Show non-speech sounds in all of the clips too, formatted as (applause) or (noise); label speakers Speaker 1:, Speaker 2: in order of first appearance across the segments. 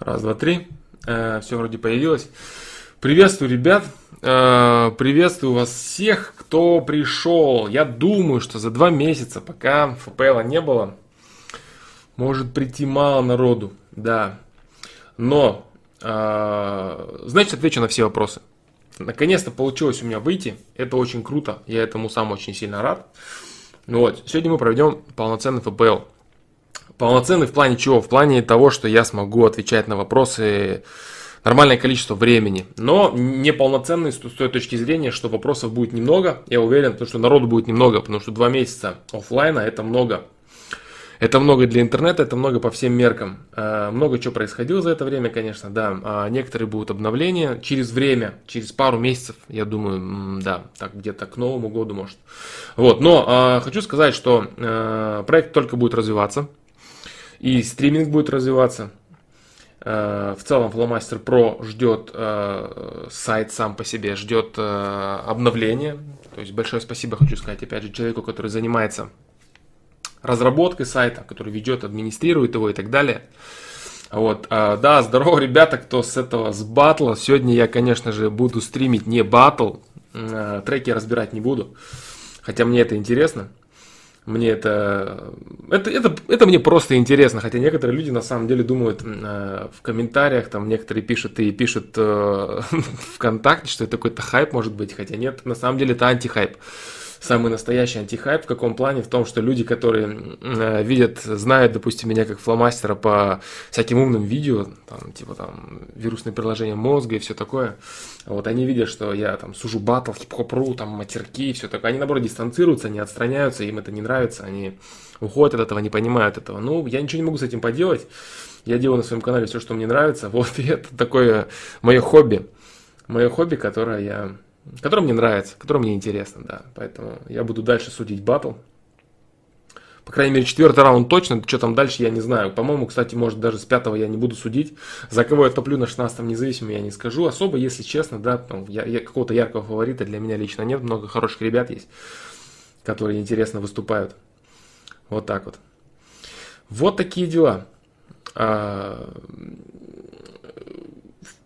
Speaker 1: Раз, два, три. Э, все вроде появилось. Приветствую, ребят. Э, приветствую вас всех, кто пришел. Я думаю, что за два месяца, пока ФПЛа не было, может прийти мало народу. Да. Но, э, значит, отвечу на все вопросы. Наконец-то получилось у меня выйти. Это очень круто. Я этому сам очень сильно рад. Вот. Сегодня мы проведем полноценный ФПЛ. Полноценный в плане чего? В плане того, что я смогу отвечать на вопросы нормальное количество времени. Но не полноценный с той точки зрения, что вопросов будет немного. Я уверен, потому что народу будет немного, потому что два месяца офлайна это много. Это много для интернета, это много по всем меркам. Э, много чего происходило за это время, конечно, да. А некоторые будут обновления через время, через пару месяцев, я думаю, да, так где-то к Новому году может. Вот, но а, хочу сказать, что э, проект только будет развиваться. И стриминг будет развиваться. Э, в целом Flowmaster Pro ждет э, сайт сам по себе, ждет э, обновления. То есть большое спасибо хочу сказать, опять же, человеку, который занимается разработкой сайта, который ведет, администрирует его и так далее. Вот, да, здорово, (laughs) ребята, кто с этого, с батла. Сегодня я, конечно же, буду стримить не батл, треки разбирать не буду, хотя мне это интересно. Мне это, это, это, это мне просто интересно, хотя некоторые люди на самом деле думают э, в комментариях, там некоторые пишут и пишут э, (laughs) ВКонтакте, что это какой-то хайп может быть, хотя нет, на самом деле это антихайп. хайп самый настоящий антихайп. В каком плане? В том, что люди, которые э, видят, знают, допустим, меня как фломастера по всяким умным видео, там, типа там вирусные приложения мозга и все такое, вот они видят, что я там сужу батл, хип-хоп.ру, там матерки и все такое. Они, наоборот, дистанцируются, они отстраняются, им это не нравится, они уходят от этого, не понимают этого. Ну, я ничего не могу с этим поделать. Я делаю на своем канале все, что мне нравится. (laughs) Вот, и это такое мое хобби. Мое хобби, которое я который мне нравится, который мне интересно, да. Поэтому я буду дальше судить батл. По крайней мере, четвертый раунд точно. Что там дальше, я не знаю. По-моему, кстати, может, даже с пятого я не буду судить. За кого я топлю на 16-м независимо, я не скажу. Особо, если честно, да, я, я, какого-то яркого фаворита для меня лично нет. Много хороших ребят есть, которые интересно выступают. Вот так вот. Вот такие дела. А,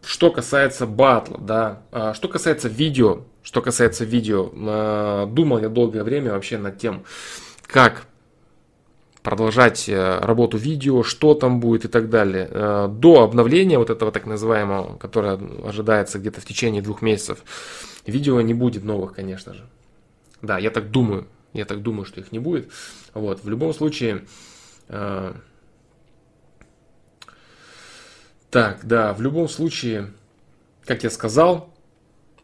Speaker 1: что касается батла, да, а, что касается видео, что касается видео, а, думал я долгое время вообще над тем, как продолжать э, работу видео, что там будет и так далее. Э, до обновления вот этого так называемого, которое ожидается где-то в течение двух месяцев, видео не будет новых, конечно же. Да, я так думаю, я так думаю, что их не будет. Вот, в любом случае, э, Так, да, в любом случае, как я сказал,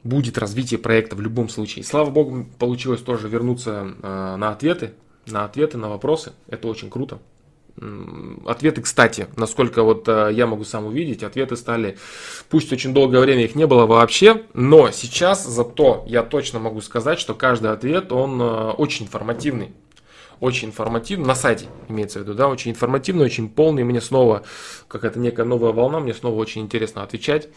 Speaker 1: будет развитие проекта в любом случае. Слава богу, получилось тоже вернуться э, на ответы, на ответы, на вопросы. Это очень круто. Ответы, кстати, насколько вот э, я могу сам увидеть, ответы стали, пусть очень долгое время их не было вообще, но сейчас зато я точно могу сказать, что каждый ответ, он э, очень информативный очень информативно, на сайте имеется в виду, да, очень информативно, очень полный, мне снова какая-то некая новая волна, мне снова очень интересно отвечать.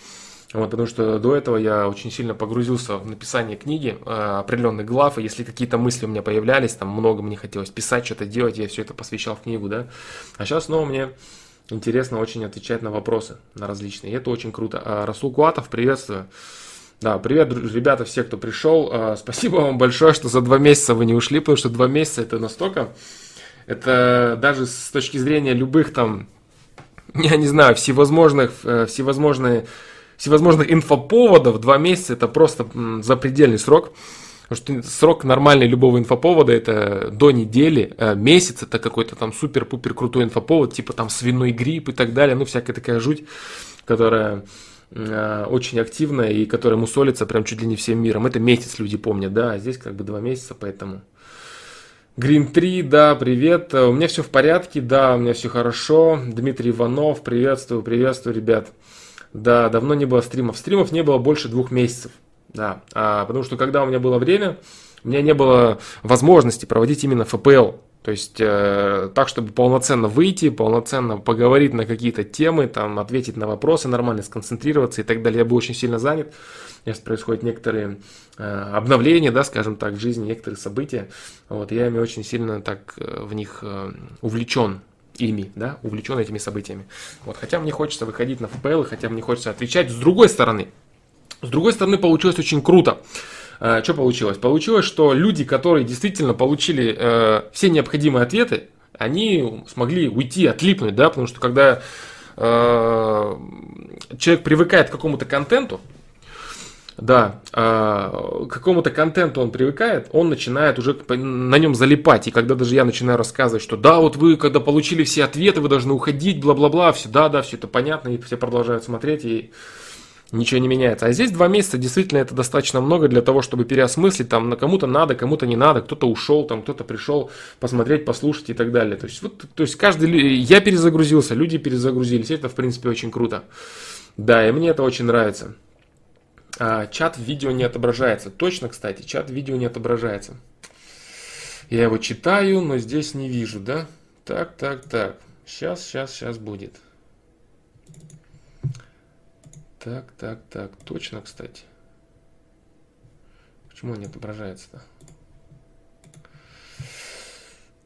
Speaker 1: Вот, потому что до этого я очень сильно погрузился в написание книги, э, определенных глав, и если какие-то мысли у меня появлялись, там много мне хотелось писать, что-то делать, я все это посвящал в книгу, да. А сейчас снова мне интересно очень отвечать на вопросы, на различные, и это очень круто. А Расул Куатов, приветствую. Да, привет, ребята, все, кто пришел. А, (laughs) спасибо вам большое, что за два месяца вы не ушли, потому что два месяца это настолько... Это даже с точки зрения любых там, (laughs) я не знаю, всевозможных, э, всевозможные, всевозможных инфоповодов, два месяца это просто запредельный срок. Потому что срок нормальный любого инфоповода это до недели, э, месяц это какой-то там супер-пупер крутой инфоповод, типа там свиной грипп и так далее, ну всякая такая жуть, которая очень активная и которая мусолится прям чуть ли не всем миром. Это месяц люди помнят, да, а здесь как бы два месяца, поэтому... Green 3, да, привет. У меня все в порядке, да, у меня все хорошо. Дмитрий Иванов, приветствую, приветствую, ребят. Да, давно не было стримов. Стримов не было больше двух месяцев. Да, а, потому что когда у меня было время, у меня не было возможности проводить именно FPL. То есть э, так, чтобы полноценно выйти, полноценно поговорить на какие-то темы, там, ответить на вопросы нормально, сконцентрироваться и так далее. Я был очень сильно занят. Сейчас происходят некоторые э, обновления, да, скажем так, в жизни, некоторые события. Вот, я ими очень сильно так э, в них э, увлечен. ими, да, увлечен этими событиями. Вот, хотя мне хочется выходить на FPL, хотя мне хочется отвечать. С другой стороны, с другой стороны, получилось очень круто. Э, что получилось? Получилось, что люди, которые действительно получили э, все необходимые ответы, они смогли уйти, отлипнуть, да, потому что когда э, человек привыкает к какому-то контенту, да, э, к какому-то контенту он привыкает, он начинает уже на нем залипать. И когда даже я начинаю рассказывать, что да, вот вы, когда получили все ответы, вы должны уходить, бла-бла-бла, все, да, да, все это понятно, и все продолжают смотреть, и ничего не меняется. А здесь два месяца действительно это достаточно много для того, чтобы переосмыслить, там, на кому-то надо, кому-то не надо, кто-то ушел, там, кто-то пришел посмотреть, послушать и так далее. То есть, вот, то есть каждый, я перезагрузился, люди перезагрузились, это, в принципе, очень круто. Да, и мне это очень нравится. А, чат в видео не отображается. Точно, кстати, чат в видео не отображается. Я его читаю, но здесь не вижу, да? Так, так, так. Сейчас, сейчас, сейчас будет. Так, так, так. Точно, кстати. Почему не отображается-то?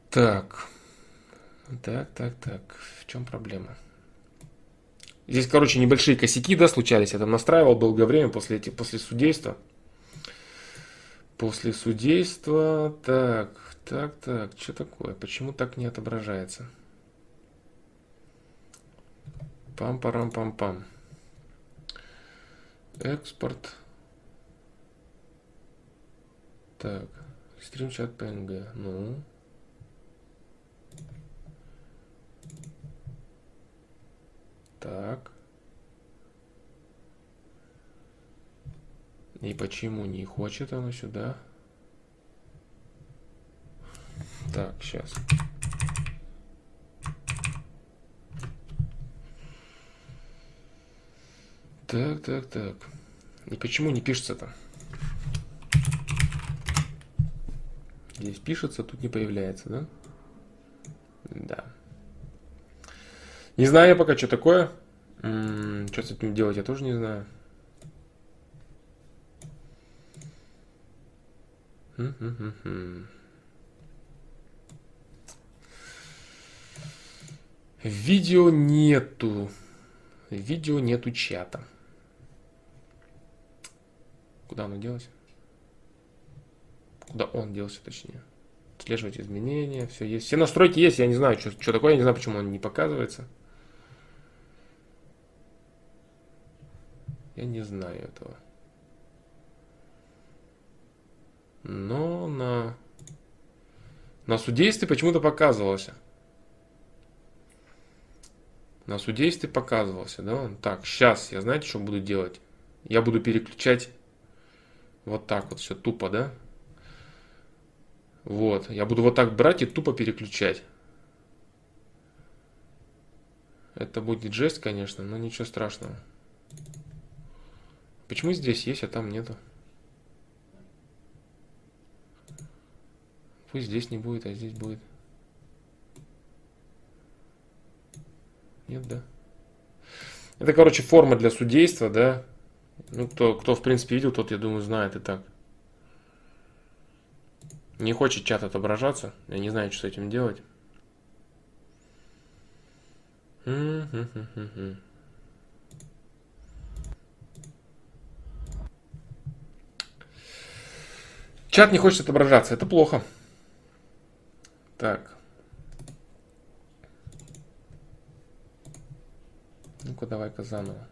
Speaker 1: Так. Так, так, так. В чем проблема? Здесь, короче, небольшие косяки, да, случались. Я там настраивал долгое время после, эти, после судейства. После судейства. Так, так, так. Что такое? Почему так не отображается? Пам-парам-пам-пам. -пам. -пам. Экспорт. Так, стримчат PNG. Ну. Так. И почему не хочет оно сюда? Так, сейчас. Так, так, так. И почему не пишется-то? Здесь пишется, тут не появляется, да? Да. Не знаю я пока, что такое. Что с этим делать, я тоже не знаю. Видео нету. Видео нету чата. Куда оно делось? Куда он делся, точнее. Отслеживать изменения, все есть. Все настройки есть, я не знаю, что, что такое, я не знаю, почему он не показывается. Я не знаю этого. Но на, на судействе почему-то показывался. На судействе показывался, да? Так, сейчас я знаете, что буду делать? Я буду переключать вот так вот все тупо, да? Вот. Я буду вот так брать и тупо переключать. Это будет жесть, конечно, но ничего страшного. Почему здесь есть, а там нету? Пусть здесь не будет, а здесь будет. Нет, да? Это, короче, форма для судейства, да? Ну, кто, кто в принципе видел, тот, я думаю, знает и так. Не хочет чат отображаться. Я не знаю, что с этим делать. Чат не хочет отображаться. Это плохо. Так. Ну-ка, давай-ка заново.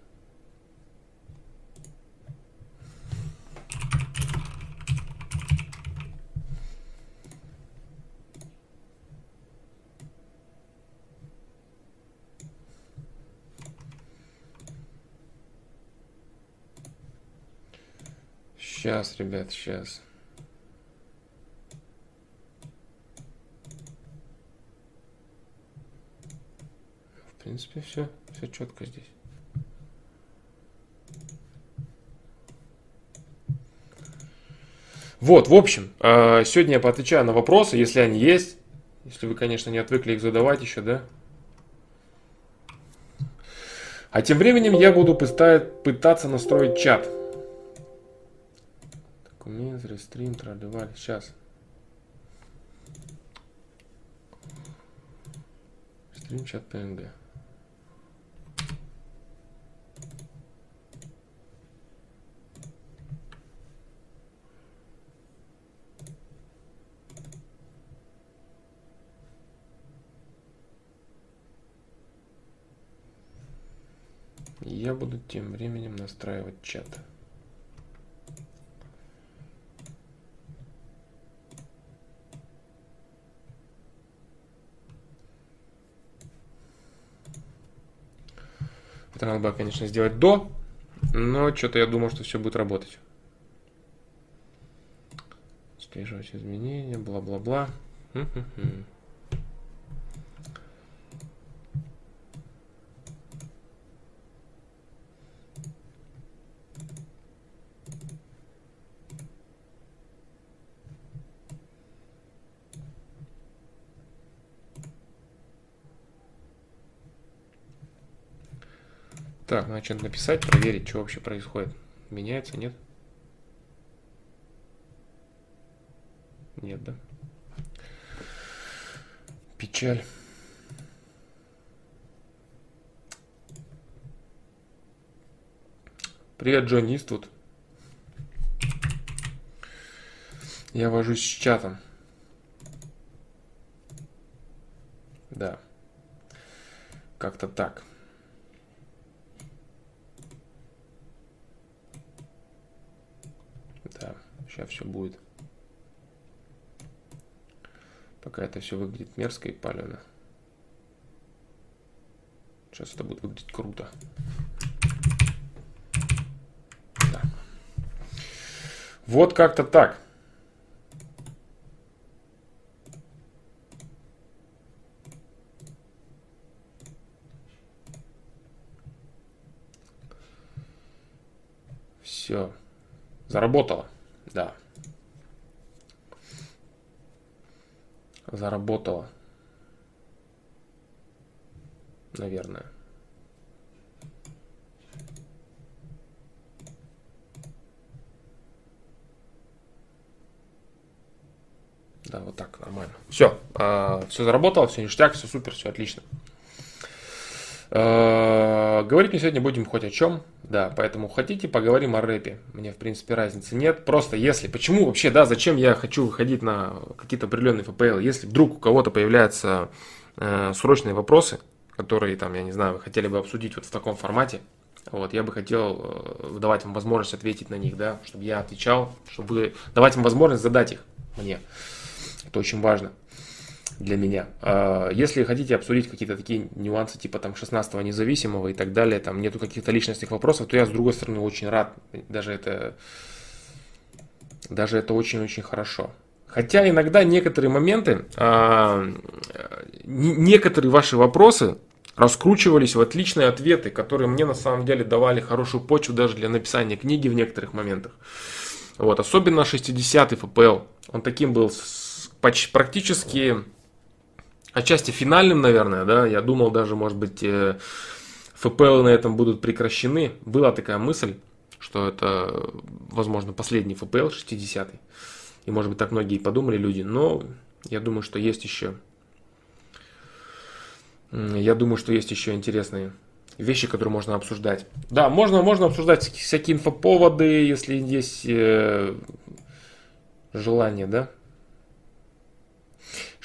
Speaker 1: Сейчас, ребят, сейчас. В принципе, все, все четко здесь. Вот, в общем, а, сегодня я поотвечаю на вопросы, если они есть. Если вы, конечно, не отвыкли их задавать еще, да? А тем временем я буду пытаться настроить чат. Документ, рестрим, тролливали. Сейчас. Стрим чат PNG. Я буду тем временем настраивать чат. Это надо было, конечно, сделать до, но что-то я думал, что все будет работать. Отслеживать изменения, бла-бла-бла. Так, надо написать, проверить, что вообще происходит. Меняется, нет? Нет, да? Печаль. Привет, Джонни Иствуд. Я вожусь с чатом. Да. Как-то так. Сейчас все будет. Пока это все выглядит мерзко и палено. Сейчас это будет выглядеть круто. Да. Вот как-то так. Все. Заработало. Да. Заработала. Наверное. Да, вот так, нормально. Все, а, все заработало, все ништяк, все супер, все отлично. А, говорить мы сегодня будем хоть о чем. Да, поэтому хотите, поговорим о рэпе. Мне, в принципе, разницы нет. Просто если, почему вообще, да, зачем я хочу выходить на какие-то определенные ФПЛ, если вдруг у кого-то появляются э, срочные вопросы, которые, там, я не знаю, вы хотели бы обсудить вот в таком формате, вот, я бы хотел э, давать вам возможность ответить на них, да, чтобы я отвечал, чтобы давать вам возможность задать их мне. Это очень важно для меня. А, если хотите обсудить какие-то такие нюансы, типа там 16-го независимого и так далее, там нету каких-то личностных вопросов, то я с другой стороны очень рад. Даже это, даже это очень-очень хорошо. Хотя иногда некоторые моменты, а, некоторые ваши вопросы раскручивались в отличные ответы, которые мне на самом деле давали хорошую почву даже для написания книги в некоторых моментах. Вот, особенно 60-й ФПЛ. Он таким был практически отчасти финальным, наверное, да, я думал даже, может быть, э, ФПЛ на этом будут прекращены. Была такая мысль, что это, возможно, последний ФПЛ 60-й. И, может быть, так многие подумали люди, но я думаю, что есть еще я думаю, что есть еще интересные вещи, которые можно обсуждать. Да, можно, можно обсуждать всякие инфоповоды, если есть э, желание, да.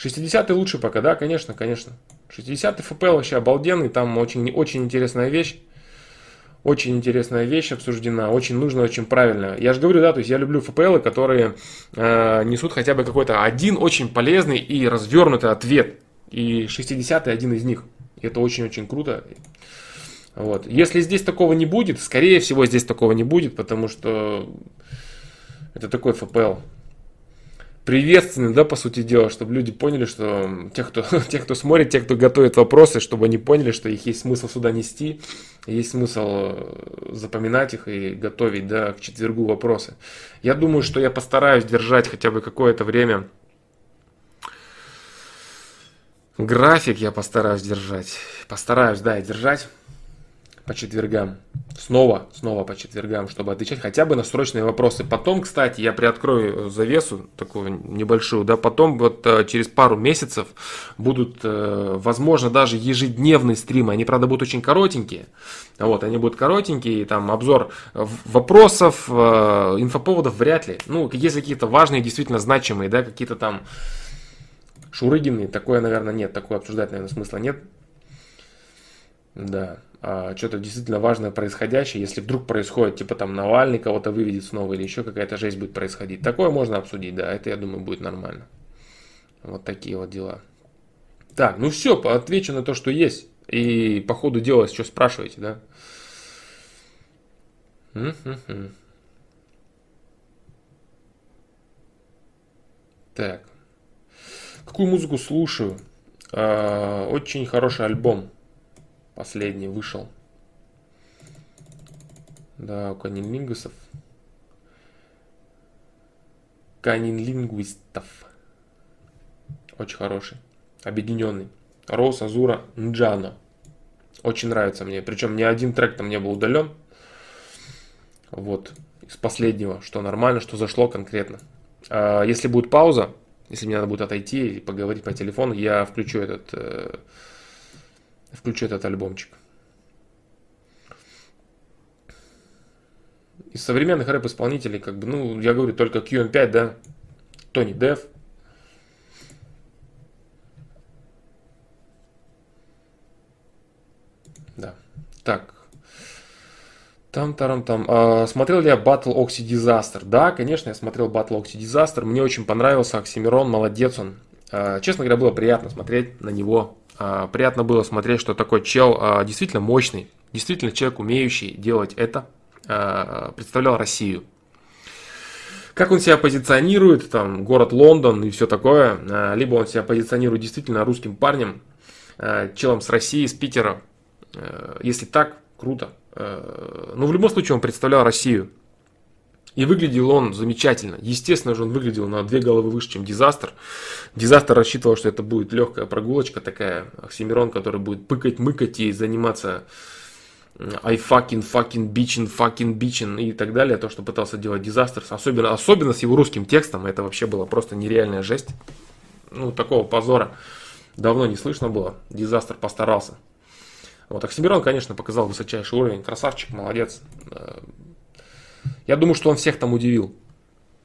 Speaker 1: 60-й лучше пока, да, конечно, конечно. 60-й ФПЛ вообще обалденный, там очень, очень интересная вещь. Очень интересная вещь обсуждена, очень нужно, очень правильно. Я же говорю, да, то есть я люблю ФПЛы, которые э, несут хотя бы какой-то один очень полезный и развернутый ответ. И 60-й один из них. Это очень-очень круто. Вот. Если здесь такого не будет, скорее всего здесь такого не будет, потому что это такой ФПЛ приветственный, да, по сути дела, чтобы люди поняли, что те, кто, (laughs) те, кто смотрит, те, кто готовит вопросы, чтобы они поняли, что их есть смысл сюда нести, есть смысл э, запоминать их и готовить, да, к четвергу вопросы. Я думаю, что я постараюсь держать хотя бы какое-то время график, я постараюсь держать, постараюсь, да, держать. По четвергам. Снова, снова по четвергам, чтобы отвечать хотя бы на срочные вопросы. Потом, кстати, я приоткрою завесу такую небольшую, да, потом вот э, через пару месяцев будут, э, возможно, даже ежедневные стримы. Они, правда, будут очень коротенькие. Вот, они будут коротенькие, там обзор вопросов, э, инфоповодов вряд ли. Ну, если какие-то важные, действительно значимые, да, какие-то там Шурыгины, такое, наверное, нет, такое обсуждать, наверное, смысла нет. Да, что-то действительно важное происходящее, если вдруг происходит, типа там Навальный кого-то выведет снова или еще какая-то жесть будет происходить. Такое можно обсудить, да, это, я думаю, будет нормально. Вот такие вот дела. Так, ну все, отвечу на то, что есть. И по ходу дела, что спрашиваете, да? Так. Какую музыку слушаю? А, очень хороший альбом. Последний вышел. Да, у канинлингусов. Канинлингвистов. Очень хороший. Объединенный. Роуз, Азура, Нджано. Очень нравится мне. Причем ни один трек там не был удален. Вот. Из последнего. Что нормально, что зашло конкретно. А, если будет пауза, если мне надо будет отойти и поговорить по телефону, я включу этот, включу этот альбомчик. Из современных рэп-исполнителей, как бы, ну, я говорю только QN5, да, Тони Дев. Да. Так, там, там, там. А, смотрел ли я Battle Oxy Disaster? Да, конечно, я смотрел Battle Oxy Disaster. Мне очень понравился Оксимирон, молодец он. А, честно говоря, было приятно смотреть на него. А, приятно было смотреть, что такой чел а, действительно мощный, действительно человек, умеющий делать это, а, представлял Россию. Как он себя позиционирует, там, город Лондон и все такое, либо он себя позиционирует действительно русским парнем, челом с России, с Питера. Если так, круто. Но в любом случае он представлял Россию. И выглядел он замечательно. Естественно же, он выглядел на две головы выше, чем Дизастер. Дизастер рассчитывал, что это будет легкая прогулочка такая. Оксимирон, который будет пыкать-мыкать и заниматься I fucking, fucking, bitchin, fucking, bitchin и так далее. То, что пытался делать Дизастер. Особенно, особенно с его русским текстом. Это вообще было просто нереальная жесть. Ну, такого позора давно не слышно было. Дизастер постарался. Вот, Оксимирон, конечно, показал высочайший уровень. Красавчик, молодец. Я думаю, что он всех там удивил.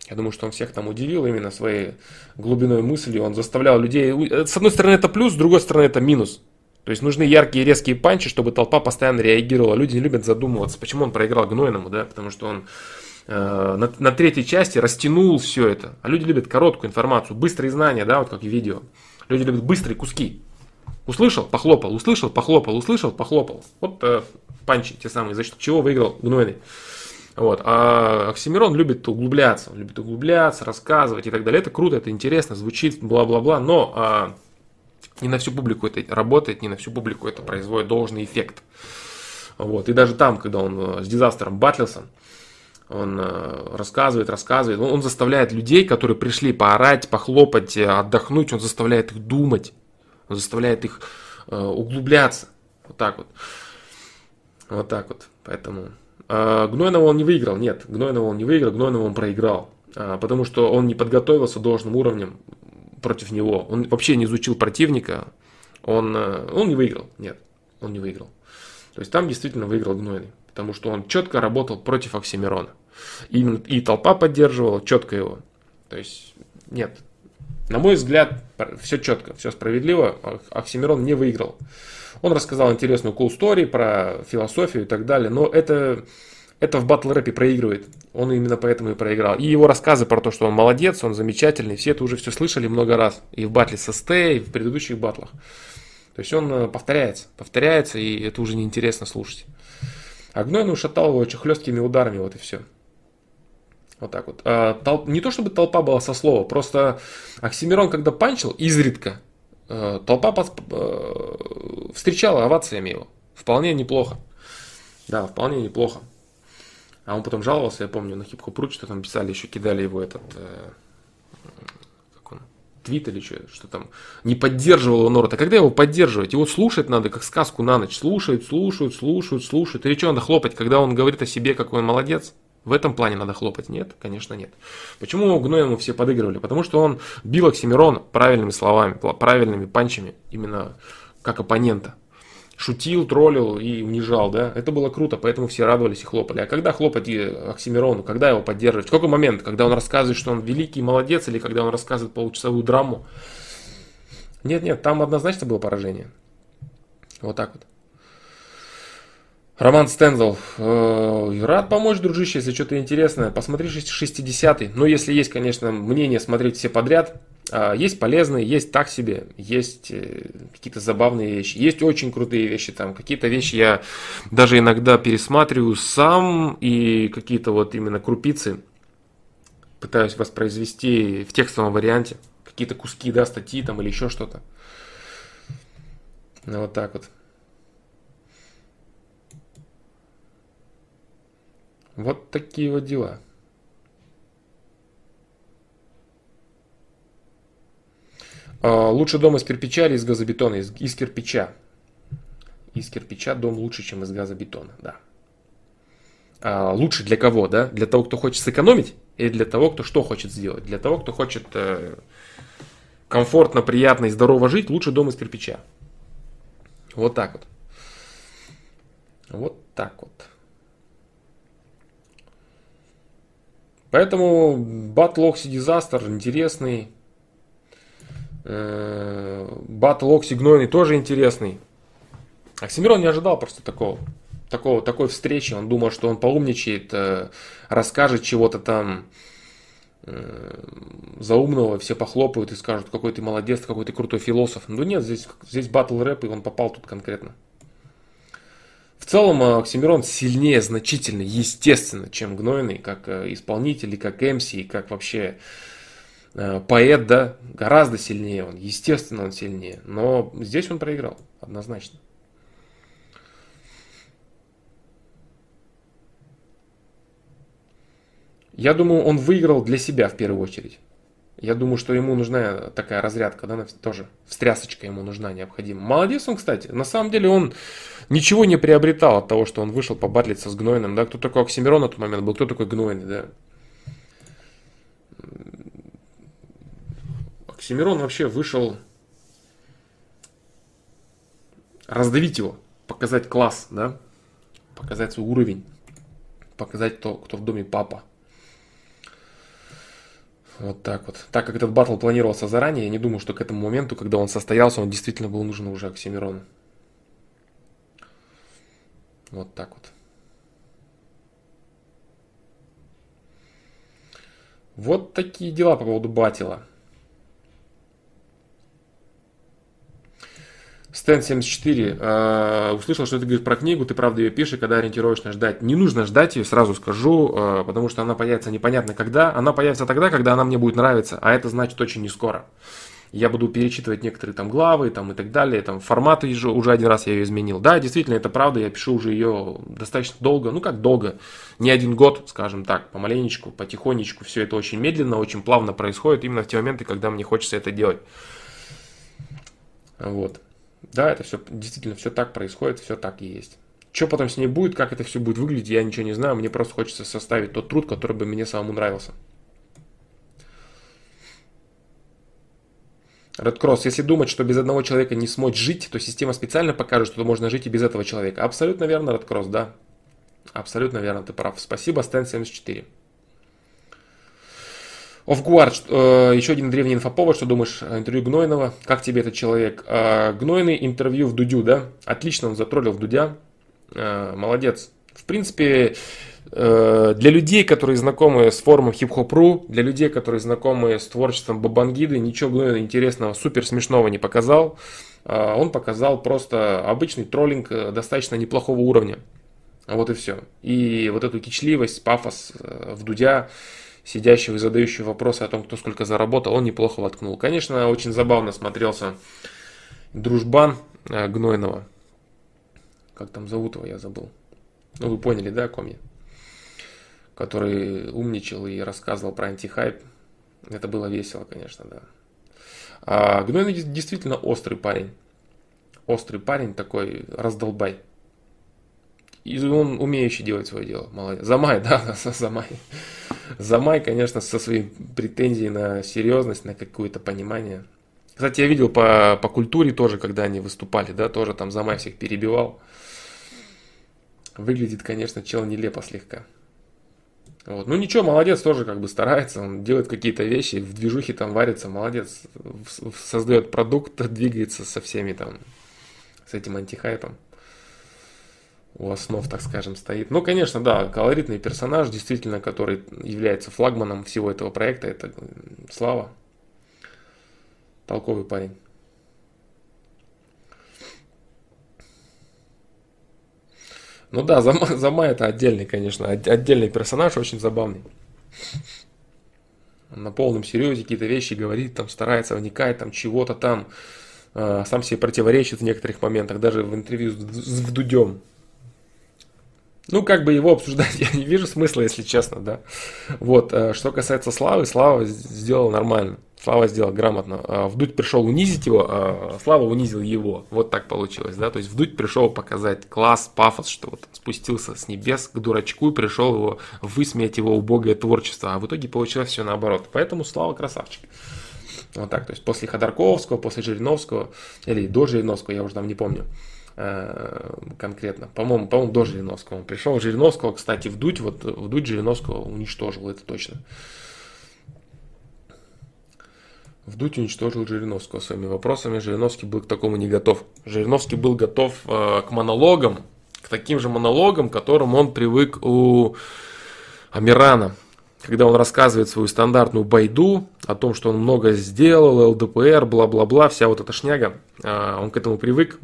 Speaker 1: Я думаю, что он всех там удивил именно своей глубиной мысли. Он заставлял людей... Э, с одной стороны это плюс, с другой стороны это минус. То есть нужны яркие резкие панчи, чтобы толпа постоянно реагировала. Люди не любят задумываться, почему он проиграл Гнойному, да, потому что он э, на, на третьей части растянул все это. А люди любят короткую информацию, быстрые знания, да, вот как и видео. Люди любят быстрые куски. Услышал, похлопал, услышал, похлопал, услышал, похлопал. Вот э, панчи те самые, за счет чего выиграл Гнойный. Вот. А Оксимирон любит углубляться, он любит углубляться, рассказывать и так далее. Это круто, это интересно, звучит, бла-бла-бла, но а, не на всю публику это работает, не на всю публику это производит должный эффект. Вот. И даже там, когда он э, с дизастером батлился, он э, рассказывает, рассказывает, он, он заставляет людей, которые пришли поорать, похлопать, э, отдохнуть, он заставляет их думать, он заставляет их э, углубляться. Вот так вот. Вот так вот. Поэтому Гнойного он не выиграл. Нет, Гнойного он не выиграл, Гнойного он проиграл. Э, потому что он не подготовился должным уровнем против него. Он вообще не изучил противника. Он, э, он не выиграл. Нет, он не выиграл. То есть там действительно выиграл Гнойный. Потому что он четко работал против Оксимирона. И, и толпа поддерживала четко его. То есть, нет, на мой взгляд, все четко, все справедливо. Оксимирон не выиграл. Он рассказал интересную cool story про философию и так далее, но это, это в батл рэпе проигрывает. Он именно поэтому и проиграл. И его рассказы про то, что он молодец, он замечательный, все это уже все слышали много раз. И в батле со Стэй, и в предыдущих батлах. То есть он э, повторяется, повторяется, и это уже неинтересно слушать. А Гнойный ушатал его очень ударами, вот и все. Вот так вот. А, толп... Не то чтобы толпа была со слова, просто Оксимирон, когда панчил, изредка, толпа под... Э, встречала овациями его. Вполне неплохо. Да, вполне неплохо. А он потом жаловался, я помню, на хип-хоп что там писали, еще кидали его этот... Э, как он? твит или что, что там, не поддерживал его Норт. А когда его поддерживать? Его слушать надо, как сказку на ночь. Слушают, слушают, слушают, слушают. Или что надо хлопать, когда он говорит о себе, какой он молодец? В этом плане надо хлопать? Нет, конечно нет. Почему Гноему все подыгрывали? Потому что он бил Оксимирона правильными словами, правильными панчами, именно как оппонента. Шутил, троллил и унижал, да. Это было круто, поэтому все радовались и хлопали. А когда хлопать Оксимирону, когда его поддерживать? В какой момент? Когда он рассказывает, что он великий молодец, или когда он рассказывает получасовую драму? Нет, нет, там однозначно было поражение. Вот так вот. Роман Стензел. Э, рад помочь, дружище, если что-то интересное. Посмотри 60-й. Ну, если есть, конечно, мнение смотреть все подряд. А, есть полезные, есть так себе, есть э, какие-то забавные вещи, есть очень крутые вещи там. Какие-то вещи я даже иногда пересматриваю сам и какие-то вот именно крупицы пытаюсь воспроизвести в текстовом варианте. Какие-то куски, да, статьи там или еще что-то. Ну, вот так вот. Вот такие вот дела. А, лучше дом из кирпича или из газобетона? Из, из кирпича. Из кирпича дом лучше, чем из газобетона, да. А, лучше для кого, да? Для того, кто хочет сэкономить, или для того, кто что хочет сделать? Для того, кто хочет э, комфортно, приятно и здорово жить, лучше дом из кирпича. Вот так вот. Вот так вот. Поэтому Battle Oxy Disaster интересный. Э, Battle Oxy Гнойный тоже интересный. Оксимирон не ожидал просто такого. Такого, такой встречи. Он думал, что он поумничает, э, расскажет чего-то там э, заумного, все похлопают и скажут, какой ты молодец, какой ты крутой философ. Ну нет, здесь, здесь батл рэп, и он попал тут конкретно. В целом Оксимирон сильнее значительно, естественно, чем Гнойный, как э, исполнитель, и как МС, и как вообще э, поэт, да, гораздо сильнее он, естественно, он сильнее. Но здесь он проиграл, однозначно. Я думаю, он выиграл для себя в первую очередь. Я думаю, что ему нужна такая разрядка, да, тоже встрясочка ему нужна, необходима. Молодец он, кстати. На самом деле он ничего не приобретал от того, что он вышел побатлиться с Гнойным, да. Кто такой Оксимирон на тот момент был, кто такой Гнойный, да. Оксимирон вообще вышел раздавить его, показать класс, да, показать свой уровень, показать то, кто в доме папа. Вот так вот. Так как этот батл планировался заранее, я не думаю, что к этому моменту, когда он состоялся, он действительно был нужен уже Оксимирону. Вот так вот. Вот такие дела по поводу Батила. Стэн 74 э, услышал, что ты говоришь про книгу, ты правда ее пишешь, когда ориентировочно ждать. Не нужно ждать ее, сразу скажу, э, потому что она появится непонятно когда. Она появится тогда, когда она мне будет нравиться, а это значит очень не скоро. Я буду перечитывать некоторые там главы там, и так далее, там форматы уже, уже один раз я ее изменил. Да, действительно, это правда, я пишу уже ее достаточно долго, ну как долго, не один год, скажем так, помаленечку, потихонечку, все это очень медленно, очень плавно происходит, именно в те моменты, когда мне хочется это делать. Вот. Да, это все действительно все так происходит, все так и есть. Что потом с ней будет, как это все будет выглядеть, я ничего не знаю. Мне просто хочется составить тот труд, который бы мне самому нравился. Cross, если думать, что без одного человека не смочь жить, то система специально покажет, что можно жить и без этого человека. Абсолютно верно, Cross, да. Абсолютно верно, ты прав. Спасибо, Стэн 74. Офгуард, э, еще один древний инфоповод, что думаешь о интервью Гнойного, как тебе этот человек? Э, Гнойный интервью в Дудю, да? Отлично он затроллил в Дудя, э, молодец. В принципе, для людей, которые знакомы с форумом хип-хоп.ру, для людей, которые знакомы с творчеством Бабангиды, ничего интересного, супер смешного не показал. Он показал просто обычный троллинг достаточно неплохого уровня. Вот и все. И вот эту кичливость, пафос в Дудя, сидящего и задающего вопросы о том, кто сколько заработал, он неплохо воткнул. Конечно, очень забавно смотрелся дружбан э, Гнойного. Как там зовут его, я забыл. Ну, вы поняли, да, о ком я? Который умничал и рассказывал про антихайп. Это было весело, конечно, да. А Гнойный действительно острый парень. Острый парень такой, раздолбай. И он умеющий делать свое дело. Молодец. Замай, (laughs) да, Замай. Замай, конечно, со своей претензией на серьезность, на какое-то понимание. Кстати, я видел по, по культуре тоже, когда они выступали, да, тоже там Замай всех перебивал. Выглядит, конечно, чел нелепо слегка. Вот. Ну ничего, молодец, тоже как бы старается, он делает какие-то вещи, в движухе там варится, молодец, создает продукт, (laughs) двигается со всеми там, с этим антихайпом. У основ, так скажем, стоит. Ну, конечно, да, колоритный персонаж, действительно, который является флагманом всего этого проекта, это Слава. Толковый парень. Ну да, Зама, Зама это отдельный, конечно, отдельный персонаж, очень забавный. на полном серьезе какие-то вещи говорит, там старается вникать, там чего-то там, э, сам себе противоречит в некоторых моментах, даже в интервью с, с Вдудем. Ну, как бы его обсуждать (laughs) я не вижу смысла, если честно, да. Вот, э, что касается Славы, Слава сделал нормально. Слава сделал грамотно. А Вдуть пришел унизить его, а Слава унизил его. Вот так получилось, да. То есть Вдуть пришел показать класс, пафос, что вот спустился с небес к дурачку и пришел его высмеять его убогое творчество. А в итоге получилось все наоборот. Поэтому Слава красавчик. Вот так, то есть после Ходорковского, после Жириновского, или до Жириновского, я уже там не помню э, конкретно. По-моему, по-моему, до Жириновского он пришел. Жириновского, кстати, вдуть, вот вдуть Жириновского уничтожил, это точно. Вдуть уничтожил Жириновского своими вопросами. Жириновский был к такому не готов. Жириновский был готов э, к монологам, к таким же монологам, к которым он привык у Амирана. Когда он рассказывает свою стандартную байду о том, что он много сделал, ЛДПР, бла-бла-бла, вся вот эта шняга, э, он к этому привык.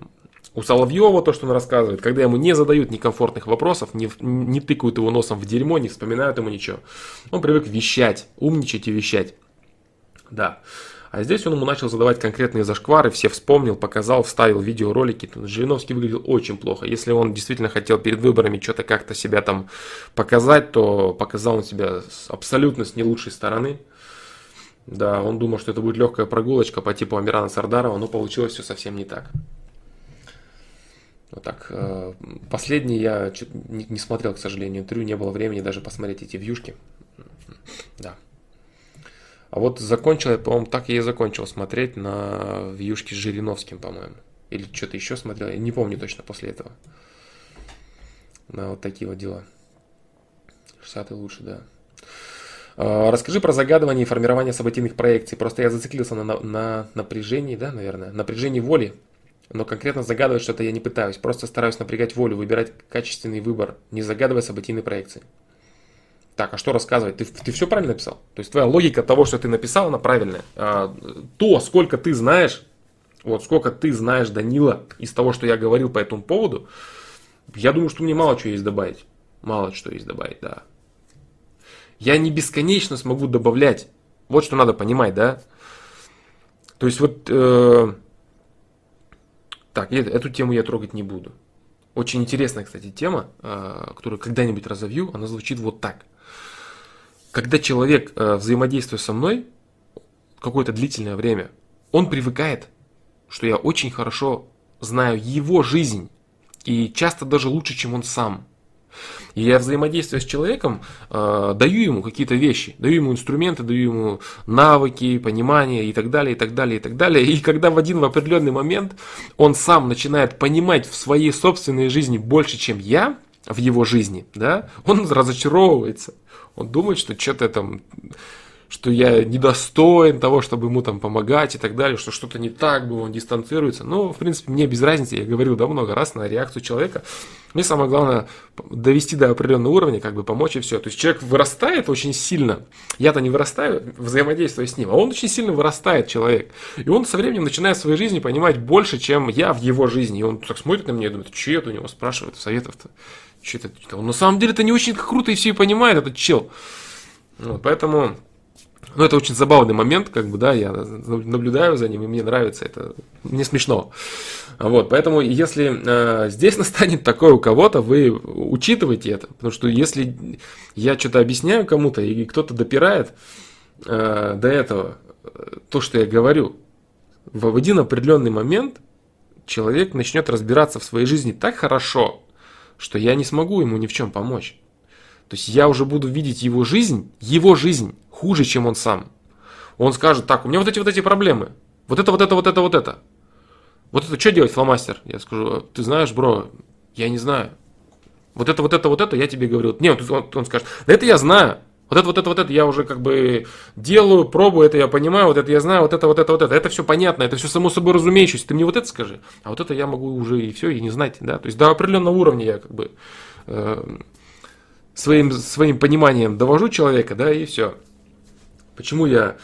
Speaker 1: У Соловьева то, что он рассказывает, когда ему не задают некомфортных вопросов, не, не тыкают его носом в дерьмо, не вспоминают ему ничего. Он привык вещать, умничать и вещать. Да. А здесь он ему начал задавать конкретные зашквары, все вспомнил, показал, вставил видеоролики. Жириновский выглядел очень плохо. Если он действительно хотел перед выборами что-то как-то себя там показать, то показал он себя абсолютно с не лучшей стороны. Да, он думал, что это будет легкая прогулочка по типу Амирана Сардарова, но получилось все совсем не так. Вот так. Э, последний я не смотрел, к сожалению, интервью, не было времени даже посмотреть эти вьюшки. Да. А вот закончил я, по-моему, так я и закончил смотреть на вьюшки с Жириновским, по-моему. Или что-то еще смотрел, я не помню точно после этого. На вот такие вот дела. 60 лучше, да. А, расскажи про загадывание и формирование событийных проекций. Просто я зациклился на, на, на напряжении, да, наверное, напряжении воли. Но конкретно загадывать что-то я не пытаюсь. Просто стараюсь напрягать волю, выбирать качественный выбор, не загадывая событийные проекции. Так, а что рассказывать? Ты, ты все правильно написал? То есть твоя логика того, что ты написал, она правильная. А, то, сколько ты знаешь, вот сколько ты знаешь, Данила, из того, что я говорил по этому поводу, я думаю, что мне мало чего есть добавить. Мало что есть добавить, да. Я не бесконечно смогу добавлять. Вот что надо понимать, да. То есть вот... Э, так, эту тему я трогать не буду. Очень интересная, кстати, тема, э, которую когда-нибудь разовью. Она звучит вот так когда человек э, взаимодействует со мной какое-то длительное время, он привыкает, что я очень хорошо знаю его жизнь, и часто даже лучше, чем он сам. И я взаимодействуя с человеком, э, даю ему какие-то вещи, даю ему инструменты, даю ему навыки, понимание и так далее, и так далее, и так далее. И когда в один в определенный момент он сам начинает понимать в своей собственной жизни больше, чем я в его жизни, да, он разочаровывается. Он думает, что что-то там, что я недостоин того, чтобы ему там помогать и так далее, что что-то не так было, он дистанцируется. Но, в принципе, мне без разницы, я говорил да много раз на реакцию человека. Мне самое главное довести до определенного уровня, как бы помочь и все. То есть человек вырастает очень сильно. Я-то не вырастаю, взаимодействуя с ним, а он очень сильно вырастает, человек. И он со временем начинает в своей жизни понимать больше, чем я в его жизни. И он так смотрит на меня и думает, что это у него спрашивает, советов-то. Что это? На самом деле это не очень круто и все и понимает, этот чел. Вот, поэтому, ну, это очень забавный момент, как бы, да, я наблюдаю за ним, и мне нравится это, мне смешно. Вот, поэтому, если э, здесь (laughs) настанет такое у кого-то, вы учитывайте это, потому что если я что-то объясняю кому-то, и кто-то допирает э, до этого э, то, что я говорю, в один определенный момент человек начнет разбираться в своей жизни так хорошо, что я не смогу ему ни в чем помочь. То есть я уже буду видеть его жизнь, его жизнь хуже, чем он сам. Он скажет, так, у меня вот эти вот эти проблемы. Вот это, вот это, вот это, вот это. Вот это что делать, фломастер? Я скажу, ты знаешь, бро, я не знаю. Вот это, вот это, вот это, я тебе говорю. Нет, он, он скажет, да это я знаю. Вот это, вот это, вот это я уже как бы делаю, пробую, это я понимаю, вот это я знаю, вот это, вот это, вот это. Это все понятно, это все само собой разумеющееся. Ты мне вот это скажи, а вот это я могу уже и все, и не знать. Да? То есть до определенного уровня я как бы э, своим, своим пониманием довожу человека, да, и все. Почему я...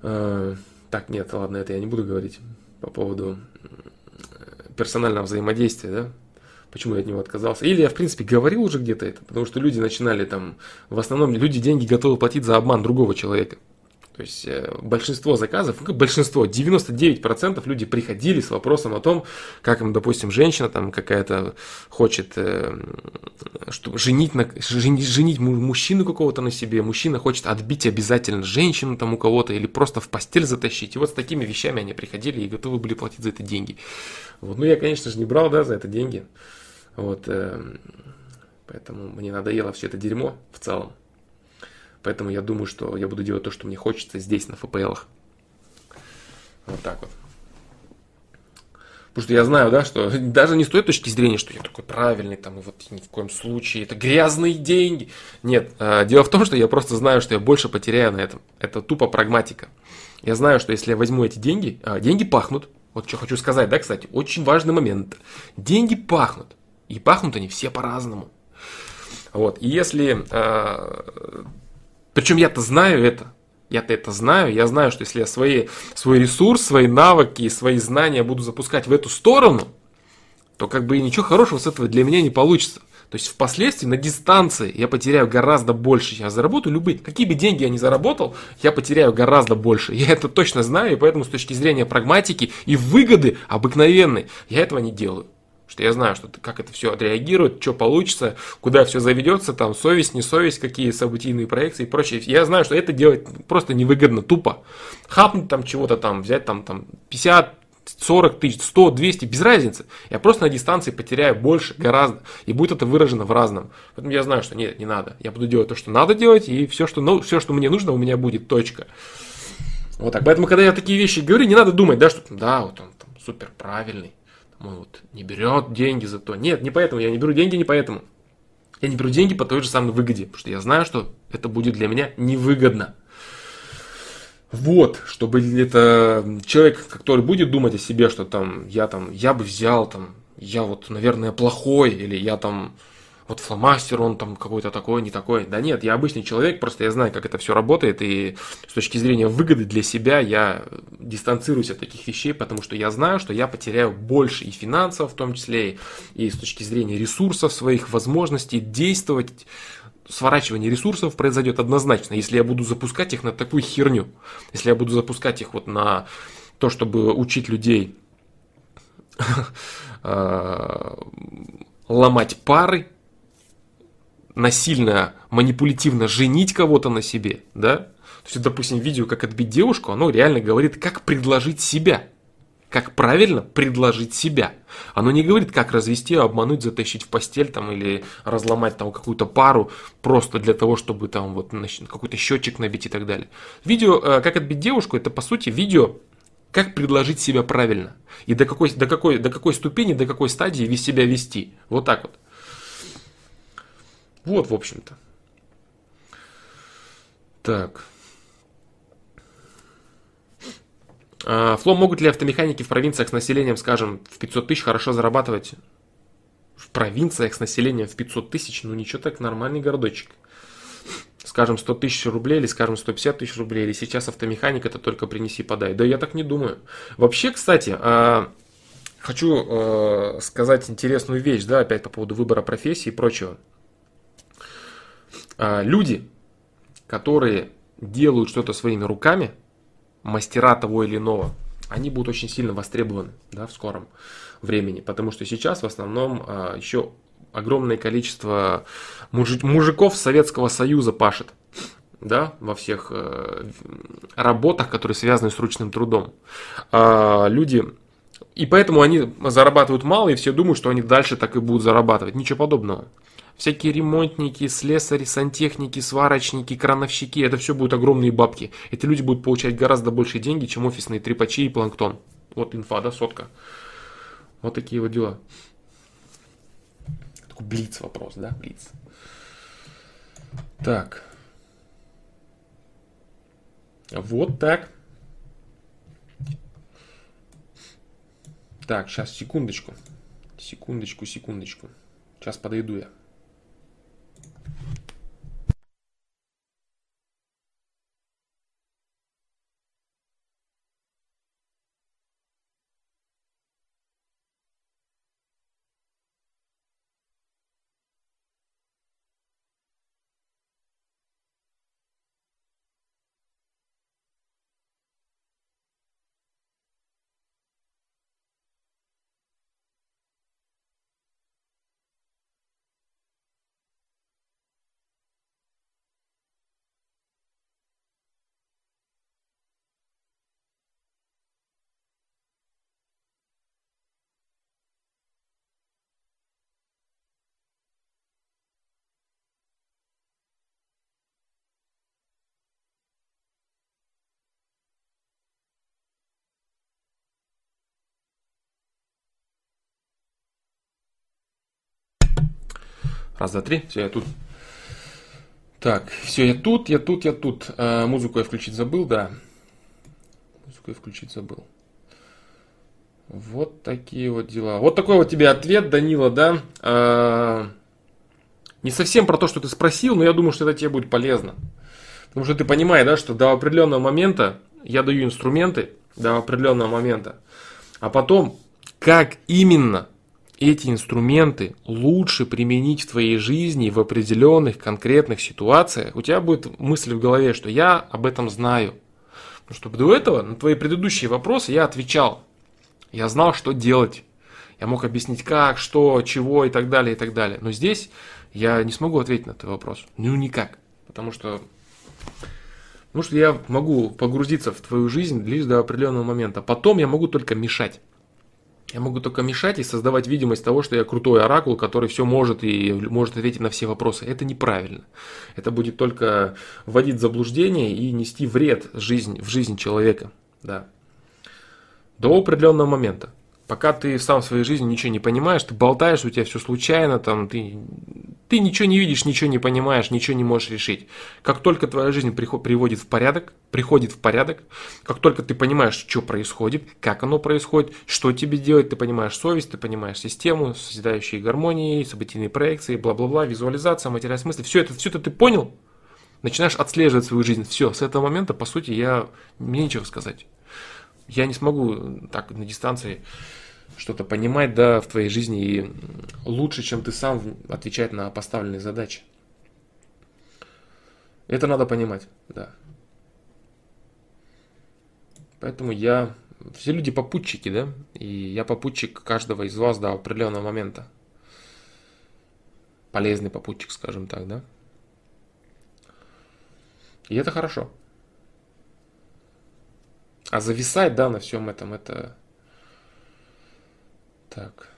Speaker 1: Э, так, нет, ладно, это я не буду говорить по поводу персонального взаимодействия, да почему я от него отказался. Или я, в принципе, говорил уже где-то это, потому что люди начинали там, в основном люди деньги готовы платить за обман другого человека. То есть э, большинство заказов, ну, большинство, 99% люди приходили с вопросом о том, как им, допустим, женщина там какая-то хочет э, что, женить, на, женить, женить мужчину какого-то на себе, мужчина хочет отбить обязательно женщину там у кого-то или просто в постель затащить. И вот с такими вещами они приходили и готовы были платить за это деньги. Вот. Ну, я, конечно же, не брал да, за это деньги. Вот, э, поэтому мне надоело все это дерьмо в целом. Поэтому я думаю, что я буду делать то, что мне хочется здесь, на FPL. Вот так вот. Потому что я знаю, да, что (laughs) даже не с той точки зрения, что я такой правильный, там, и вот ни в коем случае, это грязные деньги. Нет, э, дело в том, что я просто знаю, что я больше потеряю на этом. Это тупо прагматика. Я знаю, что если я возьму эти деньги, а деньги пахнут. Вот что хочу сказать, да, кстати, очень важный момент. Деньги пахнут. И пахнут они все по-разному. Вот. И если... Э, причем я-то знаю это. Я-то это знаю. Я знаю, что если я свои, свой ресурс, свои навыки, свои знания буду запускать в эту сторону, то как бы и ничего хорошего с этого для меня не получится. То есть впоследствии на дистанции я потеряю гораздо больше. Я заработаю любые, какие бы деньги я ни заработал, я потеряю гораздо больше. Я это точно знаю, и поэтому с точки зрения прагматики и выгоды обыкновенной, я этого не делаю что я знаю, что как это все отреагирует, что получится, куда все заведется, там совесть, не совесть, какие событийные проекции и прочее. Я знаю, что это делать просто невыгодно, тупо. Хапнуть там чего-то там, взять там, там 50, 40 тысяч, 100, 200, без разницы. Я просто на дистанции потеряю больше, гораздо. И будет это выражено в разном. Поэтому я знаю, что нет, не надо. Я буду делать то, что надо делать, и все, что, ну, все, что мне нужно, у меня будет точка. Вот так. Поэтому, когда я такие вещи говорю, не надо думать, да, что да, вот он там супер правильный мой вот не берет деньги за то. Нет, не поэтому, я не беру деньги не поэтому. Я не беру деньги по той же самой выгоде, потому что я знаю, что это будет для меня невыгодно. Вот, чтобы это человек, который будет думать о себе, что там я там, я бы взял там, я вот, наверное, плохой, или я там вот фломастер, он там какой-то такой, не такой. Да нет, я обычный человек, просто я знаю, как это все работает, и с точки зрения выгоды для себя я дистанцируюсь от таких вещей, потому что я знаю, что я потеряю больше и финансов в том числе, и с точки зрения ресурсов своих, возможностей действовать сворачивание ресурсов произойдет однозначно, если я буду запускать их на такую херню. Если я буду запускать их вот на то, чтобы учить людей (laughs) э, ломать пары, насильно, манипулятивно женить кого-то на себе, да? То есть, допустим, видео, как отбить девушку, оно реально говорит, как предложить себя. Как правильно предложить себя. Оно не говорит, как развести, обмануть, затащить в постель там, или разломать там какую-то пару просто для того, чтобы там вот какой-то счетчик набить и так далее. Видео, э, как отбить девушку, это по сути видео, как предложить себя правильно. И до какой, до какой, до какой ступени, до какой стадии себя вести. Вот так вот. Вот, в общем-то. Так. А, Фло, могут ли автомеханики в провинциях с населением, скажем, в 500 тысяч хорошо зарабатывать? В провинциях с населением в 500 тысяч, ну ничего так, нормальный городочек. Скажем, 100 тысяч рублей или, скажем, 150 тысяч рублей, или сейчас автомеханик это только принеси, подай. Да я так не думаю. Вообще, кстати, а, хочу а, сказать интересную вещь, да, опять по поводу выбора профессии и прочего. А, люди, которые делают что-то своими руками, мастера того или иного, они будут очень сильно востребованы да, в скором времени, потому что сейчас в основном а, еще огромное количество мужик, мужиков Советского Союза пашет. да, во всех э, работах, которые связаны с ручным трудом. А люди и поэтому они зарабатывают мало, и все думают, что они дальше так и будут зарабатывать. Ничего подобного. Всякие ремонтники, слесари, сантехники, сварочники, крановщики, это все будут огромные бабки. Эти люди будут получать гораздо больше деньги, чем офисные трепачи и планктон. Вот инфа, да, сотка. Вот такие вот дела. Такой блиц вопрос, да, блиц. Так. Вот так. Так, сейчас, секундочку. Секундочку, секундочку. Сейчас подойду я. Раз, два, три. Все, я тут. Так, все, я тут, я тут, я тут. А, музыку я включить забыл, да. Музыку я включить забыл. Вот такие вот дела. Вот такой вот тебе ответ, Данила, да. А, не совсем про то, что ты спросил, но я думаю, что это тебе будет полезно. Потому что ты понимаешь, да, что до определенного момента я даю инструменты, до определенного момента. А потом, как именно эти инструменты лучше применить в твоей жизни в определенных конкретных ситуациях, у тебя будет мысль в голове, что я об этом знаю. Потому что до этого на твои предыдущие вопросы я отвечал. Я знал, что делать. Я мог объяснить как, что, чего и так далее, и так далее. Но здесь я не смогу ответить на твой вопрос. Ну, никак. Потому что, потому что я могу погрузиться в твою жизнь лишь до определенного момента. Потом я могу только мешать. Я могу только мешать и создавать видимость того, что я крутой оракул, который все может и может ответить на все вопросы. Это неправильно. Это будет только вводить в заблуждение и нести вред жизнь, в жизнь человека. Да. До определенного момента. Пока ты сам в своей жизни ничего не понимаешь, ты болтаешь, у тебя все случайно, там, ты, ты ничего не видишь, ничего не понимаешь, ничего не можешь решить. Как только твоя жизнь приводит в порядок, приходит в порядок, как только ты понимаешь, что происходит, как оно происходит, что тебе делать, ты понимаешь совесть, ты понимаешь систему, созидающие гармонии, событийные проекции, бла-бла-бла, визуализация, материальность мысли, все это, все это ты понял, начинаешь отслеживать свою жизнь. Все, с этого момента, по сути, я, мне нечего сказать. Я не смогу так на дистанции что-то понимать, да, в твоей жизни и лучше, чем ты сам отвечать на поставленные задачи. Это надо понимать, да. Поэтому я... Все люди попутчики, да? И я попутчик каждого из вас до определенного момента. Полезный попутчик, скажем так, да? И это хорошо. А зависать, да, на всем этом, это так.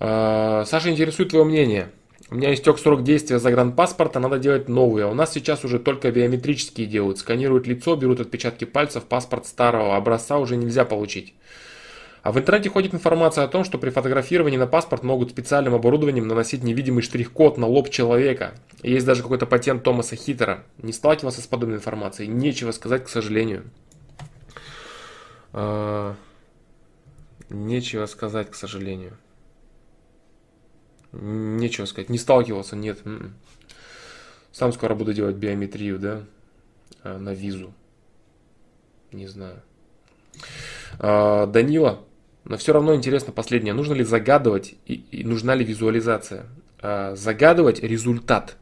Speaker 1: А, Саша интересует твое мнение. У меня истек срок действия загранпаспорта, надо делать новый. А у нас сейчас уже только биометрические делают. Сканируют лицо, берут отпечатки пальцев, паспорт старого образца уже нельзя получить. А в интернете ходит информация о том, что при фотографировании на паспорт могут специальным оборудованием наносить невидимый штрих-код на лоб человека. Есть даже какой-то патент Томаса Хитера. Не сталкивался с подобной информацией. Нечего сказать, к сожалению. А, нечего сказать, к сожалению. Нечего сказать. Не сталкивался, нет. М-м. Сам скоро буду делать биометрию, да, а, на визу. Не знаю. А, Данила но все равно интересно последнее. Нужно ли загадывать и, и нужна ли визуализация? А, загадывать результат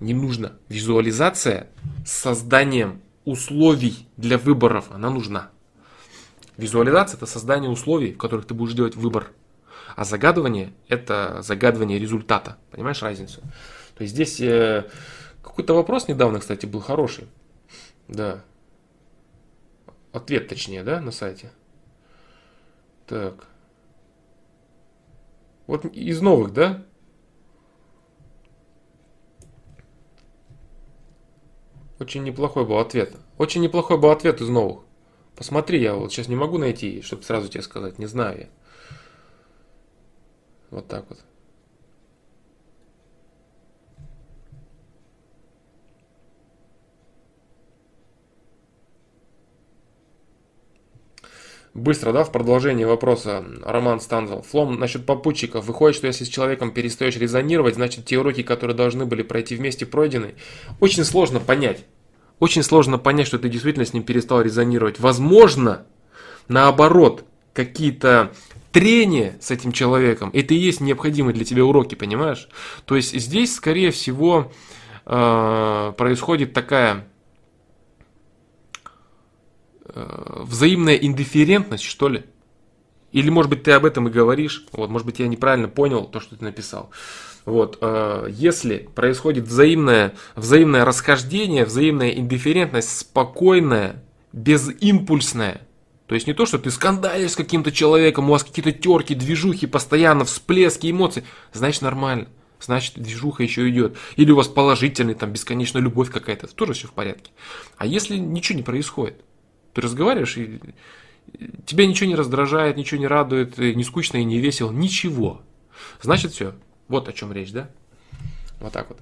Speaker 1: не нужно. Визуализация с созданием условий для выборов, она нужна. Визуализация это создание условий, в которых ты будешь делать выбор. А загадывание это загадывание результата. Понимаешь разницу? То есть здесь э, какой-то вопрос недавно, кстати, был хороший. Да. Ответ точнее, да, на сайте. Так. Вот из новых, да? Очень неплохой был ответ. Очень неплохой был ответ из новых. Посмотри, я вот сейчас не могу найти, чтобы сразу тебе сказать, не знаю я. Вот так вот. Быстро, да, в продолжение вопроса Роман Станзел. Флом насчет попутчиков. Выходит, что если с человеком перестаешь резонировать, значит те уроки, которые должны были пройти вместе, пройдены. Очень сложно понять. Очень сложно понять, что ты действительно с ним перестал резонировать. Возможно, наоборот, какие-то трения с этим человеком, это и есть необходимые для тебя уроки, понимаешь? То есть здесь, скорее всего, э, происходит такая взаимная индифферентность, что ли. Или, может быть, ты об этом и говоришь. Вот, может быть, я неправильно понял то, что ты написал. Вот, э, если происходит взаимное, взаимное расхождение, взаимная индифферентность, спокойная, безимпульсная, то есть не то, что ты скандалишь с каким-то человеком, у вас какие-то терки, движухи, постоянно всплески эмоций, значит нормально. Значит, движуха еще идет. Или у вас положительный, там, бесконечная любовь какая-то, тоже все в порядке. А если ничего не происходит, ты разговариваешь, и тебя ничего не раздражает, ничего не радует, не скучно и не весело, ничего. Значит, все. Вот о чем речь, да? Вот так вот.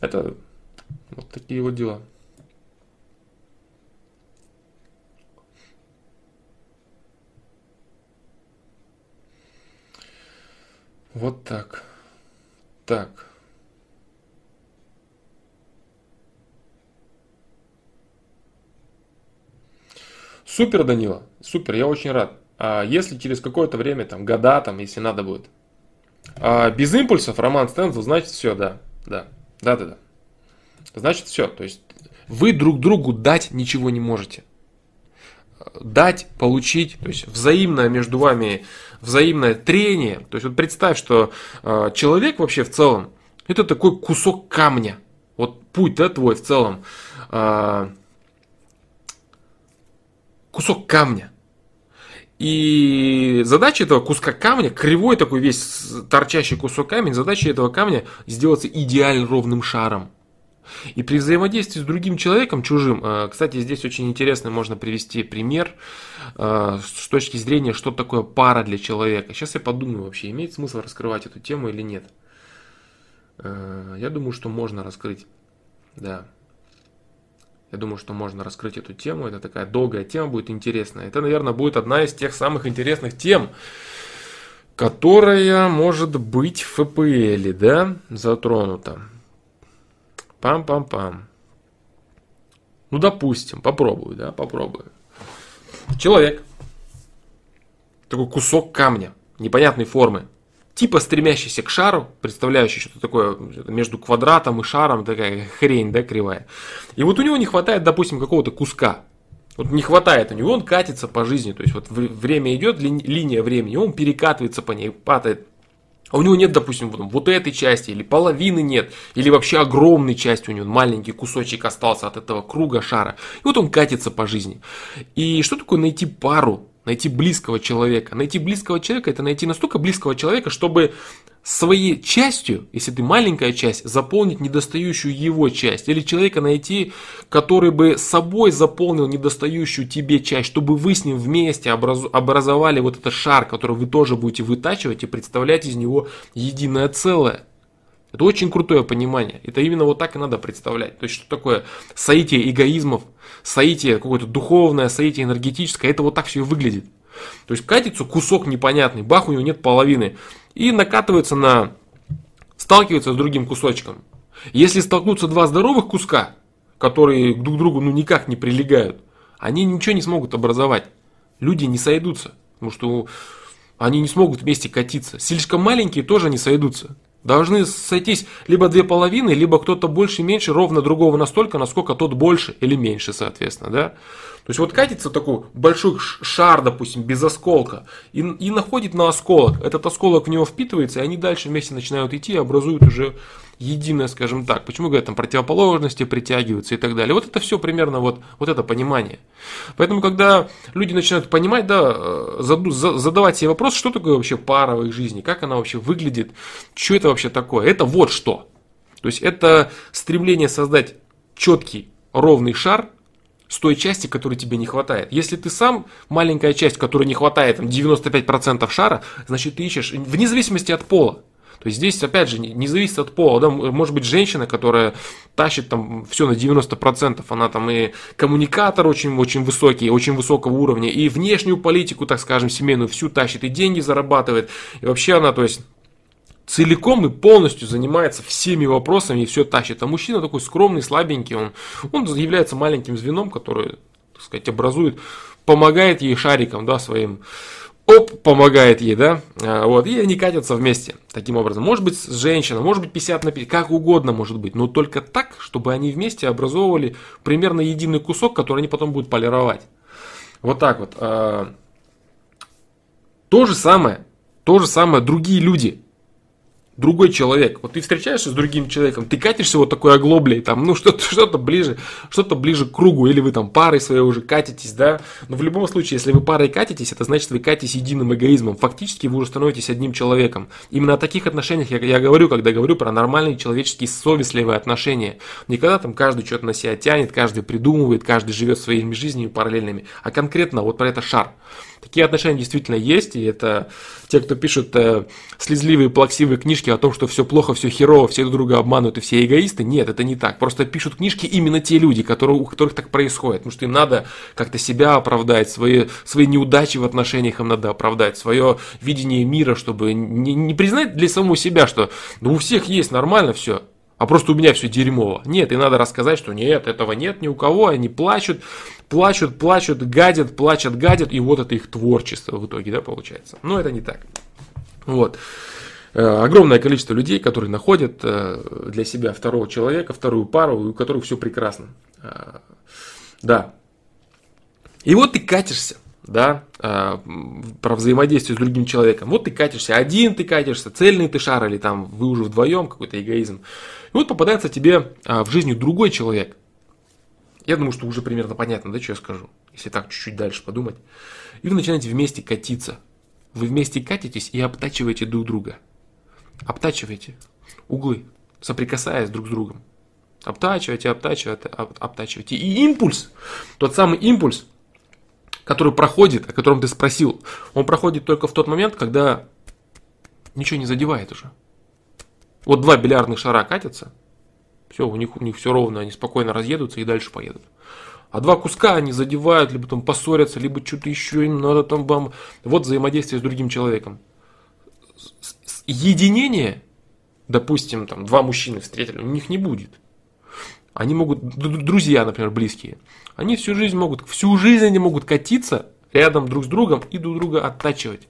Speaker 1: Это вот такие вот дела. Вот так. Так. Супер, Данила. Супер, я очень рад. А если через какое-то время, там, года, там, если надо будет. А без импульсов Роман Стензел, значит все, да. Да. Да, да, да. Значит все. То есть вы друг другу дать ничего не можете дать, получить, то есть взаимное между вами, взаимное трение. То есть вот представь, что э, человек вообще в целом, это такой кусок камня. Вот путь, да, твой в целом. Э, кусок камня. И задача этого куска камня, кривой такой весь торчащий кусок камня, задача этого камня сделаться идеально ровным шаром. И при взаимодействии с другим человеком, чужим, э, кстати, здесь очень интересно можно привести пример э, с точки зрения, что такое пара для человека. Сейчас я подумаю вообще, имеет смысл раскрывать эту тему или нет. Э, я думаю, что можно раскрыть. Да. Я думаю, что можно раскрыть эту тему. Это такая долгая тема, будет интересная. Это, наверное, будет одна из тех самых интересных тем, которая может быть в ФПЛ, да, затронута. Пам-пам-пам. Ну, допустим, попробую, да, попробую. Человек. Такой кусок камня непонятной формы. Типа стремящийся к шару, представляющий что-то такое между квадратом и шаром, такая хрень, да, кривая. И вот у него не хватает, допустим, какого-то куска. Вот не хватает у него, он катится по жизни. То есть вот время идет, линия времени, он перекатывается по ней, падает а у него нет, допустим, вот, вот этой части, или половины нет, или вообще огромной части у него, маленький кусочек остался от этого круга шара. И вот он катится по жизни. И что такое найти пару, найти близкого человека? Найти близкого человека, это найти настолько близкого человека, чтобы своей частью, если ты маленькая часть, заполнить недостающую его часть. Или человека найти, который бы собой заполнил недостающую тебе часть, чтобы вы с ним вместе образовали вот этот шар, который вы тоже будете вытачивать и представлять из него единое целое. Это очень крутое понимание. Это именно вот так и надо представлять. То есть, что такое соитие эгоизмов, соитие какое-то духовное, соитие энергетическое. Это вот так все и выглядит. То есть, катится кусок непонятный, бах, у него нет половины и накатывается на... сталкивается с другим кусочком. Если столкнутся два здоровых куска, которые друг к другу ну, никак не прилегают, они ничего не смогут образовать. Люди не сойдутся, потому что они не смогут вместе катиться. Слишком маленькие тоже не сойдутся. Должны сойтись либо две половины, либо кто-то больше и меньше, ровно другого настолько, насколько тот больше или меньше, соответственно, да. То есть вот катится такой большой шар, допустим, без осколка, и, и находит на осколок. Этот осколок в него впитывается, и они дальше вместе начинают идти и образуют уже единое, скажем так. Почему говорят, там противоположности притягиваются и так далее. Вот это все примерно вот, вот это понимание. Поэтому, когда люди начинают понимать, да, э, задавать себе вопрос, что такое вообще пара в их жизни, как она вообще выглядит, что это вообще такое, это вот что. То есть это стремление создать четкий ровный шар, с той части, которой тебе не хватает. Если ты сам маленькая часть, которой не хватает там, 95% шара, значит ты ищешь, вне зависимости от пола. То есть здесь, опять же, не зависит от пола. Да? Может быть, женщина, которая тащит там все на 90%, она там и коммуникатор очень, очень высокий, очень высокого уровня, и внешнюю политику, так скажем, семейную всю тащит, и деньги зарабатывает. И вообще она, то есть, целиком и полностью занимается всеми вопросами и все тащит. А мужчина такой скромный, слабенький, он, он является маленьким звеном, который, так сказать, образует, помогает ей шариком, да, своим оп, помогает ей, да, а, вот, и они катятся вместе, таким образом. Может быть, женщина, может быть, 50 на 50, как угодно может быть, но только так, чтобы они вместе образовывали примерно единый кусок, который они потом будут полировать. Вот так вот. А. То же самое, то же самое другие люди – другой человек. Вот ты встречаешься с другим человеком, ты катишься вот такой оглоблей, там, ну, (laughs) что-то что ближе, что-то ближе к кругу, или вы там парой своей уже катитесь, да. Но в любом случае, если вы парой катитесь, это значит, вы катитесь единым эгоизмом. Фактически вы уже становитесь одним человеком. Именно о таких отношениях я, я говорю, когда говорю про нормальные человеческие совестливые отношения. Не когда там каждый что-то на себя тянет, каждый придумывает, каждый живет своими жизнями параллельными, а конкретно вот про это шар. Такие отношения действительно есть, и это те, кто пишут э, слезливые, плаксивые книжки о том, что все плохо, все херово, все друг друга обманывают и все эгоисты. Нет, это не так. Просто пишут книжки именно те люди, которые, у которых так происходит. Потому что им надо как-то себя оправдать, свои, свои неудачи в отношениях им надо оправдать, свое видение мира, чтобы не, не признать для самого себя, что ну, у всех есть нормально все, а просто у меня все дерьмово. Нет, и надо рассказать, что нет, этого нет ни у кого, они плачут, плачут, плачут, гадят, плачут, гадят, и вот это их творчество в итоге, да, получается. Но это не так. Вот. Э, огромное количество людей, которые находят э, для себя второго человека, вторую пару, у которых все прекрасно. Э, да. И вот ты катишься, да, про взаимодействие с другим человеком. Вот ты катишься, один ты катишься, цельный ты шар, или там вы уже вдвоем, какой-то эгоизм. И вот попадается тебе в жизни другой человек, я думаю, что уже примерно понятно, да, что я скажу, если так чуть-чуть дальше подумать. И вы начинаете вместе катиться. Вы вместе катитесь и обтачиваете друг друга. Обтачиваете углы, соприкасаясь друг с другом. Обтачиваете, обтачиваете, обтачиваете. И импульс, тот самый импульс, который проходит, о котором ты спросил, он проходит только в тот момент, когда ничего не задевает уже. Вот два бильярдных шара катятся – все, у них, у них все ровно, они спокойно разъедутся и дальше поедут. А два куска они задевают, либо там поссорятся, либо что-то еще им надо там бам. Вот взаимодействие с другим человеком. Единение, допустим, там два мужчины встретили, у них не будет. Они могут, друзья, например, близкие, они всю жизнь могут, всю жизнь они могут катиться рядом друг с другом и друг друга оттачивать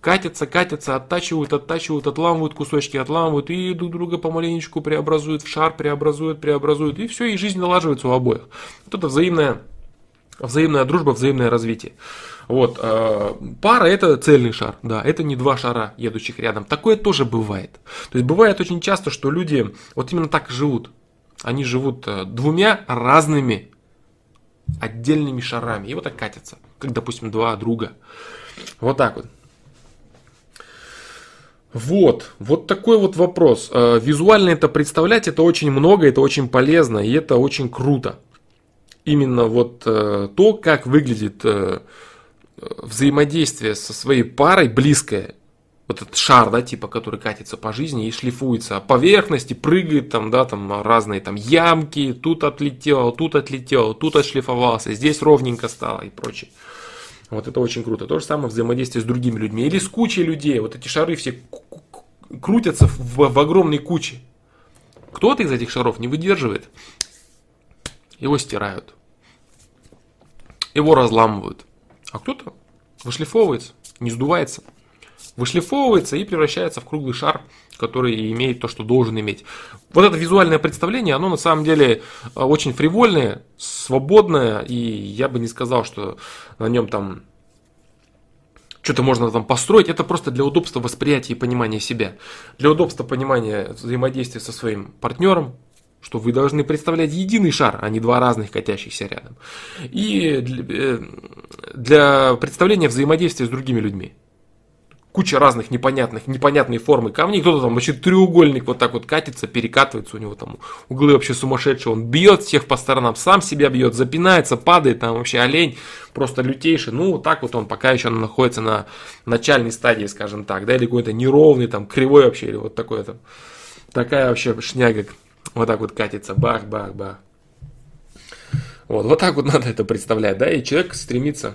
Speaker 1: катятся, катятся, оттачивают, оттачивают, отламывают кусочки, отламывают и друг друга помаленечку преобразуют в шар, преобразуют, преобразуют, и все, и жизнь налаживается у обоих. Вот это взаимная, взаимная дружба, взаимное развитие. Вот, э, пара это цельный шар, да, это не два шара, едущих рядом. Такое тоже бывает. То есть бывает очень часто, что люди вот именно так живут. Они живут э, двумя разными отдельными шарами. И вот так катятся, как, допустим, два друга. Вот так вот. Вот, вот такой вот вопрос. Э, визуально это представлять, это очень много, это очень полезно, и это очень круто. Именно вот э, то, как выглядит э, взаимодействие со своей парой близкое, вот этот шар, да, типа, который катится по жизни и шлифуется, поверхности прыгает там, да, там разные там ямки, тут отлетел, тут отлетел, тут отшлифовался, здесь ровненько стало и прочее. Вот это очень круто. То же самое взаимодействие с другими людьми. Или с кучей людей. Вот эти шары все крутятся в, в огромной куче. Кто-то из этих шаров не выдерживает. Его стирают. Его разламывают. А кто-то вышлифовывается, не сдувается. Вышлифовывается и превращается в круглый шар, который имеет то, что должен иметь. Вот это визуальное представление, оно на самом деле э, очень фривольное, свободное, и я бы не сказал, что на нем там что-то можно там построить, это просто для удобства восприятия и понимания себя. Для удобства понимания взаимодействия со своим партнером, что вы должны представлять единый шар, а не два разных катящихся рядом. И для, для представления взаимодействия с другими людьми куча разных непонятных, непонятной формы камней. Кто-то там вообще треугольник вот так вот катится, перекатывается, у него там углы вообще сумасшедшие. Он бьет всех по сторонам, сам себя бьет, запинается, падает, там вообще олень просто лютейший. Ну, вот так вот он пока еще находится на начальной стадии, скажем так, да, или какой-то неровный, там, кривой вообще, или вот такой там. Такая вообще шняга вот так вот катится, бах-бах-бах. Вот, вот так вот (laughs) надо это представлять, да, и человек стремится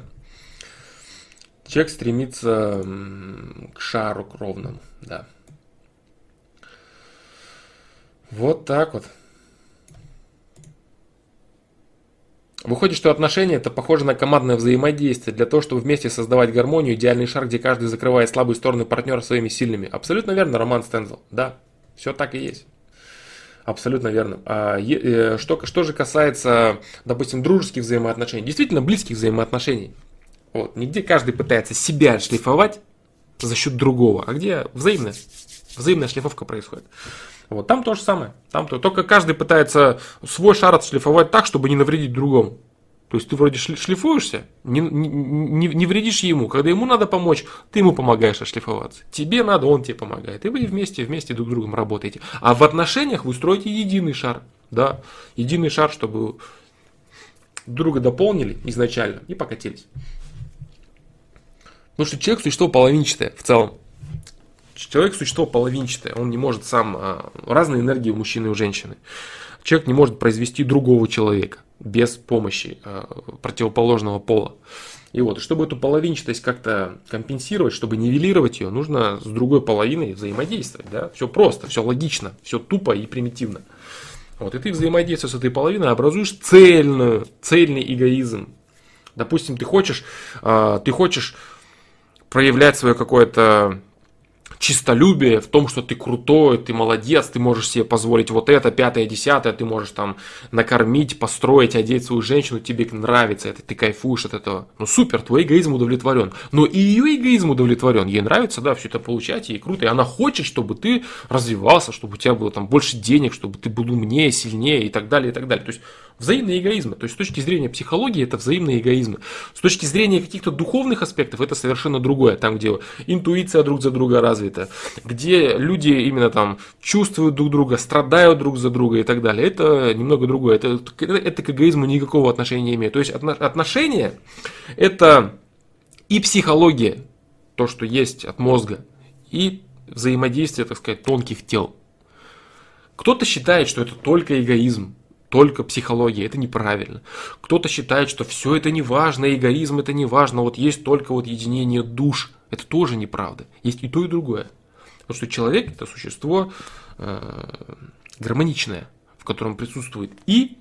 Speaker 1: Человек стремится к шару к ровному, да. Вот так вот. Выходит, что отношения это похоже на командное взаимодействие. Для того, чтобы вместе создавать гармонию, идеальный шар, где каждый закрывает слабые стороны партнера своими сильными. Абсолютно верно, Роман Стензел. Да, все так и есть. Абсолютно верно. А, э, что, что же касается, допустим, дружеских взаимоотношений, действительно близких взаимоотношений. Вот. Нигде каждый пытается себя шлифовать за счет другого, а где взаимная, взаимная шлифовка происходит. Вот. Там то же самое. Там то. Только каждый пытается свой шар отшлифовать так, чтобы не навредить другому. То есть ты вроде шлифуешься, не, не, не вредишь ему. Когда ему надо помочь, ты ему помогаешь отшлифоваться. Тебе надо, он тебе помогает. И вы вместе, вместе друг с другом работаете. А в отношениях вы строите единый шар. Да, единый шар, чтобы друга дополнили изначально и покатились. Потому что человек существо половинчатое в целом. Человек существо половинчатое, он не может сам, а, разные энергии у мужчины и у женщины. Человек не может произвести другого человека без помощи а, противоположного пола. И вот, чтобы эту половинчатость как-то компенсировать, чтобы нивелировать ее, нужно с другой половиной взаимодействовать. Да? Все просто, все логично, все тупо и примитивно. Вот, и ты взаимодействуешь с этой половиной, образуешь цельную, цельный эгоизм. Допустим, ты хочешь, а, ты хочешь проявлять свое какое-то чистолюбие в том, что ты крутой, ты молодец, ты можешь себе позволить вот это, пятое, десятое, ты можешь там накормить, построить, одеть свою женщину, тебе нравится это, ты кайфуешь от этого. Ну супер, твой эгоизм удовлетворен. Но и ее эгоизм удовлетворен. Ей нравится, да, все это получать, ей круто. И она хочет, чтобы ты развивался, чтобы у тебя было там больше денег, чтобы ты был умнее, сильнее и так далее, и так далее. То есть Взаимные эгоизмы. То есть с точки зрения психологии это взаимные эгоизмы. С точки зрения каких-то духовных аспектов это совершенно другое. Там, где интуиция друг за друга развита, где люди именно там чувствуют друг друга, страдают друг за друга и так далее. Это немного другое. Это, это, это к эгоизму никакого отношения не имеет. То есть отношения это и психология, то, что есть от мозга, и взаимодействие, так сказать, тонких тел. Кто-то считает, что это только эгоизм только психология, это неправильно. Кто-то считает, что все это не важно, эгоизм это не важно, вот есть только вот единение душ. Это тоже неправда. Есть и то, и другое. Потому что человек это существо э, гармоничное, в котором присутствует и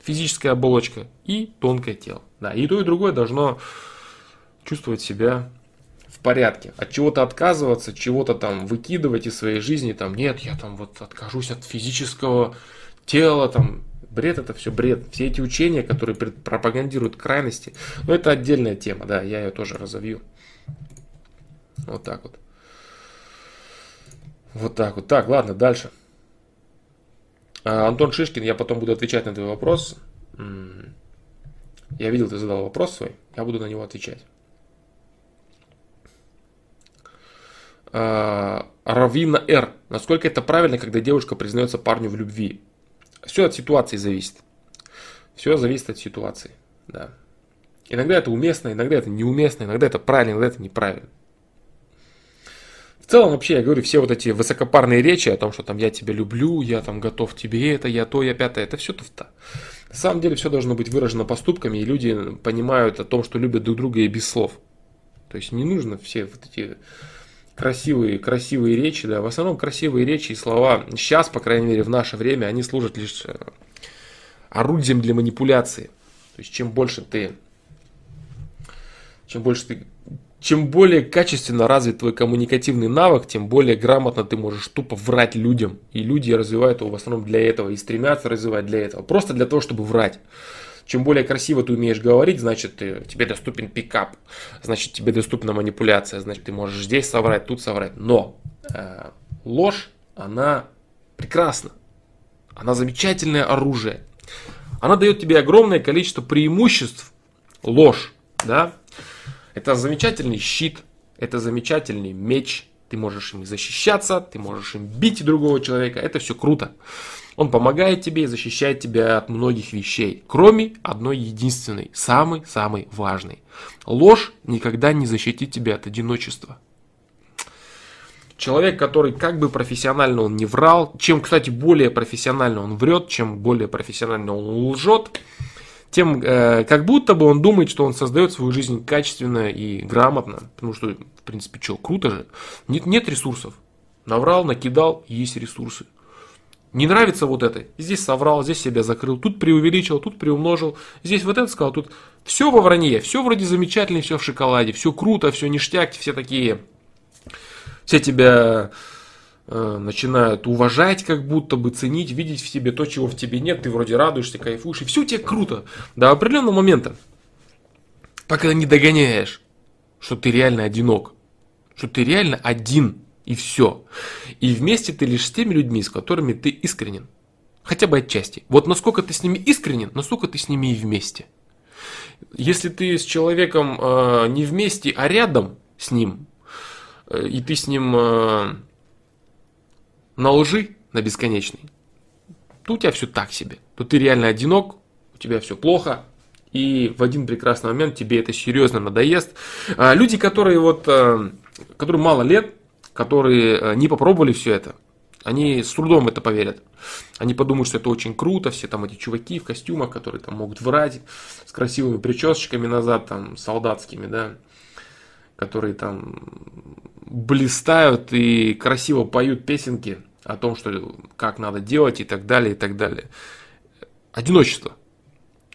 Speaker 1: физическая оболочка, и тонкое тело. Да, и то, и другое должно чувствовать себя в порядке. От чего-то отказываться, чего-то там выкидывать из своей жизни, там, нет, я там вот откажусь от физического тело, там, бред это все бред. Все эти учения, которые пропагандируют крайности, но это отдельная тема, да, я ее тоже разовью. Вот так вот. Вот так вот. Так, ладно, дальше. А, Антон Шишкин, я потом буду отвечать на твой вопрос. Я видел, ты задал вопрос свой, я буду на него отвечать. А, Равина Р. Насколько это правильно, когда девушка признается парню в любви? Все от ситуации зависит. Все зависит от ситуации. Да. Иногда это уместно, иногда это неуместно, иногда это правильно, иногда это неправильно. Целом, вообще, я говорю, все вот эти высокопарные речи о том, что там я тебя люблю, я там готов тебе это, я то, я пятое, это все туфта. На самом деле все должно быть выражено поступками, и люди понимают о том, что любят друг друга и без слов. То есть не нужно все вот эти красивые, красивые речи, да, в основном красивые речи и слова сейчас, по крайней мере, в наше время, они служат лишь э, орудием для манипуляции. То есть чем больше ты, чем больше ты чем более качественно развит твой коммуникативный навык, тем более грамотно ты можешь тупо врать людям. И люди развивают его в основном для этого и стремятся развивать для этого. Просто для того, чтобы врать. Чем более красиво ты умеешь говорить, значит ты, тебе доступен пикап, значит тебе доступна манипуляция, значит ты можешь здесь соврать, тут соврать. Но э, ложь, она прекрасна. Она замечательное оружие. Она дает тебе огромное количество преимуществ. Ложь, да? Это замечательный щит, это замечательный меч. Ты можешь им защищаться, ты можешь им бить другого человека. Это все круто. Он помогает тебе и защищает тебя от многих вещей, кроме одной единственной, самой-самой важной. Ложь никогда не защитит тебя от одиночества. Человек, который как бы профессионально он не врал, чем, кстати, более профессионально он врет, чем более профессионально он лжет, тем э, как будто бы он думает, что он создает свою жизнь качественно и грамотно. Потому что, в принципе, что, круто же. Нет, нет ресурсов. Наврал, накидал, есть ресурсы. Не нравится вот это. Здесь соврал, здесь себя закрыл, тут преувеличил, тут приумножил, здесь вот это сказал, тут все во вранье, все вроде замечательно, все в шоколаде, все круто, все ништяк, все такие, все тебя начинают уважать, как будто бы ценить, видеть в себе то, чего в тебе нет, ты вроде радуешься, кайфуешь, и все у тебя круто. До определенного момента, пока не догоняешь, что ты реально одинок, что ты реально один – и все. И вместе ты лишь с теми людьми, с которыми ты искренен. Хотя бы отчасти. Вот насколько ты с ними искренен, насколько ты с ними и вместе. Если ты с человеком э, не вместе, а рядом с ним, э, и ты с ним э, на лжи, на бесконечной, то у тебя все так себе. То ты реально одинок, у тебя все плохо, и в один прекрасный момент тебе это серьезно надоест. А люди, которые вот, э, которым мало лет, которые э, не попробовали все это, они с трудом это поверят. Они подумают, что это очень круто, все там эти чуваки в костюмах, которые там могут врать с красивыми причесочками назад, там, солдатскими, да, которые там блистают и красиво поют песенки о том, что как надо делать и так далее, и так далее. Одиночество.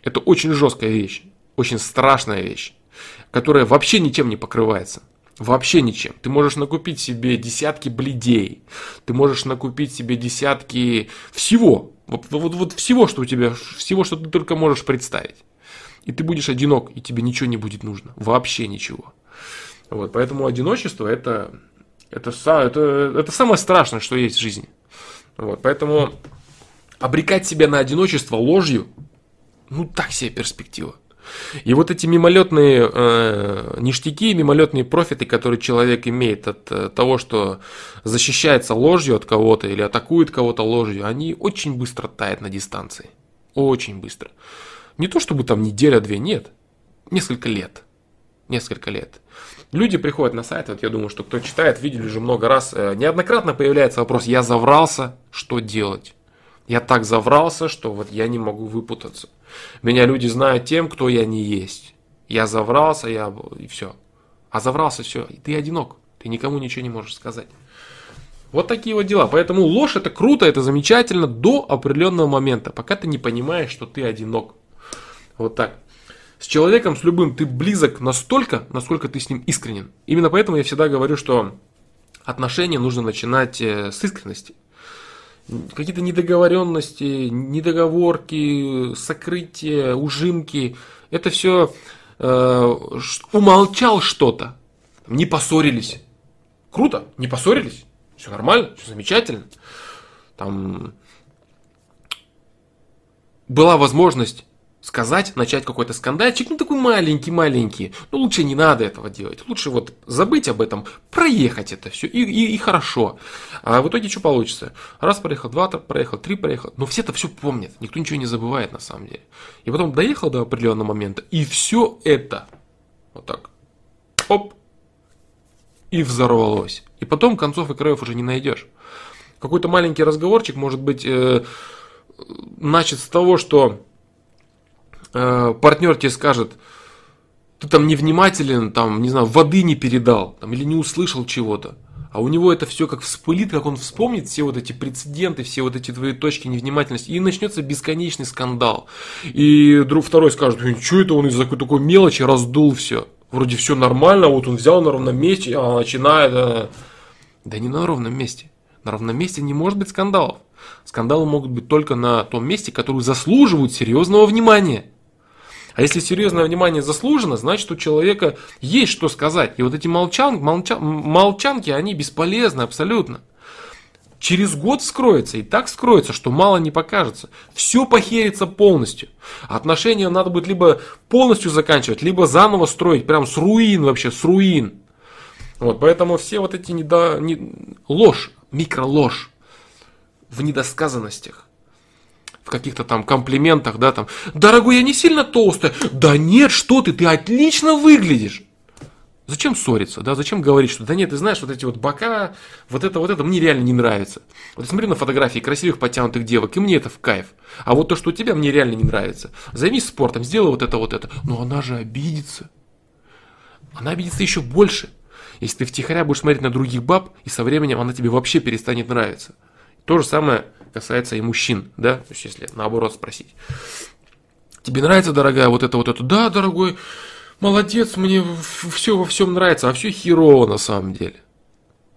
Speaker 1: Это очень жесткая вещь, очень страшная вещь, которая вообще ничем не покрывается. Вообще ничем. Ты можешь накупить себе десятки бледей, ты можешь накупить себе десятки всего, вот, вот, вот всего, что у тебя, всего, что ты только можешь представить. И ты будешь одинок, и тебе ничего не будет нужно. Вообще ничего. Вот, поэтому одиночество это, это, это, это самое страшное, что есть в жизни. Вот, поэтому обрекать себя на одиночество ложью, ну так себе перспектива. И вот эти мимолетные э, ништяки, мимолетные профиты, которые человек имеет от э, того, что защищается ложью от кого-то или атакует кого-то ложью, они очень быстро тают на дистанции. Очень быстро. Не то чтобы там неделя-две, нет. Несколько лет. Несколько лет. Люди приходят на сайт, вот я думаю, что кто читает, видели уже много раз, э, неоднократно появляется вопрос, я заврался, что делать? Я так заврался, что вот я не могу выпутаться. Меня люди знают тем, кто я не есть. Я заврался, я и все. А заврался все, и ты одинок. Ты никому ничего не можешь сказать. Вот такие вот дела. Поэтому ложь это круто, это замечательно до определенного момента, пока ты не понимаешь, что ты одинок. Вот так. С человеком, с любым, ты близок настолько, насколько ты с ним искренен. Именно поэтому я всегда говорю, что отношения нужно начинать э, с искренности какие-то недоговоренности, недоговорки, сокрытия, ужимки. Это все э, умолчал что-то. Не поссорились. Круто, не поссорились. Все нормально, все замечательно. Там была возможность сказать, начать какой-то скандальчик, ну такой маленький-маленький. Ну лучше не надо этого делать. Лучше вот забыть об этом, проехать это все и, и, и хорошо. А в итоге что получится? Раз проехал, два проехал, три проехал. Но все это все помнят. Никто ничего не забывает на самом деле. И потом доехал до определенного момента, и все это вот так, оп, и взорвалось. И потом концов и краев уже не найдешь. Какой-то маленький разговорчик может быть э, начат с того, что э, партнер тебе скажет, ты там невнимателен, там, не знаю, воды не передал, там, или не услышал чего-то. А у него это все как вспылит, как он вспомнит все вот эти прецеденты, все вот эти твои точки невнимательности, и начнется бесконечный скандал. И друг второй скажет, что это он из-за такой мелочи раздул все. Вроде все нормально, вот он взял на ровном месте, а начинает... А... Да не на ровном месте. На ровном месте не может быть скандалов. Скандалы могут быть только на том месте, которые заслуживают серьезного внимания. А если серьезное внимание заслужено, значит у человека есть что сказать. И вот эти молчан, молча, молчанки, они бесполезны абсолютно. Через год скроется, и так скроется, что мало не покажется. Все похерится полностью. Отношения надо будет либо полностью заканчивать, либо заново строить, прям с руин вообще, с руин. Вот, поэтому все вот эти недо... не... ложь, микроложь в недосказанностях, в каких-то там комплиментах, да, там, дорогой, я не сильно толстая, да нет, что ты, ты отлично выглядишь. Зачем ссориться, да, зачем говорить, что да нет, ты знаешь, вот эти вот бока, вот это, вот это мне реально не нравится. Вот я смотрю на фотографии красивых подтянутых девок, и мне это в кайф. А вот то, что у тебя, мне реально не нравится. Займись спортом, сделай вот это, вот это. Но она же обидится. Она обидится еще больше. Если ты втихаря будешь смотреть на других баб, и со временем она тебе вообще перестанет нравиться. То же самое касается и мужчин, да, то есть если наоборот спросить. Тебе нравится, дорогая, вот это, вот это? Да, дорогой, молодец, мне все во всем нравится, а все херово на самом деле.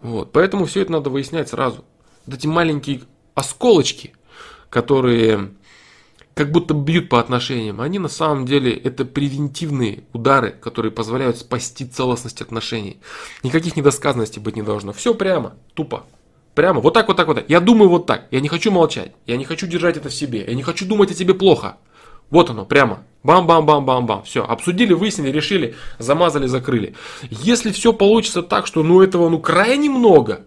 Speaker 1: Вот, поэтому все это надо выяснять сразу. Вот эти маленькие осколочки, которые как будто бьют по отношениям, они на самом деле это превентивные удары, которые позволяют спасти целостность отношений. Никаких недосказанностей быть не должно. Все прямо, тупо. Прямо, вот так, вот так, вот так. Я думаю вот так. Я не хочу молчать. Я не хочу держать это в себе. Я не хочу думать о тебе плохо. Вот оно, прямо. Бам-бам-бам-бам-бам. Все, обсудили, выяснили, решили, замазали, закрыли. Если все получится так, что ну этого ну крайне много,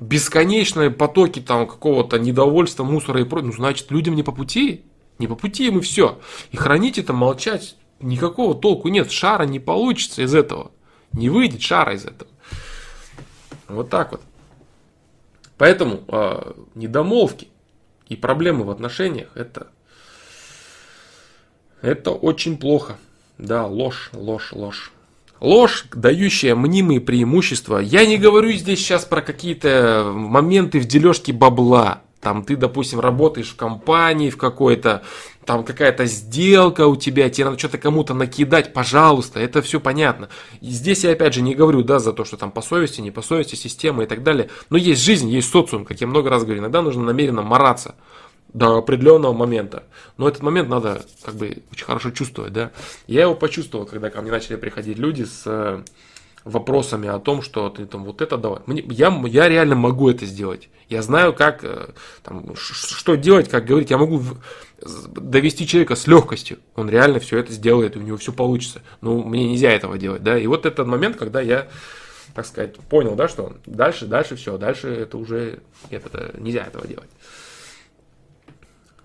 Speaker 1: бесконечные потоки там какого-то недовольства, мусора и прочего, ну значит людям не по пути. Не по пути им и все. И хранить это, молчать, никакого толку нет. Шара не получится из этого. Не выйдет шара из этого. Вот так вот. Поэтому э, недомолвки и проблемы в отношениях это, это очень плохо. Да, ложь, ложь, ложь. Ложь, дающая мнимые преимущества. Я не говорю здесь сейчас про какие-то моменты в дележке бабла. Там ты, допустим, работаешь в компании в какой-то, там какая-то сделка у тебя, тебе надо что-то кому-то накидать, пожалуйста, это все понятно. И здесь я опять же не говорю, да, за то, что там по совести, не по совести, система и так далее. Но есть жизнь, есть социум, как я много раз говорю, иногда нужно намеренно мараться до определенного момента. Но этот момент надо как бы очень хорошо чувствовать, да. Я его почувствовал, когда ко мне начали приходить люди с вопросами о том, что ты там вот это давай. Мне, я, я реально могу это сделать. Я знаю, как, э, там, что делать, как говорить. Я могу довести человека с легкостью. Он реально все это сделает, у него все получится. Но мне нельзя этого делать, да. И вот этот момент, когда я, так сказать, понял, да, что дальше, дальше все, дальше это уже нет, это нельзя этого делать.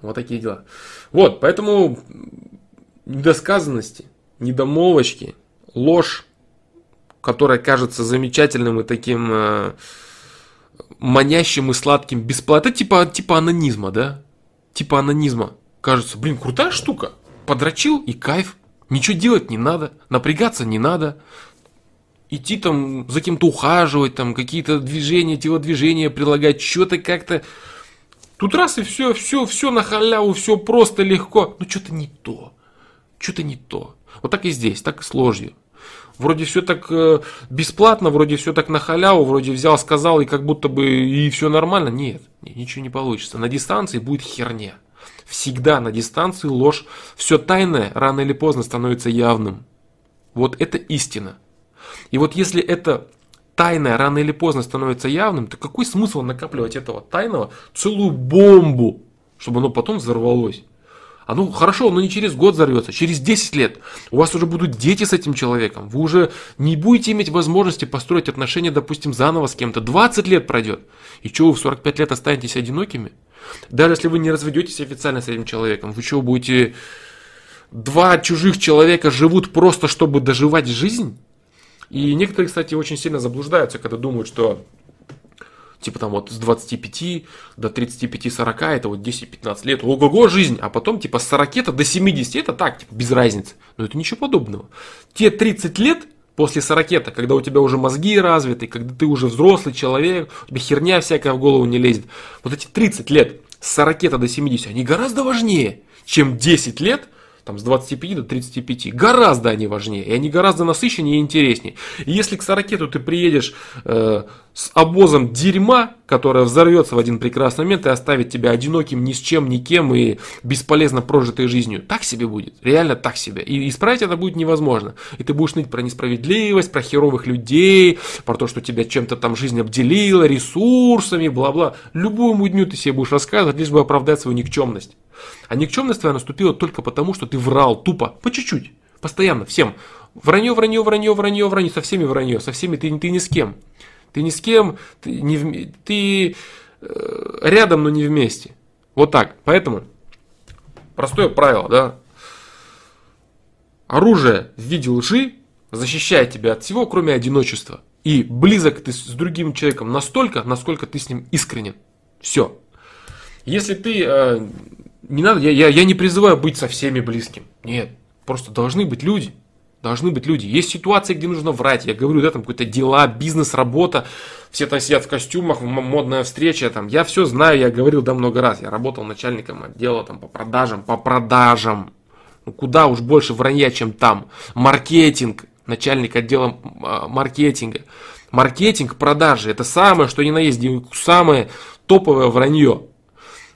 Speaker 1: Вот такие дела. Вот, поэтому недосказанности, недомолвочки, ложь, которое кажется замечательным и таким э, манящим и сладким бесплатно. Это типа, типа анонизма, да? Типа анонизма. Кажется, блин, крутая штука. Подрочил и кайф. Ничего делать не надо, напрягаться не надо. Идти там за кем-то ухаживать, там какие-то движения, телодвижения прилагать, что-то как-то. Тут раз и все, все, все на халяву, все просто легко. Ну что-то не то. Что-то не то. Вот так и здесь, так и с ложью. Вроде все так э, бесплатно, вроде все так на халяву, вроде взял, сказал, и как будто бы и все нормально. Нет, ничего не получится. На дистанции будет херня. Всегда на дистанции ложь. Все тайное рано или поздно становится явным. Вот это истина. И вот если это тайное рано или поздно становится явным, то какой смысл накапливать этого тайного целую бомбу, чтобы оно потом взорвалось? А ну хорошо, но не через год взорвется, через 10 лет. У вас уже будут дети с этим человеком. Вы уже не будете иметь возможности построить отношения, допустим, заново с кем-то. 20 лет пройдет. И что, вы в 45 лет останетесь одинокими? Даже если вы не разведетесь официально с этим человеком, вы что, будете... Два чужих человека живут просто, чтобы доживать жизнь? И некоторые, кстати, очень сильно заблуждаются, когда думают, что типа там вот с 25 до 35-40 это вот 10-15 лет, ого-го, жизнь, а потом типа с 40 до 70 это так, типа без разницы. Но это ничего подобного. Те 30 лет после 40 когда у тебя уже мозги развиты, когда ты уже взрослый человек, у тебя херня всякая в голову не лезет. Вот эти 30 лет с 40 до 70, они гораздо важнее, чем 10 лет там, с 25 до 35. Гораздо они важнее, и они гораздо насыщеннее и интереснее. И если к 40 то ты приедешь э, с обозом дерьма, которое взорвется в один прекрасный момент и оставит тебя одиноким ни с чем, никем и бесполезно прожитой жизнью, так себе будет, реально так себе. И исправить это будет невозможно. И ты будешь ныть про несправедливость, про херовых людей, про то, что тебя чем-то там жизнь обделила, ресурсами, бла-бла. Любую мудню ты себе будешь рассказывать, лишь бы оправдать свою никчемность. А никчемность твоя наступила только потому, что ты врал тупо, по чуть-чуть, постоянно, всем. Вранье, вранье, вранье, вранье, вранье, со всеми вранье, со всеми ты, ты ни с кем. Ты ни с кем, ты, не, ты э, рядом, но не вместе. Вот так. Поэтому простое правило, да. Оружие в виде лжи защищает тебя от всего, кроме одиночества. И близок ты с другим человеком настолько, насколько ты с ним искренен. Все. Если ты э, не надо, я, я, я не призываю быть со всеми близким. Нет, просто должны быть люди. Должны быть люди. Есть ситуации, где нужно врать. Я говорю, да, там какие-то дела, бизнес, работа. Все там сидят в костюмах, модная встреча. Там. Я все знаю, я говорил, да, много раз. Я работал начальником отдела там, по продажам. По продажам. Ну, куда уж больше вранья, чем там. Маркетинг. Начальник отдела а, маркетинга. Маркетинг, продажи. Это самое, что ни на есть, самое топовое вранье.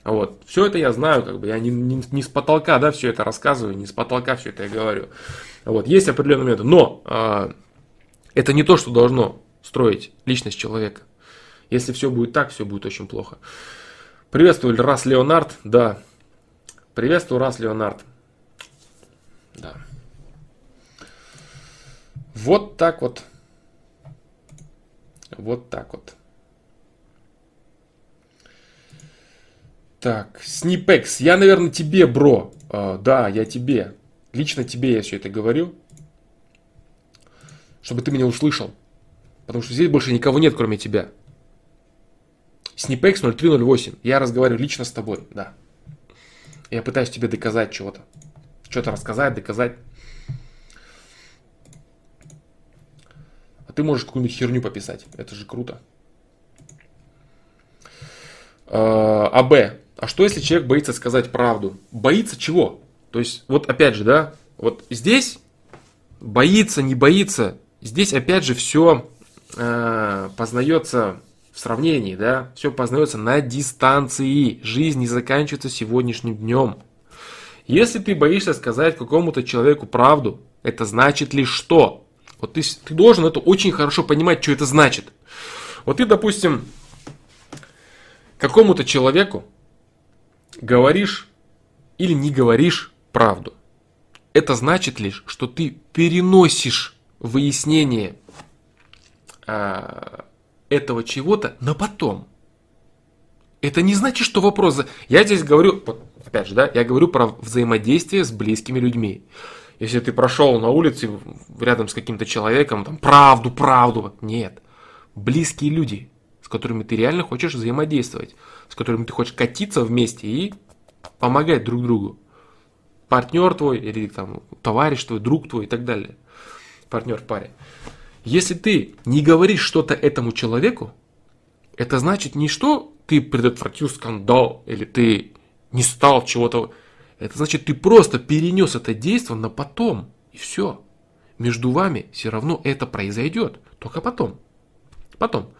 Speaker 1: Вот. Все это я знаю, как бы я не, не, не с потолка, да, все это рассказываю, не с потолка все это я говорю. Вот. Есть определенные методы, но э, это не то, что должно строить личность человека. Если все будет так, все будет очень плохо. Приветствую, Рас Леонард, да. Приветствую, Рас Леонард. Да. Вот так вот. Вот так вот. Так, Снипекс. Я, наверное, тебе, бро. А, да, я тебе. Лично тебе я все это говорю. Чтобы ты меня услышал. Потому что здесь больше никого нет, кроме тебя. Снипекс 0308. Я разговариваю лично с тобой, да. Я пытаюсь тебе доказать чего-то. Что-то рассказать, доказать. А ты можешь какую-нибудь херню пописать. Это же круто. А, АБ. А что если человек боится сказать правду? Боится чего? То есть, вот опять же, да, вот здесь боится, не боится, здесь опять же все э, познается в сравнении, да, все познается на дистанции. Жизнь не заканчивается сегодняшним днем. Если ты боишься сказать какому-то человеку правду, это значит ли что? Вот ты, ты должен это очень хорошо понимать, что это значит. Вот ты, допустим, какому-то человеку говоришь или не говоришь правду. Это значит лишь, что ты переносишь выяснение а, этого чего-то на потом. Это не значит, что вопрос... Я здесь говорю, опять же, да, я говорю про взаимодействие с близкими людьми. Если ты прошел на улице рядом с каким-то человеком, там, правду, правду. Нет. Близкие люди, с которыми ты реально хочешь взаимодействовать, с которыми ты хочешь катиться вместе и помогать друг другу. Партнер твой или там, товарищ твой, друг твой и так далее. Партнер в паре. Если ты не говоришь что-то этому человеку, это значит не что ты предотвратил скандал или ты не стал чего-то. Это значит, ты просто перенес это действие на потом. И все. Между вами все равно это произойдет. Только потом. Потом.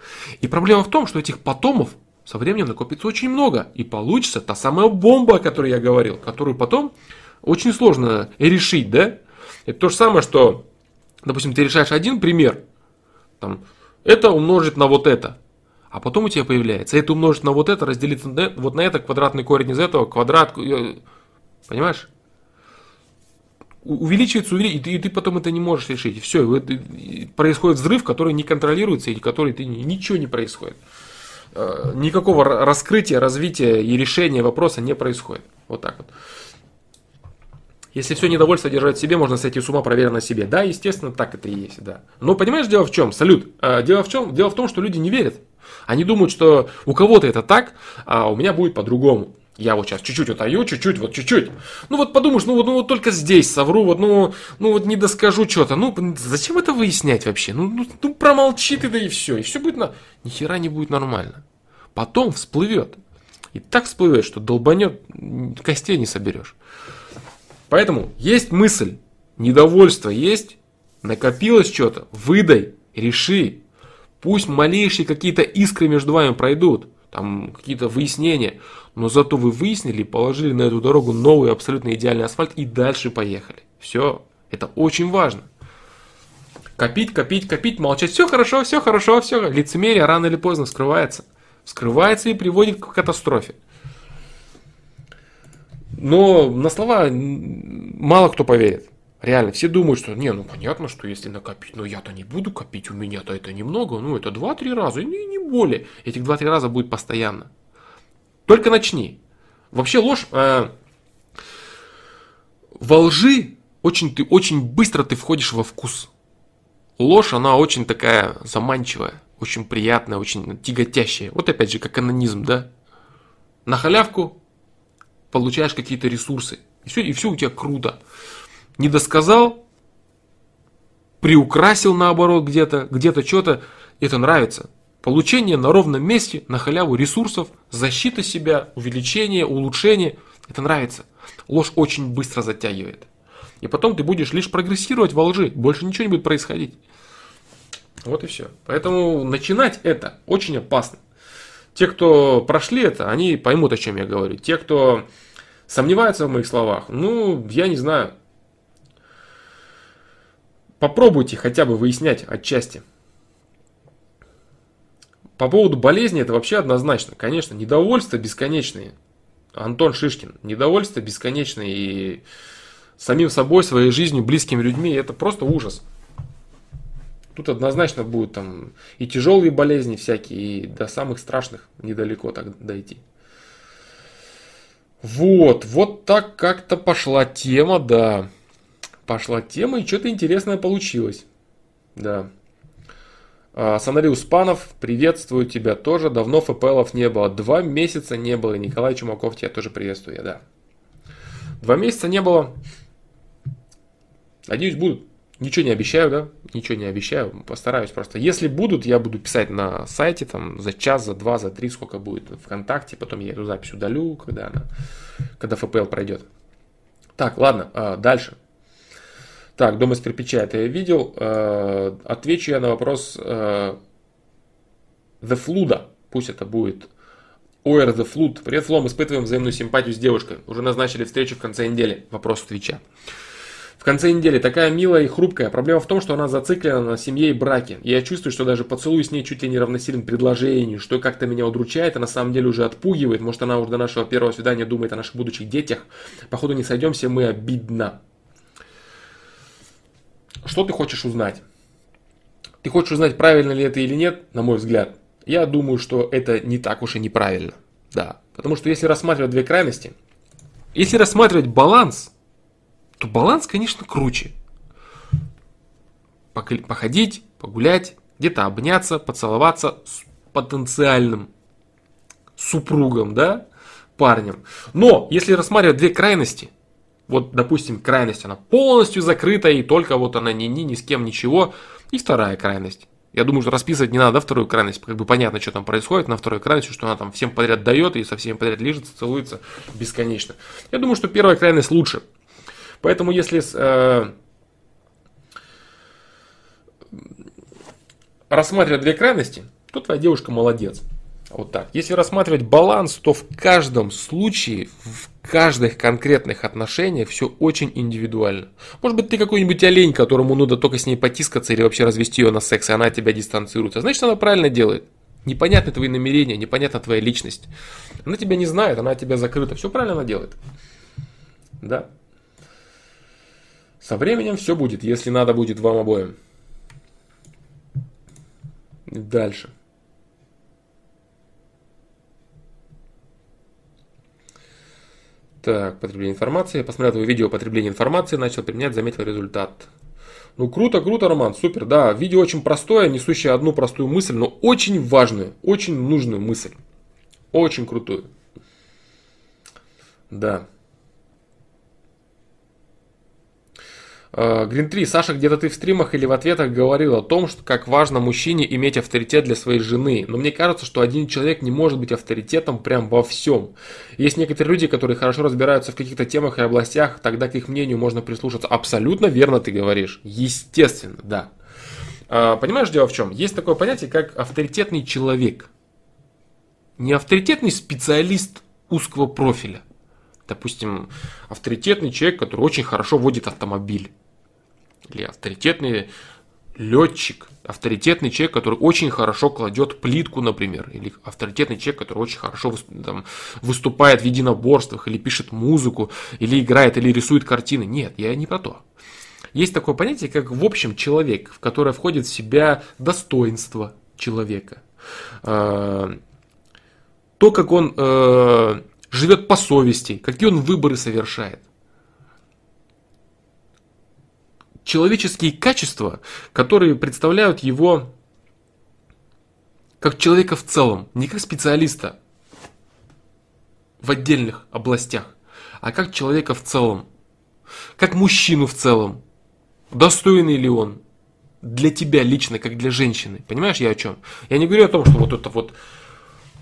Speaker 1: И проблема в том, что этих потомов со временем накопится очень много. И получится та самая бомба, о которой я говорил, которую потом очень сложно решить, да? Это то же самое, что, допустим, ты решаешь один пример, там, это умножить на вот это. А потом у тебя появляется, это умножить на вот это, разделить на, вот на это, квадратный корень из этого, квадрат, э, понимаешь? увеличивается, увеличивается, и ты, потом это не можешь решить. Все, происходит взрыв, который не контролируется, и который ты ничего не происходит. Э, никакого раскрытия, развития и решения вопроса не происходит. Вот так вот. Если все недовольство держать в себе, можно сойти с ума, проверя на себе. Да, естественно, так это и есть, да. Но понимаешь, дело в чем? Салют. Э, дело в чем? Дело в том, что люди не верят. Они думают, что у кого-то это так, а у меня будет по-другому. Я вот сейчас чуть-чуть утаю, чуть-чуть, вот чуть-чуть. Ну вот подумаешь, ну вот, ну вот только здесь совру, вот ну, ну вот не доскажу что-то. Ну зачем это выяснять вообще? Ну, ну, ну промолчи ты да и все. И все будет на... Ни хера не будет нормально. Потом всплывет. И так всплывет, что долбанет, костей не соберешь. Поэтому есть мысль, недовольство есть, накопилось что-то, выдай, реши. Пусть малейшие какие-то искры между вами пройдут, там какие-то выяснения, но зато вы выяснили, положили на эту дорогу новый абсолютно идеальный асфальт и дальше поехали. Все, это очень важно. Копить, копить, копить, молчать. Все хорошо, все хорошо, все. Лицемерие рано или поздно скрывается. Скрывается и приводит к катастрофе. Но на слова мало кто поверит. Реально, все думают, что не, ну понятно, что если накопить, но я-то не буду копить, у меня-то это немного, ну это 2-3 раза, не, не более. Этих 2-3 раза будет постоянно. Только начни. Вообще ложь, э, во лжи очень, ты, очень быстро ты входишь во вкус. Ложь, она очень такая заманчивая, очень приятная, очень тяготящая. Вот опять же, как анонизм, да? На халявку получаешь какие-то ресурсы. И все, и все у тебя круто. Не досказал, приукрасил наоборот где-то, где-то что-то. Это нравится. Получение на ровном месте, на халяву ресурсов, защита себя, увеличение, улучшение. Это нравится. Ложь очень быстро затягивает. И потом ты будешь лишь прогрессировать во лжи. Больше ничего не будет происходить. Вот и все. Поэтому начинать это очень опасно. Те, кто прошли это, они поймут, о чем я говорю. Те, кто сомневаются в моих словах, ну, я не знаю. Попробуйте хотя бы выяснять отчасти. По поводу болезни это вообще однозначно. Конечно, недовольство бесконечное. Антон Шишкин. Недовольство бесконечное и самим собой, своей жизнью, близкими людьми. Это просто ужас. Тут однозначно будут там и тяжелые болезни всякие, и до самых страшных недалеко так дойти. Вот, вот так как-то пошла тема, да. Пошла тема, и что-то интересное получилось. Да. А, Санариус Панов, приветствую тебя тоже. Давно ФПЛов не было. Два месяца не было. Николай Чумаков, тебя тоже приветствую, да. Два месяца не было. Надеюсь, будут. Ничего не обещаю, да? Ничего не обещаю. Постараюсь просто. Если будут, я буду писать на сайте там за час, за два, за три, сколько будет ВКонтакте. Потом я эту запись удалю, когда она, когда ФПЛ пройдет. Так, ладно, а, дальше. Так, дом из кирпича это я видел. А, отвечу я на вопрос а, The Flood. Пусть это будет OR The Flood. Привет, Флом, испытываем взаимную симпатию с девушкой. Уже назначили встречу в конце недели. Вопрос Твича конце недели такая милая и хрупкая. Проблема в том, что она зациклена на семье и браке. Я чувствую, что даже поцелуй с ней чуть ли не равносилен предложению, что как-то меня удручает, а на самом деле уже отпугивает. Может, она уже до нашего первого свидания думает о наших будущих детях. Походу, не сойдемся, мы обидно. Что ты хочешь узнать? Ты хочешь узнать, правильно ли это или нет, на мой взгляд. Я думаю, что это не так уж и неправильно. Да. Потому что если рассматривать две крайности, если рассматривать баланс – то баланс, конечно, круче. Походить, погулять, где-то обняться, поцеловаться с потенциальным супругом, да, парнем. Но если рассматривать две крайности, вот, допустим, крайность, она полностью закрыта, и только вот она ни, ни, ни с кем ничего, и вторая крайность. Я думаю, что расписывать не надо вторую крайность, как бы понятно, что там происходит на второй крайности, что она там всем подряд дает и со всеми подряд лежится, целуется бесконечно. Я думаю, что первая крайность лучше. Поэтому если э, рассматривать две крайности, то твоя девушка молодец. Вот так. Если рассматривать баланс, то в каждом случае, в каждых конкретных отношениях все очень индивидуально. Может быть, ты какой-нибудь олень, которому надо только с ней потискаться или вообще развести ее на секс, и она от тебя дистанцируется. Значит, она правильно делает. Непонятны твои намерения, непонятна твоя личность. Она тебя не знает, она от тебя закрыта. Все правильно она делает. Да. Со временем все будет, если надо будет вам обоим. Дальше. Так, потребление информации. Посмотрел твое видео потребление информации, начал применять, заметил результат. Ну, круто, круто, Роман, супер, да. Видео очень простое, несущее одну простую мысль, но очень важную, очень нужную мысль. Очень крутую. Да. Грин 3, Саша, где-то ты в стримах или в ответах говорил о том, что как важно мужчине иметь авторитет для своей жены. Но мне кажется, что один человек не может быть авторитетом прям во всем. Есть некоторые люди, которые хорошо разбираются в каких-то темах и областях, тогда к их мнению можно прислушаться. Абсолютно верно ты говоришь. Естественно, да. А, понимаешь, дело в чем? Есть такое понятие, как авторитетный человек. Не авторитетный специалист узкого профиля. Допустим, авторитетный человек, который очень хорошо водит автомобиль или авторитетный летчик, авторитетный человек, который очень хорошо кладет плитку, например, или авторитетный человек, который очень хорошо там, выступает в единоборствах, или пишет музыку, или играет, или рисует картины. Нет, я не про то. Есть такое понятие, как в общем человек, в которое входит в себя достоинство человека. А, то, как он э, живет по совести, какие он выборы совершает. Человеческие качества, которые представляют его как человека в целом, не как специалиста в отдельных областях, а как человека в целом, как мужчину в целом. Достойный ли он для тебя лично, как для женщины? Понимаешь, я о чем? Я не говорю о том, что вот это вот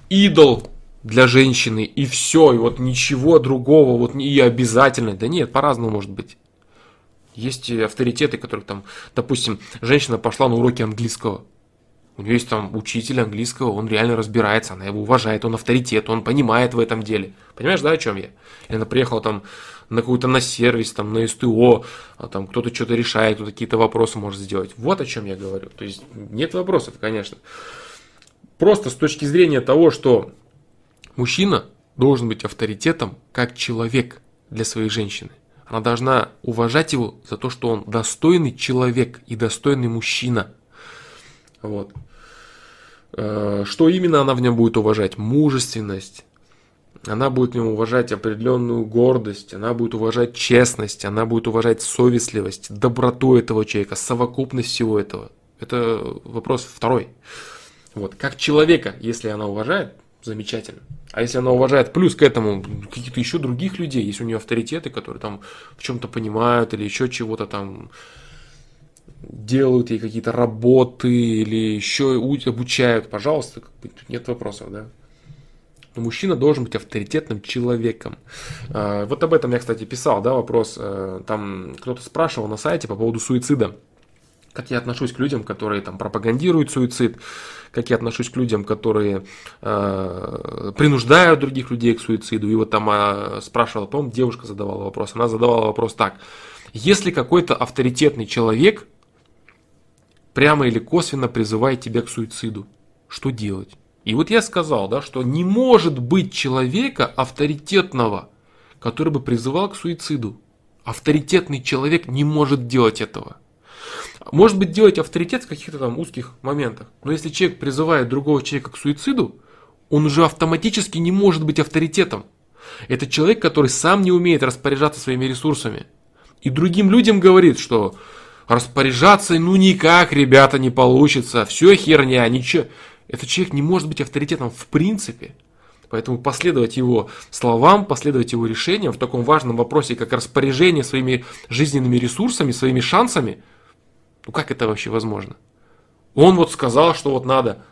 Speaker 1: идол для женщины и все, и вот ничего другого, вот и обязательно. Да нет, по-разному может быть. Есть авторитеты, которых там, допустим, женщина пошла на уроки английского. У нее есть там учитель английского, он реально разбирается, она его уважает, он авторитет, он понимает в этом деле. Понимаешь, да, о чем я? Или она приехала там на какой-то на сервис, там на СТО, а там кто-то что-то решает, кто какие-то вопросы может сделать. Вот о чем я говорю. То есть нет вопросов, конечно. Просто с точки зрения того, что мужчина должен быть авторитетом как человек для своей женщины. Она должна уважать его за то, что он достойный человек и достойный мужчина. Вот. Э, что именно она в нем будет уважать? Мужественность. Она будет в нем уважать определенную гордость, она будет уважать честность, она будет уважать совестливость, доброту этого человека, совокупность всего этого. Это вопрос второй. Вот. Как человека, если она уважает, замечательно. А если она уважает плюс к этому каких-то еще других людей, есть у нее авторитеты, которые там в чем-то понимают или еще чего-то там делают ей какие-то работы или еще обучают, пожалуйста, нет вопросов, да. Но мужчина должен быть авторитетным человеком. А, вот об этом я, кстати, писал, да, вопрос. Э, там кто-то спрашивал на сайте по поводу суицида как я отношусь к людям, которые там пропагандируют суицид, как я отношусь к людям, которые э, принуждают других людей к суициду. И вот там э, спрашивала, по-моему, девушка задавала вопрос. Она задавала вопрос так. Если какой-то авторитетный человек прямо или косвенно призывает тебя к суициду, что делать? И вот я сказал, да, что не может быть человека авторитетного, который бы призывал к суициду. Авторитетный человек не может делать этого. Может быть, делать авторитет в каких-то там узких моментах. Но если человек призывает другого человека к суициду, он уже автоматически не может быть авторитетом. Это человек, который сам не умеет распоряжаться своими ресурсами. И другим людям говорит, что распоряжаться ну никак, ребята, не получится, все херня, ничего. Этот человек не может быть авторитетом в принципе. Поэтому последовать его словам, последовать его решениям в таком важном вопросе, как распоряжение своими жизненными ресурсами, своими шансами – ну как это вообще возможно? Он вот сказал, что вот надо.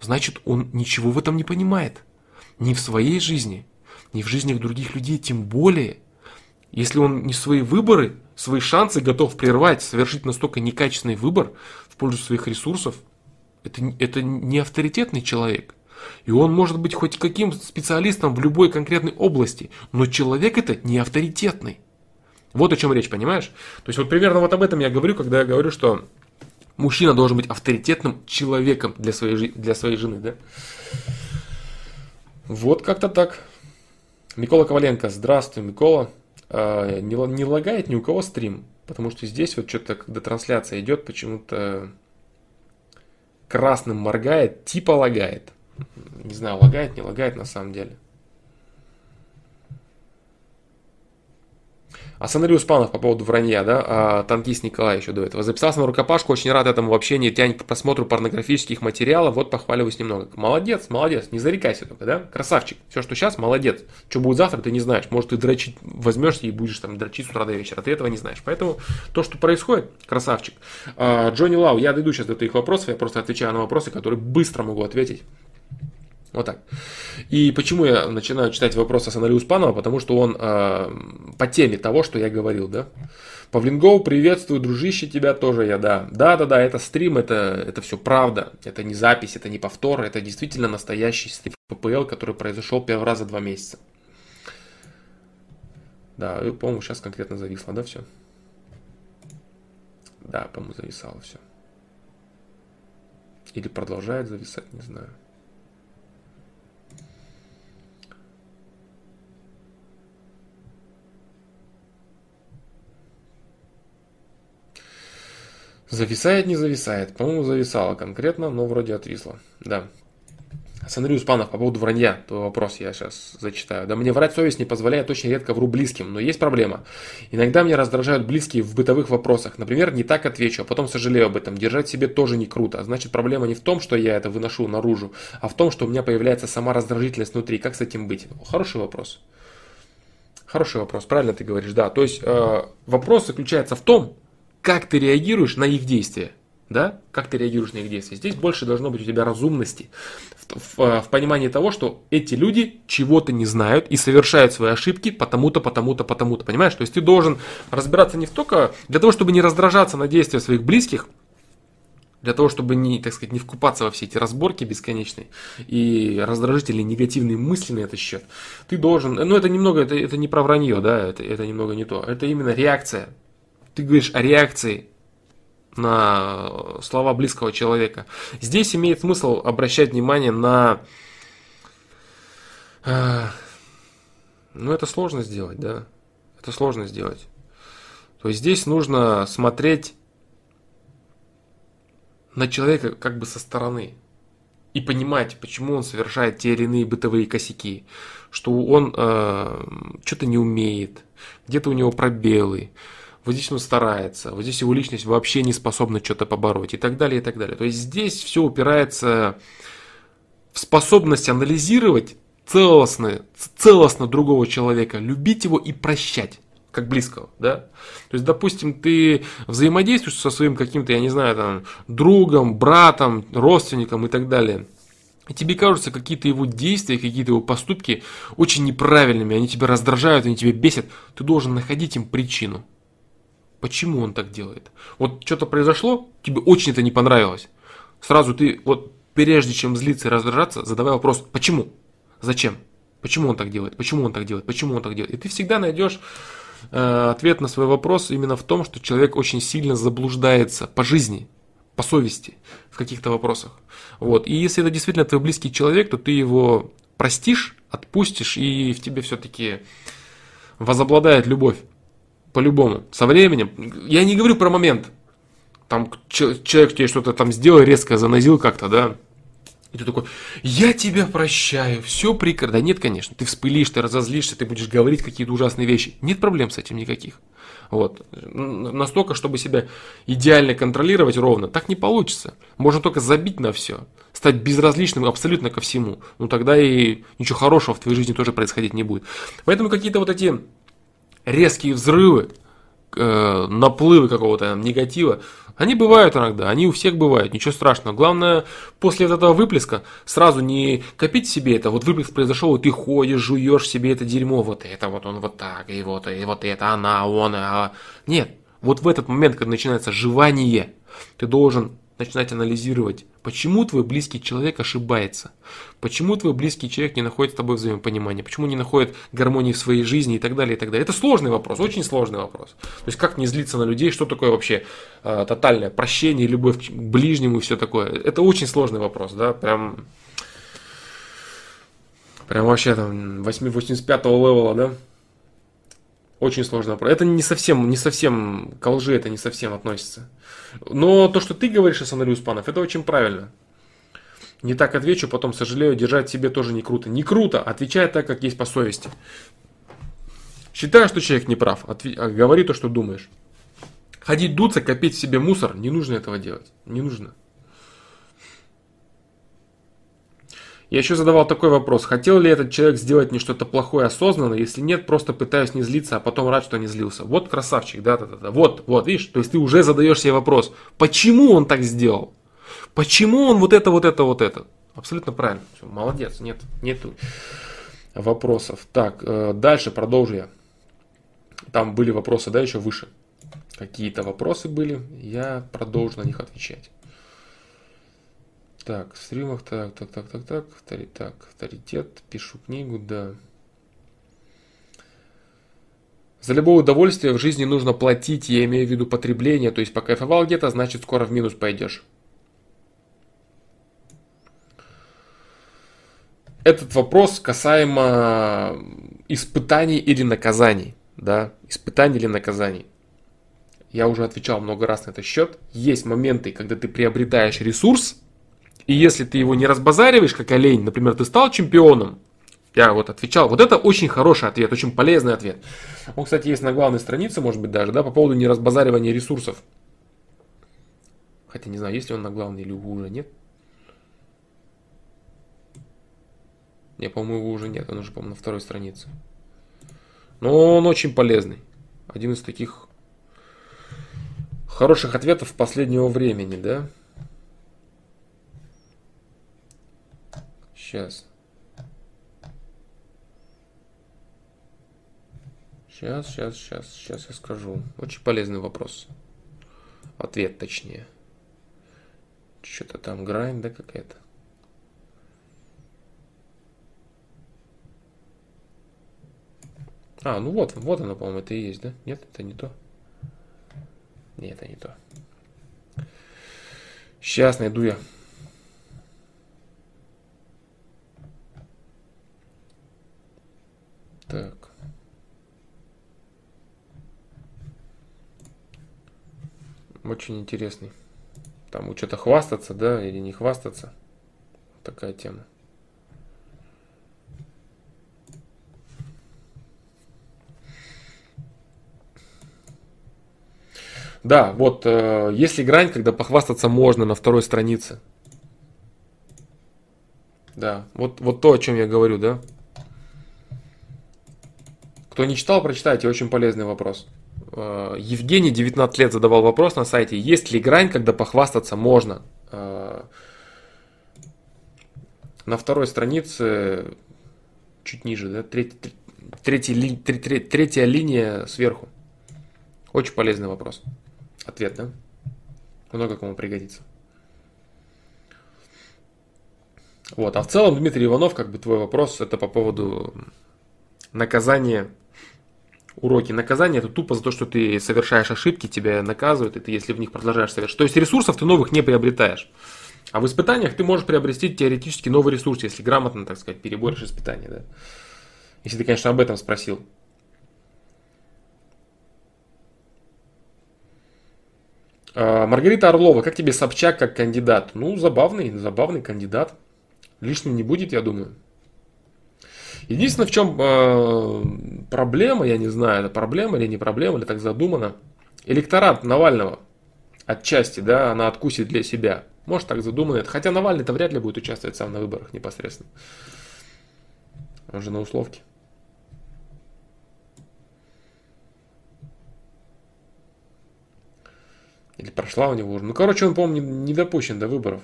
Speaker 1: Значит, он ничего в этом не понимает. Ни в своей жизни, ни в жизнях других людей, тем более. Если он не свои выборы, свои шансы готов прервать, совершить настолько некачественный выбор в пользу своих ресурсов, это, это не авторитетный человек. И он может быть хоть каким специалистом в любой конкретной области, но человек это не авторитетный. Вот о чем речь, понимаешь? То есть вот примерно вот об этом я говорю, когда я говорю, что мужчина должен быть авторитетным человеком для своей, для своей жены, да? Вот как-то так. Микола Коваленко, здравствуй, Микола. А, не, не лагает ни у кого стрим, потому что здесь вот что-то, когда трансляция идет, почему-то красным моргает, типа лагает. Не знаю, лагает, не лагает на самом деле. Асанари Успанов по поводу вранья, да, а танкист Николай еще до этого. Записался на рукопашку, очень рад этому вообще не тянет к просмотру порнографических материалов, вот похваливаюсь немного. Молодец, молодец, не зарекайся только, да, красавчик. Все, что сейчас, молодец. Что будет завтра, ты не знаешь. Может, ты дрочить возьмешься и будешь там дрочить с утра до вечера, ты этого не знаешь. Поэтому то, что происходит, красавчик. А, Джонни Лау, я дойду сейчас до твоих вопросов, я просто отвечаю на вопросы, которые быстро могу ответить. Вот так. И почему я начинаю читать вопросы Санали Успанова? Потому что он э, по теме того, что я говорил, да. Павлингоу, приветствую, дружище, тебя тоже я, да. Да, да, да, это стрим, это, это все правда. Это не запись, это не повтор, это действительно настоящий стрим ППЛ, который произошел первый раз за два месяца. Да, и, по-моему, сейчас конкретно зависло, да, все? Да, по-моему, зависало все. Или продолжает зависать, не знаю. Зависает, не зависает. По-моему, зависало конкретно, но вроде отвисло. Да. Сандрий Успанов, по поводу вранья, твой вопрос я сейчас зачитаю. Да мне врать совесть не позволяет, очень редко вру близким, но есть проблема. Иногда меня раздражают близкие в бытовых вопросах. Например, не так отвечу, а потом сожалею об этом. Держать себе тоже не круто. Значит, проблема не в том, что я это выношу наружу, а в том, что у меня появляется сама раздражительность внутри. Как с этим быть? Хороший вопрос. Хороший вопрос, правильно ты говоришь, да. То есть э, вопрос заключается в том, как ты реагируешь на их действия. Да? Как ты реагируешь на их действия? Здесь больше должно быть у тебя разумности в, в, в понимании того, что эти люди чего-то не знают и совершают свои ошибки потому-то, потому-то, потому-то. Понимаешь? То есть ты должен разбираться не только для того, чтобы не раздражаться на действия своих близких, для того, чтобы не, так сказать, не вкупаться во все эти разборки бесконечные и раздражительные негативные мысли на этот счет, ты должен, ну это немного, это, это не про вранье, да, это, это немного не то, это именно реакция ты говоришь о реакции на слова близкого человека. Здесь имеет смысл обращать внимание на... Э, ну, это сложно сделать, да. Это сложно сделать. То есть здесь нужно смотреть на человека как бы со стороны и понимать, почему он совершает те или иные бытовые косяки, что он э, что-то не умеет, где-то у него пробелы, вот здесь он старается, вот здесь его личность вообще не способна что-то побороть и так далее, и так далее. То есть здесь все упирается в способность анализировать целостно, целостно другого человека, любить его и прощать как близкого, да. То есть, допустим, ты взаимодействуешь со своим каким-то, я не знаю, там, другом, братом, родственником и так далее. И тебе кажутся какие-то его действия, какие-то его поступки очень неправильными, они тебя раздражают, они тебя бесят. Ты должен находить им причину. Почему он так делает? Вот что-то произошло, тебе очень это не понравилось. Сразу ты, вот прежде чем злиться и раздражаться, задавай вопрос, почему? Зачем? Почему он так делает? Почему он так делает? Почему он так делает? И ты всегда найдешь э, ответ на свой вопрос именно в том, что человек очень сильно заблуждается по жизни, по совести в каких-то вопросах. Вот. И если это действительно твой близкий человек, то ты его простишь, отпустишь, и в тебе все-таки возобладает любовь. По-любому. Со временем. Я не говорю про момент. Там человек тебе что-то там сделал, резко занозил как-то, да. И ты такой, я тебя прощаю, все прекрасно. Да нет, конечно, ты вспылишь, ты разозлишься, ты будешь говорить какие-то ужасные вещи. Нет проблем с этим никаких. Вот. Настолько, чтобы себя идеально контролировать ровно, так не получится. Можно только забить на все, стать безразличным абсолютно ко всему. Ну тогда и ничего хорошего в твоей жизни тоже происходить не будет. Поэтому какие-то вот эти резкие взрывы, э, наплывы какого-то негатива, они бывают иногда, они у всех бывают, ничего страшного. Главное, после этого выплеска сразу не копить себе это, вот выплеск произошел, и ты ходишь, жуешь себе это дерьмо, вот это вот он вот так, и вот, и вот это она, он, а... Нет, вот в этот момент, когда начинается жевание, ты должен начинать анализировать, почему твой близкий человек ошибается, почему твой близкий человек не находит с тобой взаимопонимания, почему не находит гармонии в своей жизни и так далее, и так далее. Это сложный вопрос, очень сложный вопрос. То есть как не злиться на людей, что такое вообще э, тотальное прощение, любовь к ближнему и все такое. Это очень сложный вопрос, да, прям, прям вообще там 85-го левела, да. Очень сложный вопрос. Это не совсем, не совсем к лжи это не совсем относится. Но то, что ты говоришь, Асанари Успанов, это очень правильно. Не так отвечу, потом сожалею, держать себе тоже не круто. Не круто, отвечай так, как есть по совести. Считаю, что человек не прав. Отви- а говори то, что думаешь. Ходить дуться, копить в себе мусор, не нужно этого делать. Не нужно. Я еще задавал такой вопрос. Хотел ли этот человек сделать мне что-то плохое осознанно? Если нет, просто пытаюсь не злиться, а потом рад, что не злился. Вот красавчик, да-да-да. Вот, вот, видишь, то есть ты уже задаешь себе вопрос. Почему он так сделал? Почему он вот это, вот это, вот это? Абсолютно правильно. Все, молодец. Нет, нету вопросов. Так, э, дальше продолжу я. Там были вопросы, да, еще выше. Какие-то вопросы были. Я продолжу на них отвечать. Так, в стримах, так, так, так, так, так, авторитет, так, авторитет, пишу книгу, да. За любое удовольствие в жизни нужно платить, я имею в виду потребление, то есть покайфовал где-то, значит скоро в минус пойдешь. Этот вопрос касаемо испытаний или наказаний, да, испытаний или наказаний. Я уже отвечал много раз на этот счет. Есть моменты, когда ты приобретаешь ресурс, и если ты его не разбазариваешь, как олень, например, ты стал чемпионом, я вот отвечал, вот это очень хороший ответ, очень полезный ответ. Он, кстати, есть на главной странице, может быть, даже, да, по поводу неразбазаривания ресурсов. Хотя не знаю, есть ли он на главной или уже нет. Не, по-моему, его уже нет, он уже, по-моему, на второй странице. Но он очень полезный. Один из таких хороших ответов последнего времени, да? Сейчас. Сейчас, сейчас, сейчас, сейчас я скажу. Очень полезный вопрос. Ответ точнее. Что-то там грань, да, какая-то. А, ну вот, вот она, по-моему, это и есть, да? Нет, это не то. Нет, это не то. Сейчас найду я. Так. Очень интересный. Там что-то хвастаться, да, или не хвастаться. Такая тема. Да, вот э, есть грань, когда похвастаться можно на второй странице? Да, вот, вот то, о чем я говорю, да? Кто не читал, прочитайте, очень полезный вопрос. Э, Евгений, 19 лет, задавал вопрос на сайте, есть ли грань, когда похвастаться можно? Э, на второй странице, чуть ниже, да, треть, третья, третья, третья линия сверху. Очень полезный вопрос. Ответ, да? Много кому пригодится. Вот, а в целом, Дмитрий Иванов, как бы твой вопрос, это по поводу наказания, уроки наказания, это тупо за то, что ты совершаешь ошибки, тебя наказывают, и ты, если в них продолжаешь совершать. То есть ресурсов ты новых не приобретаешь. А в испытаниях ты можешь приобрести теоретически новый ресурс, если грамотно, так сказать, переборешь испытания, да. Если ты, конечно, об этом спросил. А, Маргарита Орлова, как тебе Собчак как кандидат? Ну, забавный, забавный кандидат. Лишним не будет, я думаю. Единственное, в чем э, проблема, я не знаю, это проблема или не проблема, или так задумано. Электорат Навального отчасти, да, она откусит для себя. Может так задумано это. Хотя Навальный-то вряд ли будет участвовать сам на выборах непосредственно. Он же на условке. Или прошла у него уже. Ну, короче, он, по-моему, не, допущен до выборов.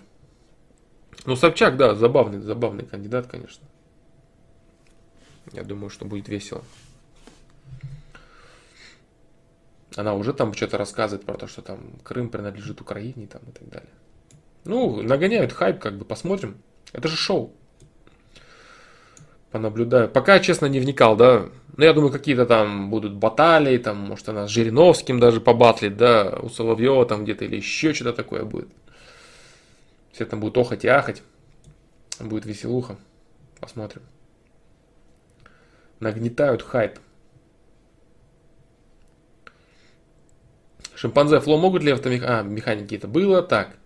Speaker 1: Ну, Собчак, да, забавный, забавный кандидат, конечно. Я думаю, что будет весело. Она уже там что-то рассказывает про то, что там Крым принадлежит Украине там, и так далее. Ну, нагоняют хайп, как бы, посмотрим. Это же шоу. Понаблюдаю. Пока, честно, не вникал, да. Но я думаю, какие-то там будут баталии, там, может, она с Жириновским даже побатлит, да, у Соловьева там где-то или еще что-то такое будет. Все там будут охать и ахать. Будет веселуха. Посмотрим. Нагнетают хайп. Шимпанзе Фло могут ли автомеханики? А, механики это было. Так.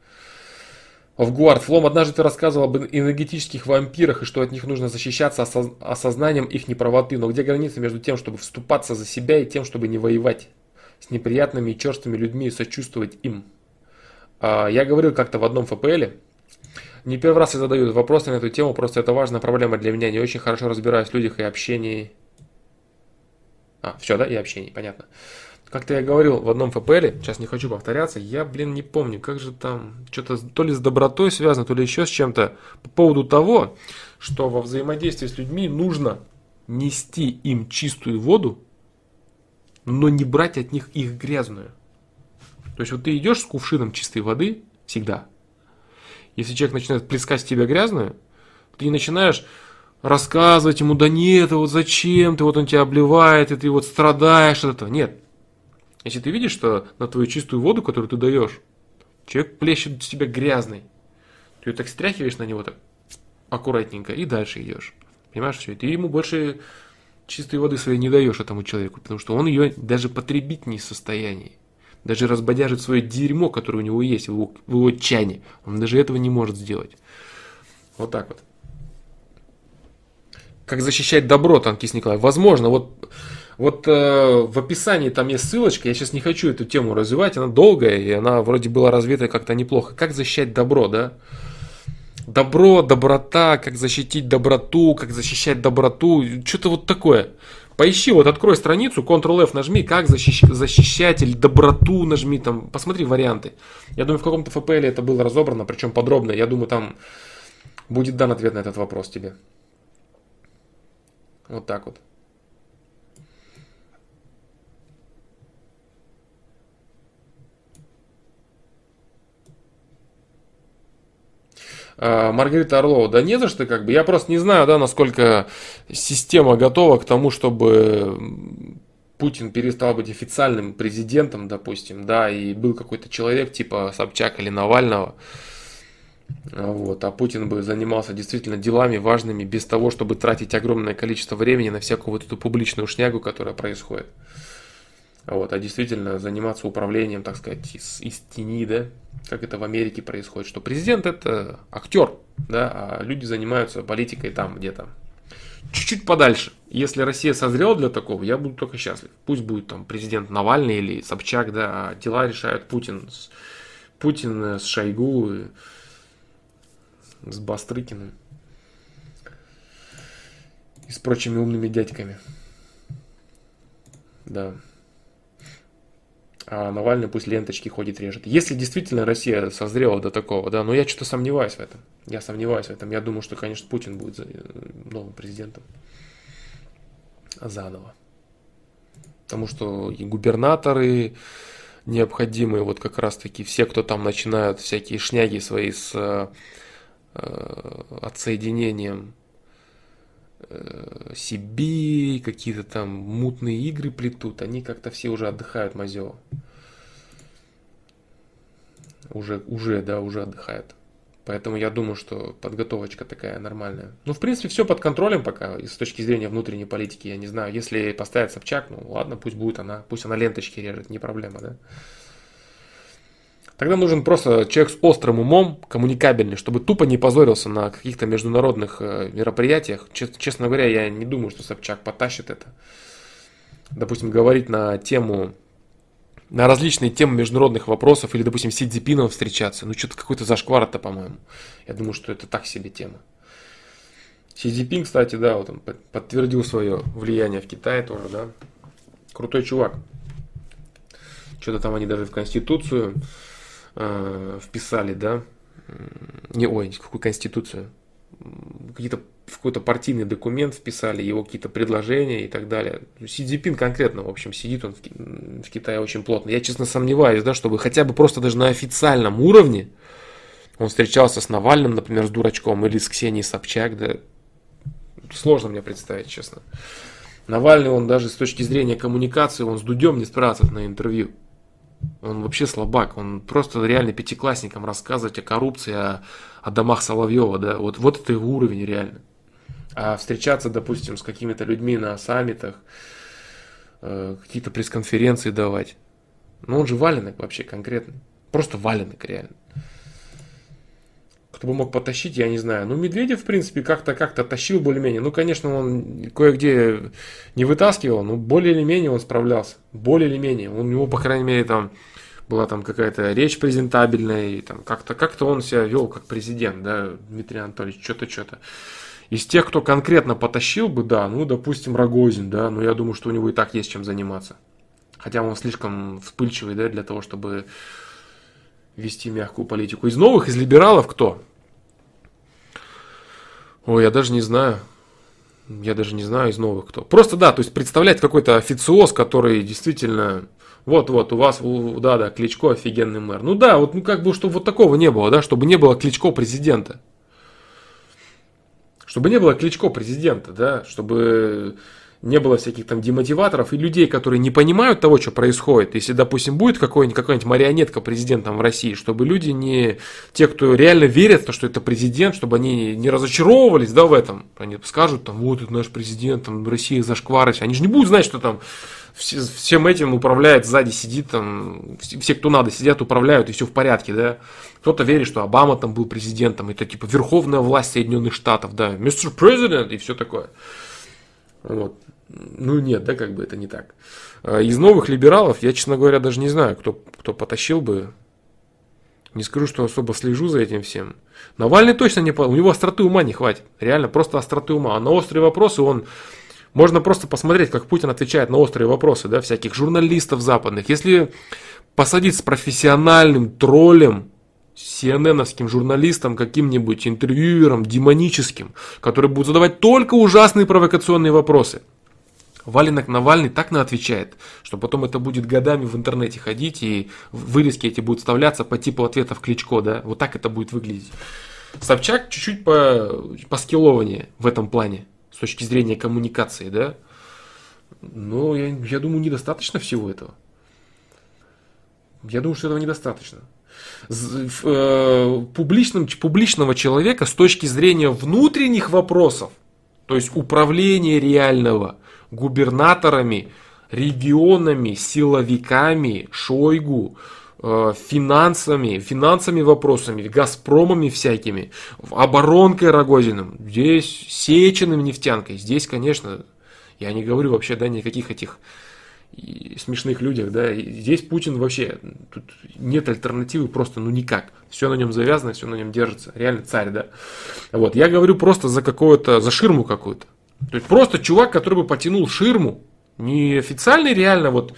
Speaker 1: В Гуард Флом, однажды ты рассказывал об энергетических вампирах и что от них нужно защищаться осоз... осознанием их неправоты. Но где граница между тем, чтобы вступаться за себя и тем, чтобы не воевать с неприятными и черствыми людьми и сочувствовать им? А, я говорил как-то в одном ФПЛе, не первый раз я задаю вопросы на эту тему, просто это важная проблема для меня. Не очень хорошо разбираюсь в людях и общении. А, все, да, и общении, понятно. Как-то я говорил в одном ФПЛе, сейчас не хочу повторяться, я, блин, не помню, как же там, что-то то ли с добротой связано, то ли еще с чем-то, по поводу того, что во взаимодействии с людьми нужно нести им чистую воду, но не брать от них их грязную. То есть вот ты идешь с кувшином чистой воды всегда. Если человек начинает плескать тебя грязную, ты не начинаешь рассказывать ему, да нет, вот зачем ты, вот он тебя обливает, и ты вот страдаешь от этого. Нет, если ты видишь, что на твою чистую воду, которую ты даешь, человек плещет с тебя грязный, ты ее так стряхиваешь на него так аккуратненько и дальше идешь. Понимаешь, все, и ты ему больше чистой воды своей не даешь этому человеку, потому что он ее даже потребить не в состоянии. Даже разбодяжить свое дерьмо, которое у него есть в его, в его чане, он даже этого не может сделать. Вот так вот. Как защищать добро, Танкист Николай? Возможно, вот вот э, в описании там есть ссылочка, я сейчас не хочу эту тему развивать, она долгая, и она вроде была развита как-то неплохо. Как защищать добро, да? Добро, доброта, как защитить доброту, как защищать доброту, что-то вот такое. Поищи, вот открой страницу, Ctrl-F нажми, как защищ, защищать или доброту нажми, там, посмотри варианты. Я думаю, в каком-то FPL это было разобрано, причем подробно. Я думаю, там будет дан ответ на этот вопрос тебе. Вот так вот. Маргарита Орлова, да не за что, как бы. Я просто не знаю, да, насколько система готова к тому, чтобы Путин перестал быть официальным президентом, допустим, да, и был какой-то человек типа Собчак или Навального, вот, а Путин бы занимался действительно делами важными без того, чтобы тратить огромное количество времени на всякую вот эту публичную шнягу, которая происходит. Вот, а действительно заниматься управлением, так сказать, из, из тени, да, как это в Америке происходит, что президент это актер, да, а люди занимаются политикой там где-то чуть-чуть подальше. Если Россия созрела для такого, я буду только счастлив. Пусть будет там президент Навальный или Собчак, да, а дела решают Путин, с, Путин с Шойгу, с Бастрыкиным и с прочими умными дядьками. Да а Навальный пусть ленточки ходит режет. Если действительно Россия созрела до такого, да, но я что-то сомневаюсь в этом. Я сомневаюсь в этом. Я думаю, что, конечно, Путин будет э, новым президентом. Заново. Потому что и губернаторы необходимые, вот как раз таки все, кто там начинают всякие шняги свои с э, э отсоединением э, Сибири, какие-то там мутные игры плетут, они как-то все уже отдыхают Мазева. Уже, уже, да, уже отдыхают. Поэтому я думаю, что подготовочка такая нормальная. Ну, в принципе, все под контролем пока, и с точки зрения внутренней политики, я не знаю. Если поставить Собчак, ну ладно, пусть будет она, пусть она ленточки режет, не проблема, да. Тогда нужен просто человек с острым умом, коммуникабельный, чтобы тупо не позорился на каких-то международных э, мероприятиях. Честно говоря, я не думаю, что Собчак потащит это. Допустим, говорить на тему, на различные темы международных вопросов, или, допустим, с Си встречаться. Ну, что-то какой-то зашквар это, по-моему. Я думаю, что это так себе тема. Си Цзипин, кстати, да, вот он подтвердил свое влияние в Китае тоже, да. Крутой чувак. Что-то там они даже в Конституцию э, вписали, да, не, ой, какую конституцию, какие-то в какой-то партийный документ вписали его какие-то предложения и так далее. Си Цзипин конкретно, в общем, сидит он в, в Китае очень плотно. Я, честно, сомневаюсь, да, чтобы хотя бы просто даже на официальном уровне он встречался с Навальным, например, с Дурачком или с Ксенией Собчак, да, сложно мне представить, честно. Навальный, он даже с точки зрения коммуникации, он с Дудем не справится на интервью. Он вообще слабак, он просто реально пятиклассникам рассказывать о коррупции, о, о домах Соловьева, да, вот, вот это его уровень реально. А встречаться, допустим, с какими-то людьми на саммитах, э, какие-то пресс-конференции давать, ну он же валенок вообще конкретно, просто валенок реально. Кто бы мог потащить, я не знаю. Ну, Медведев, в принципе, как-то как-то тащил более-менее. Ну, конечно, он кое-где не вытаскивал, но более или менее он справлялся. Более или менее. У него, по крайней мере, там была там какая-то речь презентабельная, и там как-то как он себя вел как президент, да, Дмитрий Анатольевич, что-то, что-то. Из тех, кто конкретно потащил бы, да, ну, допустим, Рогозин, да, но я думаю, что у него и так есть чем заниматься. Хотя он слишком вспыльчивый, да, для того, чтобы вести мягкую политику. Из новых, из либералов кто? Ой, я даже не знаю. Я даже не знаю из новых кто. Просто да, то есть представлять какой-то официоз, который действительно... Вот-вот, у вас, да, да, Кличко офигенный мэр. Ну да, вот ну как бы, чтобы вот такого не было, да, чтобы не было Кличко президента. Чтобы не было Кличко президента, да, чтобы не было всяких там демотиваторов и людей, которые не понимают того, что происходит. Если, допустим, будет какая-нибудь марионетка президентом в России, чтобы люди не... Те, кто реально верят, что это президент, чтобы они не разочаровывались, да, в этом. Они скажут, там, вот, это наш президент, там, Россия зашкварась. Они же не будут знать, что там всем этим управляет, сзади сидит, там, все, кто надо, сидят, управляют, и все в порядке, да. Кто-то верит, что Обама там был президентом, это типа верховная власть Соединенных Штатов, да, мистер президент и все такое. Вот. Ну нет, да, как бы это не так. А из новых либералов я, честно говоря, даже не знаю, кто, кто потащил бы. Не скажу, что особо слежу за этим всем. Навальный точно не... У него остроты ума не хватит. Реально, просто остроты ума. А на острые вопросы он... Можно просто посмотреть, как Путин отвечает на острые вопросы, да, всяких журналистов западных. Если посадить с профессиональным троллем, CNN-овским журналистом, каким-нибудь интервьюером демоническим, который будет задавать только ужасные провокационные вопросы. Валенок Навальный так на отвечает, что потом это будет годами в интернете ходить, и вырезки эти будут вставляться по типу ответов Кличко, да, вот так это будет выглядеть. Собчак чуть-чуть по, по скиллованнее в этом плане, с точки зрения коммуникации, да. Но я, я думаю, недостаточно всего этого. Я думаю, что этого недостаточно. Э, публичным, публичного человека с точки зрения внутренних вопросов, то есть управления реального, губернаторами, регионами, силовиками, Шойгу, э, финансами, финансами вопросами, Газпромами всякими, оборонкой Рогозиным, здесь Сеченым нефтянкой, здесь, конечно, я не говорю вообще, да, никаких этих смешных людях, да, здесь Путин вообще, тут нет альтернативы просто, ну никак, все на нем завязано, все на нем держится, реально царь, да, вот, я говорю просто за какое-то, за ширму какую-то, то есть просто чувак, который бы потянул ширму, не официальный реально вот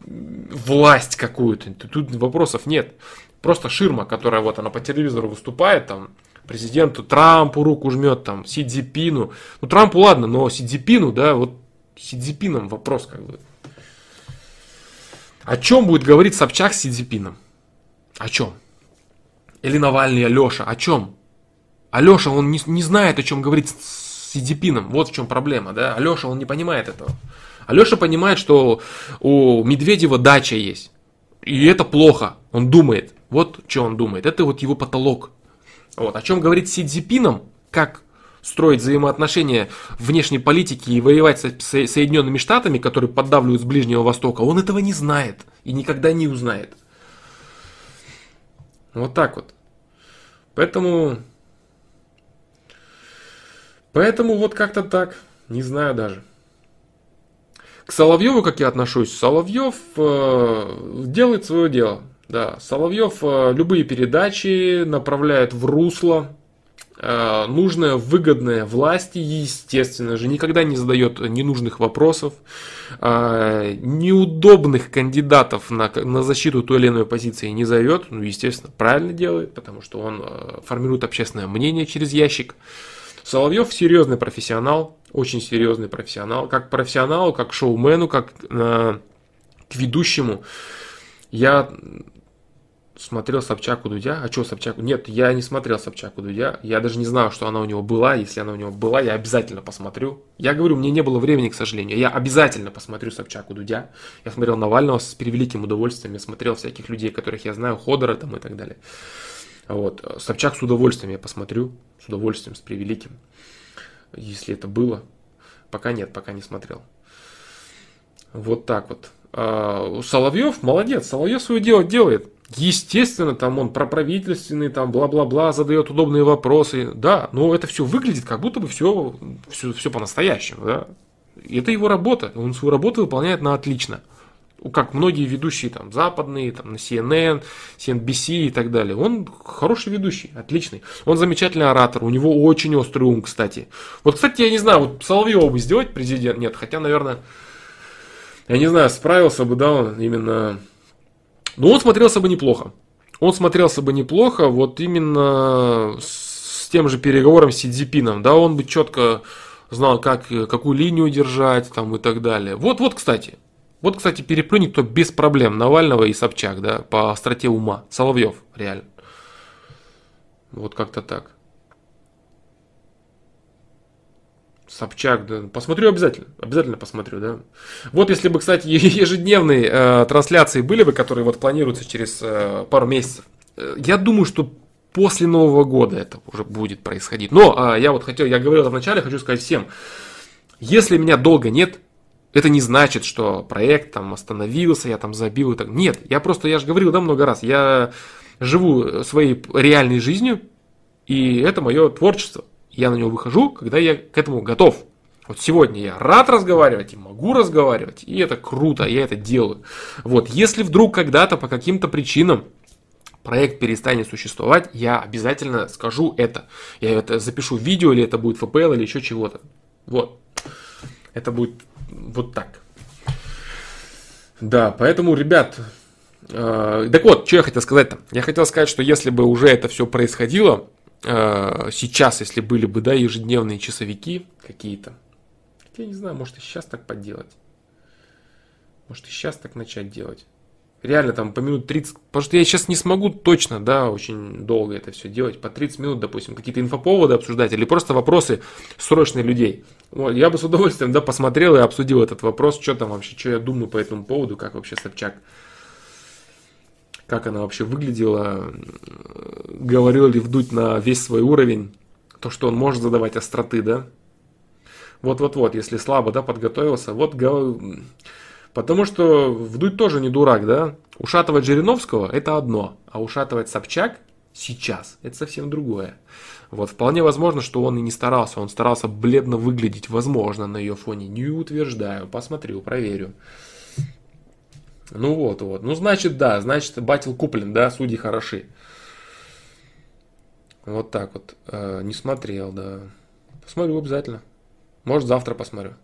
Speaker 1: власть какую-то, тут вопросов нет. Просто ширма, которая вот она по телевизору выступает, там, президенту Трампу руку жмет, там, Си Цзипину. Ну, Трампу ладно, но Си Цзипину, да, вот Си Цзипином вопрос как бы. О чем будет говорить Собчак с Си Цзипином? О чем? Или Навальный, Алеша, о чем? Алеша, он не, не знает, о чем говорить с Сидипином. Вот в чем проблема, да. Алеша, он не понимает этого. Алеша понимает, что у Медведева дача есть. И это плохо. Он думает. Вот что он думает. Это вот его потолок. Вот. О чем говорит Си Цзипином, как строить взаимоотношения внешней политики и воевать с Соединенными Штатами, которые поддавливают с Ближнего Востока, он этого не знает и никогда не узнает. Вот так вот. Поэтому Поэтому вот как-то так, не знаю даже. К Соловьеву, как я отношусь, Соловьев э, делает свое дело. Да, Соловьев э, любые передачи направляет в русло, э, нужное, выгодное власти, естественно же, никогда не задает ненужных вопросов, э, неудобных кандидатов на, на защиту той или иной позиции не зовет, ну, естественно, правильно делает, потому что он э, формирует общественное мнение через ящик. Соловьев серьезный профессионал, очень серьезный профессионал. Как профессионалу, как шоумену, как э, к ведущему. Я смотрел Собчак у Дудя. А что Собчак? Нет, я не смотрел Собчак у Дудя. Я даже не знаю, что она у него была. Если она у него была, я обязательно посмотрю. Я говорю, мне не было времени, к сожалению. Я обязательно посмотрю Собчак у Дудя. Я смотрел Навального с превеликим удовольствием. Я смотрел всяких людей, которых я знаю, Ходора там и так далее. Вот. Собчак с удовольствием я посмотрю, с удовольствием, с превеликим, если это было. Пока нет, пока не смотрел. Вот так вот. А, Соловьев молодец, Соловьев свое дело делает. Естественно, там он про правительственный, там бла-бла-бла, задает удобные вопросы. Да, но это все выглядит, как будто бы все, все, все по-настоящему. Да? Это его работа. Он свою работу выполняет на отлично. Как многие ведущие там западные, там на CNN, CNBC и так далее. Он хороший ведущий, отличный. Он замечательный оратор, у него очень острый ум, кстати. Вот, кстати, я не знаю, вот Соловьева бы сделать президент? Нет, хотя, наверное, я не знаю, справился бы, да, он именно но он смотрелся бы неплохо. Он смотрелся бы неплохо вот именно с тем же переговором с Сидзипином. Да, он бы четко знал, как, какую линию держать там, и так далее. Вот, вот, кстати. Вот, кстати, переплюнет кто без проблем Навального и Собчак, да, по остроте ума. Соловьев, реально. Вот как-то так. Собчак, да. Посмотрю обязательно. Обязательно посмотрю, да. Вот если бы, кстати, (laughs) ежедневные э, трансляции были бы, которые вот планируются через э, пару месяцев, э, я думаю, что после Нового года это уже будет происходить. Но э, я вот хотел, я говорил это вначале, хочу сказать всем, если меня долго нет, это не значит, что проект там остановился, я там забил и так. Нет, я просто, я же говорил, да, много раз, я живу своей реальной жизнью, и это мое творчество я на него выхожу, когда я к этому готов. Вот сегодня я рад разговаривать и могу разговаривать, и это круто, я это делаю. Вот, если вдруг когда-то по каким-то причинам проект перестанет существовать, я обязательно скажу это. Я это запишу видео, или это будет FPL, или еще чего-то. Вот. Это будет вот так. Да, поэтому, ребят, э, так вот, что я хотел сказать-то? Я хотел сказать, что если бы уже это все происходило, Э, сейчас, если были бы, да, ежедневные часовики какие-то, я не знаю, может и сейчас так подделать. Может и сейчас так начать делать. Реально там по минут 30, потому что я сейчас не смогу точно, да, очень долго это все делать, по 30 минут, допустим, какие-то инфоповоды обсуждать или просто вопросы срочные людей. Вот, я бы с удовольствием, да, посмотрел и обсудил этот вопрос, что там вообще, что я думаю по этому поводу, как вообще Собчак как она вообще выглядела, говорил ли вдуть на весь свой уровень, то, что он может задавать остроты, да. Вот-вот-вот, если слабо, да, подготовился, вот Потому что Вдуть тоже не дурак, да? Ушатывать Жириновского – это одно, а ушатывать Собчак сейчас – это совсем другое. Вот, вполне возможно, что он и не старался, он старался бледно выглядеть, возможно, на ее фоне. Не утверждаю, посмотрю, проверю. Ну вот, вот. Ну, значит, да, значит, батил куплен, да, судьи хороши. Вот так вот. Э, не смотрел, да. Посмотрю обязательно. Может, завтра посмотрю.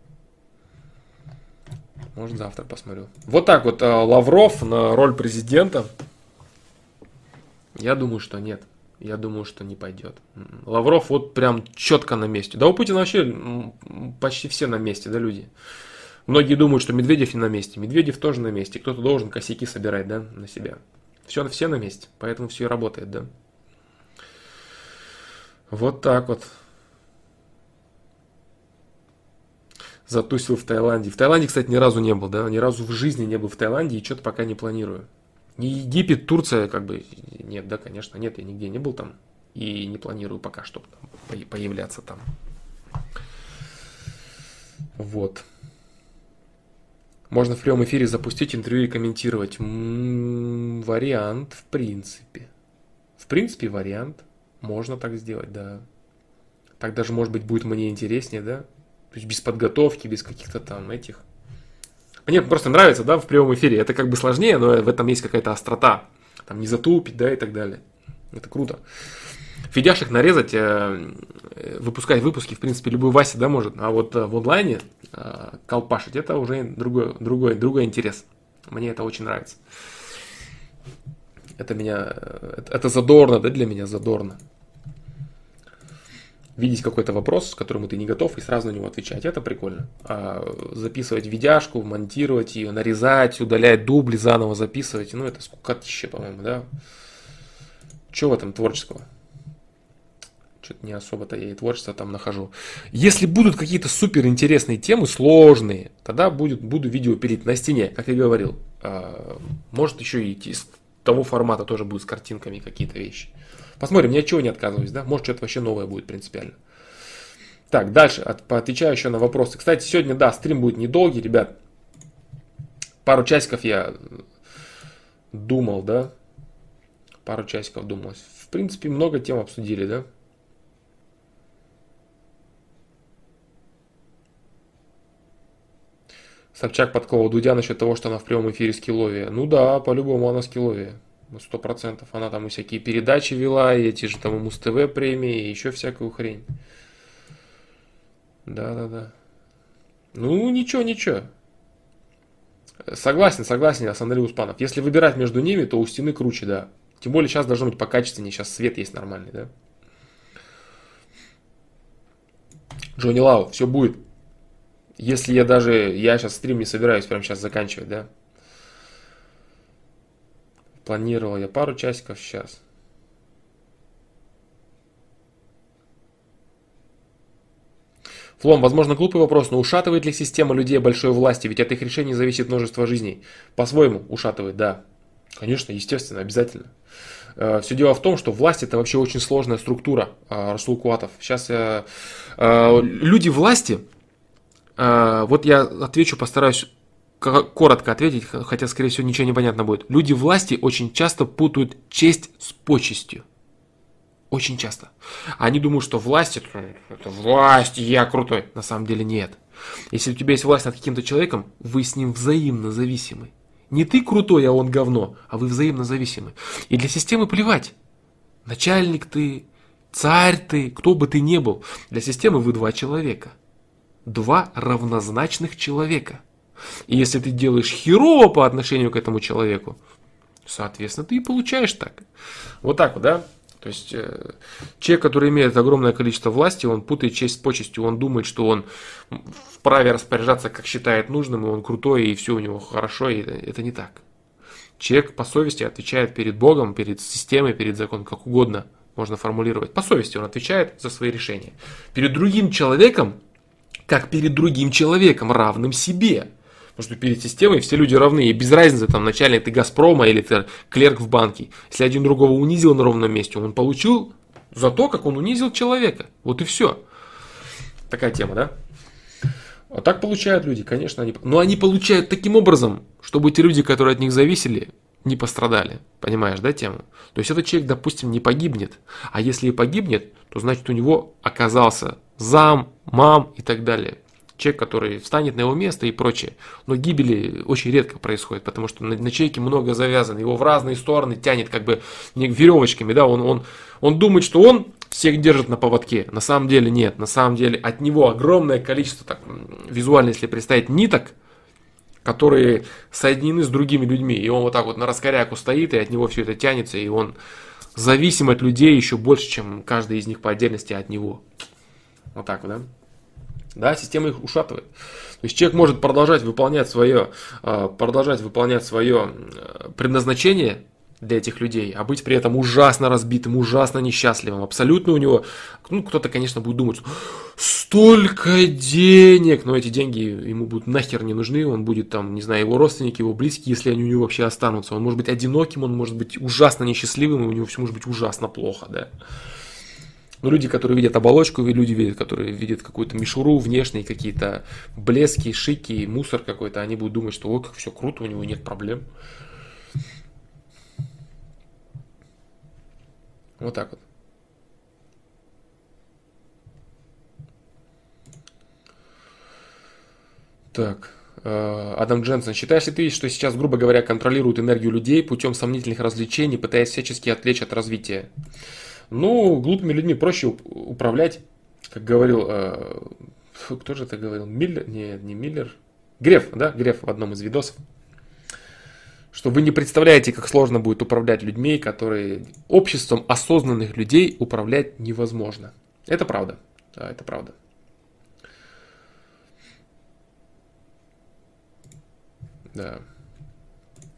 Speaker 1: Может, завтра посмотрю. Вот так вот э, Лавров на роль президента. Я думаю, что нет. Я думаю, что не пойдет. Лавров вот прям четко на месте. Да у Путина вообще почти все на месте, да, люди. Многие думают, что Медведев не на месте. Медведев тоже на месте. Кто-то должен косяки собирать, да, на себя. Все, все на месте, поэтому все и работает, да. Вот так вот. Затусил в Таиланде. В Таиланде, кстати, ни разу не был, да, ни разу в жизни не был в Таиланде и что-то пока не планирую. Не Египет, Турция, как бы, нет, да, конечно, нет, я нигде не был там. И не планирую пока, там появляться там. Вот. Можно в прямом эфире запустить интервью и комментировать. М-м, вариант, в принципе. В принципе, вариант. Можно так сделать, да. Так даже, может быть, будет мне интереснее, да? То есть без подготовки, без каких-то там этих. Мне просто нравится, да, в прямом эфире. Это как бы сложнее, но в этом есть какая-то острота. Там не затупить, да, и так далее. Это круто. Фидяшек нарезать, э, э, выпускать выпуски, в принципе, любой Вася, да, может. А вот э, в онлайне колпашить, это уже другой, другой, другой интерес. Мне это очень нравится. Это меня, это задорно, да, для меня задорно. Видеть какой-то вопрос, к которому ты не готов, и сразу на него отвечать. Это прикольно. А записывать видяшку, монтировать ее, нарезать, удалять дубли, заново записывать. Ну, это скукотища, по-моему, да. Чего в этом творческого? Что-то не особо-то я и творчество там нахожу. Если будут какие-то супер интересные темы, сложные, тогда будет, буду видео пилить на стене, как я говорил. А, может еще и из того формата тоже будут с картинками какие-то вещи. Посмотрим, ни от чего не отказываюсь, да? Может что-то вообще новое будет принципиально. Так, дальше, от, поотвечаю еще на вопросы. Кстати, сегодня, да, стрим будет недолгий, ребят. Пару часиков я думал, да, пару часиков думалось. В принципе, много тем обсудили, да? Собчак подколол Дудя насчет того, что она в прямом эфире скилловия. Ну да, по-любому она скилловия. Сто процентов. Она там и всякие передачи вела, и эти же там и Муз-ТВ премии, и еще всякую хрень. Да-да-да. Ну, ничего, ничего. Согласен, согласен я с Андреем Успанов. Если выбирать между ними, то у стены круче, да. Тем более сейчас должно быть покачественнее, сейчас свет есть нормальный, да. Джонни Лау, все будет. Если я даже, я сейчас стрим не собираюсь прямо сейчас заканчивать, да. Планировал я пару часиков сейчас. Флом, возможно, глупый вопрос, но ушатывает ли система людей большой власти? Ведь от их решений зависит множество жизней. По-своему ушатывает, да. Конечно, естественно, обязательно. Э, Все дело в том, что власть это вообще очень сложная структура, э, Расул Куатов. Сейчас э, люди власти, вот я отвечу, постараюсь коротко ответить, хотя, скорее всего, ничего не понятно будет. Люди власти очень часто путают честь с почестью. Очень часто. Они думают, что власть это, это власть, я крутой. На самом деле нет. Если у тебя есть власть над каким-то человеком, вы с ним взаимно зависимы. Не ты крутой, а он говно, а вы взаимно зависимы. И для системы плевать. Начальник ты, царь ты, кто бы ты ни был. Для системы вы два человека. Два равнозначных человека. И если ты делаешь херово по отношению к этому человеку, соответственно, ты и получаешь так. Вот так вот, да? То есть э, человек, который имеет огромное количество власти, он путает честь с почестью, он думает, что он вправе распоряжаться, как считает нужным, и он крутой, и все у него хорошо, и это не так. Человек по совести отвечает перед Богом, перед системой, перед законом, как угодно можно формулировать. По совести он отвечает за свои решения. Перед другим человеком, как перед другим человеком, равным себе. Потому что перед системой все люди равны, и без разницы, там, начальник ты Газпрома или ты клерк в банке. Если один другого унизил на ровном месте, он получил за то, как он унизил человека. Вот и все. Такая тема, да? А так получают люди, конечно, они... Но они получают таким образом, чтобы те люди, которые от них зависели, не пострадали. Понимаешь, да, тему? То есть этот человек, допустим, не погибнет. А если и погибнет, то значит у него оказался зам, мам и так далее человек, который встанет на его место и прочее. Но гибели очень редко происходит, потому что на, на человеке много завязано, его в разные стороны тянет как бы веревочками, да, он, он, он думает, что он всех держит на поводке. На самом деле нет, на самом деле от него огромное количество, так, визуально если представить, ниток, которые соединены с другими людьми. И он вот так вот на раскоряку стоит, и от него все это тянется, и он зависим от людей еще больше, чем каждый из них по отдельности от него. Вот так вот, да? Да, система их ушатывает. То есть человек может продолжать выполнять свое, а, продолжать выполнять свое предназначение для этих людей, а быть при этом ужасно разбитым, ужасно несчастливым. Абсолютно у него, ну, кто-то, конечно, будет думать, столько денег, но эти деньги ему будут нахер не нужны, он будет там, не знаю, его родственники, его близкие, если они у него вообще останутся. Он может быть одиноким, он может быть ужасно несчастливым, и у него все может быть ужасно плохо, да. Но люди, которые видят оболочку, люди видят, которые видят какую-то мишуру внешние, какие-то блески, шики, мусор какой-то, они будут думать, что ой, как все круто, у него нет проблем. Вот так вот. Так. Э, Адам Дженсен, считаешь ли ты, что сейчас, грубо говоря, контролируют энергию людей путем сомнительных развлечений, пытаясь всячески отвлечь от развития? Ну, глупыми людьми проще управлять, как говорил, э, кто же это говорил? Миллер? Не, не Миллер. Греф, да? Греф в одном из видосов. Что вы не представляете, как сложно будет управлять людьми, которые обществом осознанных людей управлять невозможно. Это правда. Да, это правда. Да,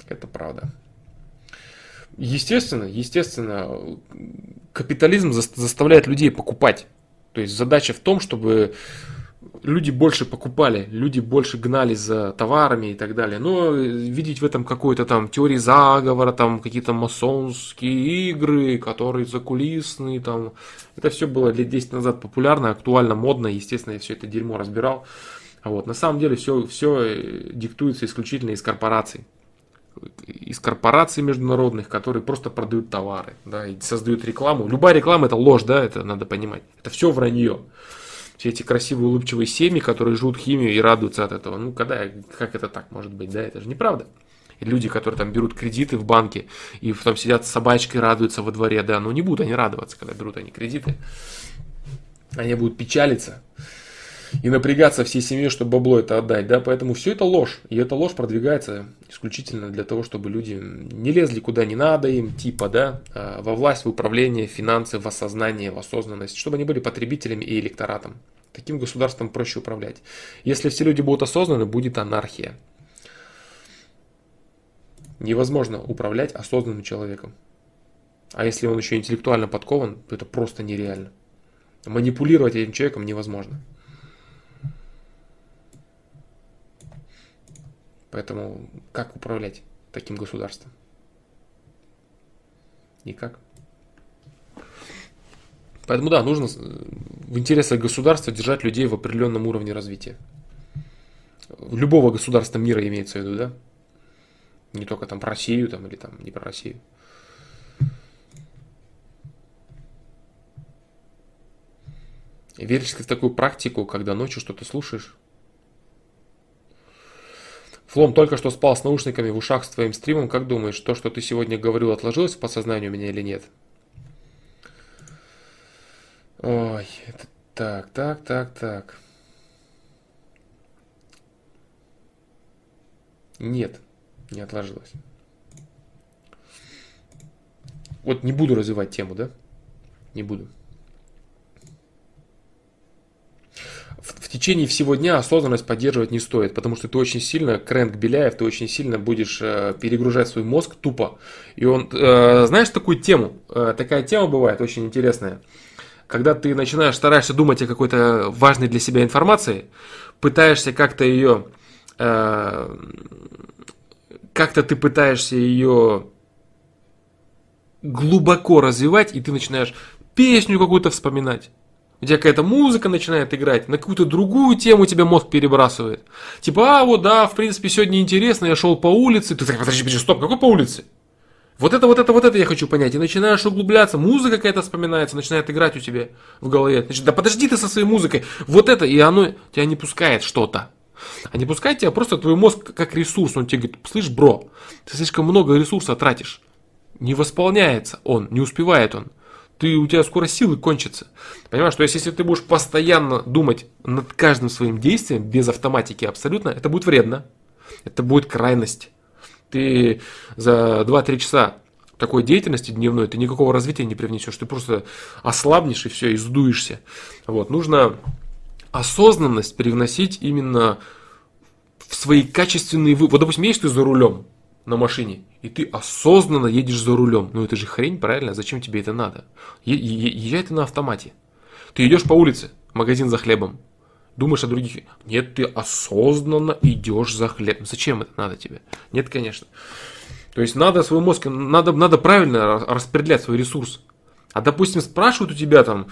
Speaker 1: это правда. Естественно, естественно, капитализм заставляет людей покупать. То есть задача в том, чтобы люди больше покупали, люди больше гнались за товарами и так далее. Но видеть в этом какую-то там теории заговора, там какие-то масонские игры, которые закулисные, там, это все было лет 10 назад популярно, актуально, модно, естественно, я все это дерьмо разбирал. А вот, на самом деле все, все диктуется исключительно из корпораций. Из корпораций международных, которые просто продают товары, да, и создают рекламу. Любая реклама это ложь, да, это надо понимать. Это все вранье. Все эти красивые улыбчивые семьи, которые жрут химию и радуются от этого. Ну, когда, как это так может быть, да, это же неправда. И люди, которые там берут кредиты в банке и потом сидят с собачкой, радуются во дворе, да, ну не будут они радоваться, когда берут они кредиты. Они будут печалиться и напрягаться всей семьей, чтобы бабло это отдать, да, поэтому все это ложь, и эта ложь продвигается исключительно для того, чтобы люди не лезли куда не надо им, типа, да, а, во власть, в управление, в финансы, в осознание, в осознанность, чтобы они были потребителями и электоратом. Таким государством проще управлять. Если все люди будут осознаны, будет анархия. Невозможно управлять осознанным человеком. А если он еще интеллектуально подкован, то это просто нереально. Манипулировать этим человеком невозможно. Поэтому как управлять таким государством? Никак. Поэтому да, нужно в интересах государства держать людей в определенном уровне развития. Любого государства мира имеется в виду, да? Не только там про Россию там, или там не про Россию. Веришь ли в такую практику, когда ночью что-то слушаешь? Флом только что спал с наушниками в ушах с твоим стримом. Как думаешь, то, что ты сегодня говорил, отложилось в подсознании у меня или нет? Ой, это так, так, так, так. Нет, не отложилось. Вот не буду развивать тему, да? Не буду. В, течение всего дня осознанность поддерживать не стоит, потому что ты очень сильно, Крэнк Беляев, ты очень сильно будешь э, перегружать свой мозг тупо. И он, э, знаешь такую тему, э, такая тема бывает очень интересная, когда ты начинаешь, стараешься думать о какой-то важной для себя информации, пытаешься как-то ее, э, как-то ты пытаешься ее глубоко развивать, и ты начинаешь песню какую-то вспоминать тебя какая-то музыка начинает играть, на какую-то другую тему тебя мозг перебрасывает. Типа, а вот да, в принципе, сегодня интересно, я шел по улице. Ты так, подожди, подожди, стоп, какой по улице? Вот это, вот это, вот это я хочу понять. И начинаешь углубляться, музыка какая-то вспоминается, начинает играть у тебя в голове. Значит, да подожди ты со своей музыкой. Вот это, и оно тебя не пускает что-то. А не пускает тебя просто твой мозг как ресурс. Он тебе говорит, слышь, бро, ты слишком много ресурса тратишь. Не восполняется он, не успевает он ты, у тебя скоро силы кончатся. Понимаешь, то есть если ты будешь постоянно думать над каждым своим действием, без автоматики абсолютно, это будет вредно. Это будет крайность. Ты за 2-3 часа такой деятельности дневной, ты никакого развития не привнесешь. Ты просто ослабнешь и все, и сдуешься. Вот. Нужно осознанность привносить именно в свои качественные. Вот, допустим, едешь ты за рулем на машине, и ты осознанно едешь за рулем. Ну это же хрень, правильно? Зачем тебе это надо? Е- е- езжай ты на автомате. Ты идешь по улице, магазин за хлебом. Думаешь о других. Нет, ты осознанно идешь за хлебом. Зачем это надо тебе? Нет, конечно. То есть надо свой мозг, надо, надо правильно распределять свой ресурс. А допустим, спрашивают у тебя там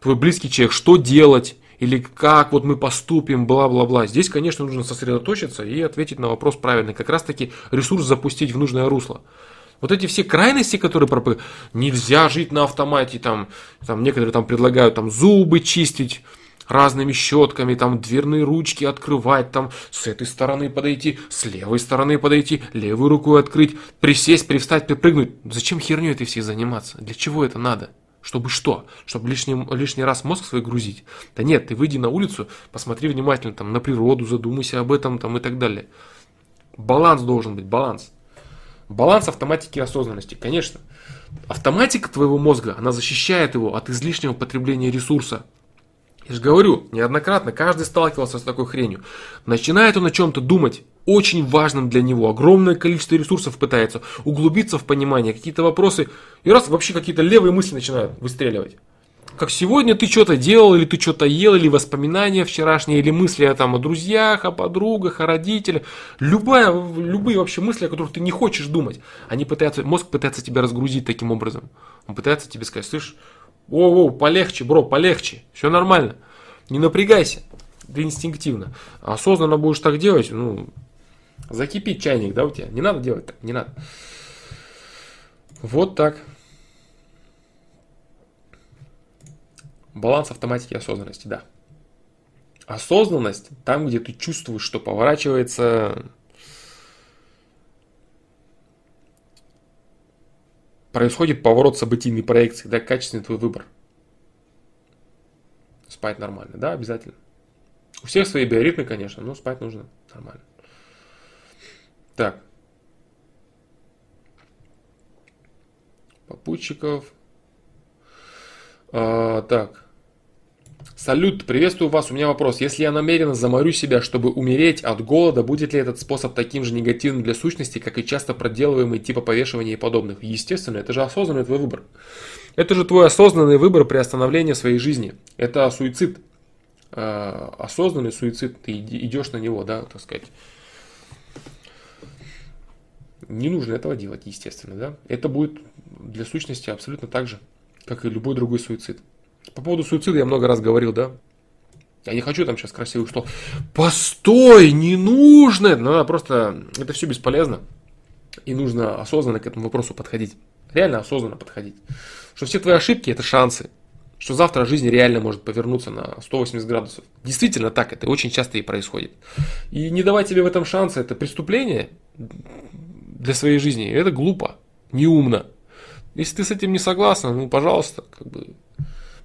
Speaker 1: твой близкий человек, что делать, или как вот мы поступим, бла-бла-бла. Здесь, конечно, нужно сосредоточиться и ответить на вопрос правильно. Как раз таки ресурс запустить в нужное русло. Вот эти все крайности, которые пропагандируют, нельзя жить на автомате, там, там некоторые там предлагают там зубы чистить разными щетками, там дверные ручки открывать, там с этой стороны подойти, с левой стороны подойти, левую руку открыть, присесть, привстать, припрыгнуть. Зачем херню этой всей заниматься? Для чего это надо? Чтобы что? Чтобы лишний, лишний раз мозг свой грузить? Да нет, ты выйди на улицу, посмотри внимательно там, на природу, задумайся об этом там, и так далее. Баланс должен быть, баланс. Баланс автоматики и осознанности, конечно. Автоматика твоего мозга, она защищает его от излишнего потребления ресурса. Я же говорю, неоднократно, каждый сталкивался с такой хренью. Начинает он о чем-то думать, очень важным для него, огромное количество ресурсов пытается углубиться в понимание, какие-то вопросы, и раз вообще какие-то левые мысли начинают выстреливать. Как сегодня ты что-то делал, или ты что-то ел, или воспоминания вчерашние, или мысли о, там, о друзьях, о подругах, о родителях. Любая, любые вообще мысли, о которых ты не хочешь думать, они пытаются, мозг пытается тебя разгрузить таким образом. Он пытается тебе сказать, слышь, о, полегче, бро, полегче, все нормально, не напрягайся, ты инстинктивно. Осознанно будешь так делать, ну, Закипит чайник, да, у тебя? Не надо делать так, не надо. Вот так. Баланс автоматики и осознанности, да. Осознанность там, где ты чувствуешь, что поворачивается происходит поворот событийной проекции, да, качественный твой выбор. Спать нормально, да, обязательно. У всех свои биоритмы, конечно, но спать нужно нормально. Так. Попутчиков. А, так. Салют, приветствую вас. У меня вопрос. Если я намеренно заморю себя, чтобы умереть от голода, будет ли этот способ таким же негативным для сущности, как и часто проделываемый типа повешивания и подобных? Естественно, это же осознанный твой выбор. Это же твой осознанный выбор при остановлении своей жизни. Это суицид. А, осознанный суицид. Ты идешь на него, да, так сказать. Не нужно этого делать, естественно, да. Это будет для сущности абсолютно так же, как и любой другой суицид. По поводу суицида я много раз говорил, да? Я не хочу там сейчас красивых слов. Постой, не нужно! Надо просто... Это все бесполезно. И нужно осознанно к этому вопросу подходить. Реально осознанно подходить. Что все твои ошибки – это шансы. Что завтра жизнь реально может повернуться на 180 градусов. Действительно так, это очень часто и происходит. И не давать тебе в этом шанса – это преступление для своей жизни. Это глупо, неумно. Если ты с этим не согласен, ну, пожалуйста, как бы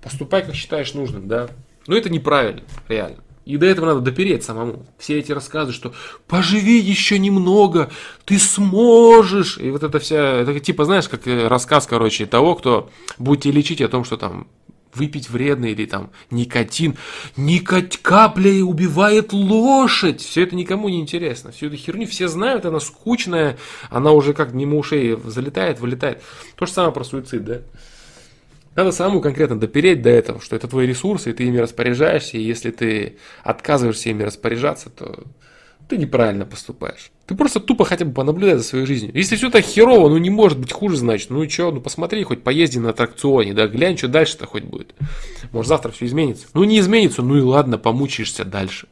Speaker 1: Поступай, как считаешь нужным, да. Но это неправильно, реально. И до этого надо допереть самому. Все эти рассказы, что поживи еще немного, ты сможешь. И вот это вся, это типа, знаешь, как э, рассказ, короче, того, кто будете лечить о том, что там выпить вредно или там никотин. Никот капля убивает лошадь. Все это никому не интересно. Всю эту херню все знают, она скучная, она уже как мимо ушей залетает, вылетает. То же самое про суицид, да? Надо самому конкретно допереть до этого, что это твои ресурсы, и ты ими распоряжаешься, и если ты отказываешься ими распоряжаться, то ты неправильно поступаешь. Ты просто тупо хотя бы понаблюдай за своей жизнью. Если все так херово, ну не может быть хуже, значит, ну и что, ну посмотри, хоть поезди на аттракционе, да, глянь, что дальше-то хоть будет. Может завтра все изменится. Ну не изменится, ну и ладно, помучаешься дальше.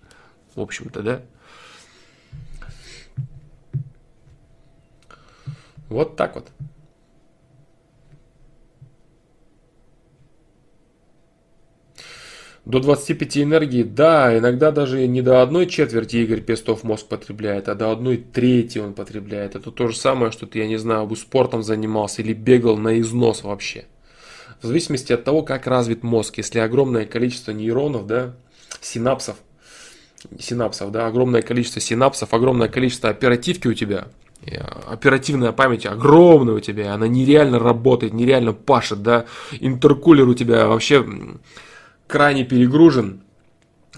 Speaker 1: В общем-то, да. Вот так вот. До 25 энергии, да, иногда даже не до одной четверти Игорь Пестов мозг потребляет, а до одной трети он потребляет. Это то же самое, что ты, я не знаю, бы спортом занимался или бегал на износ вообще. В зависимости от того, как развит мозг. Если огромное количество нейронов, да, синапсов, синапсов, да, огромное количество синапсов, огромное количество оперативки у тебя, оперативная память огромная у тебя, она нереально работает, нереально пашет, да, интеркулер у тебя вообще крайне перегружен,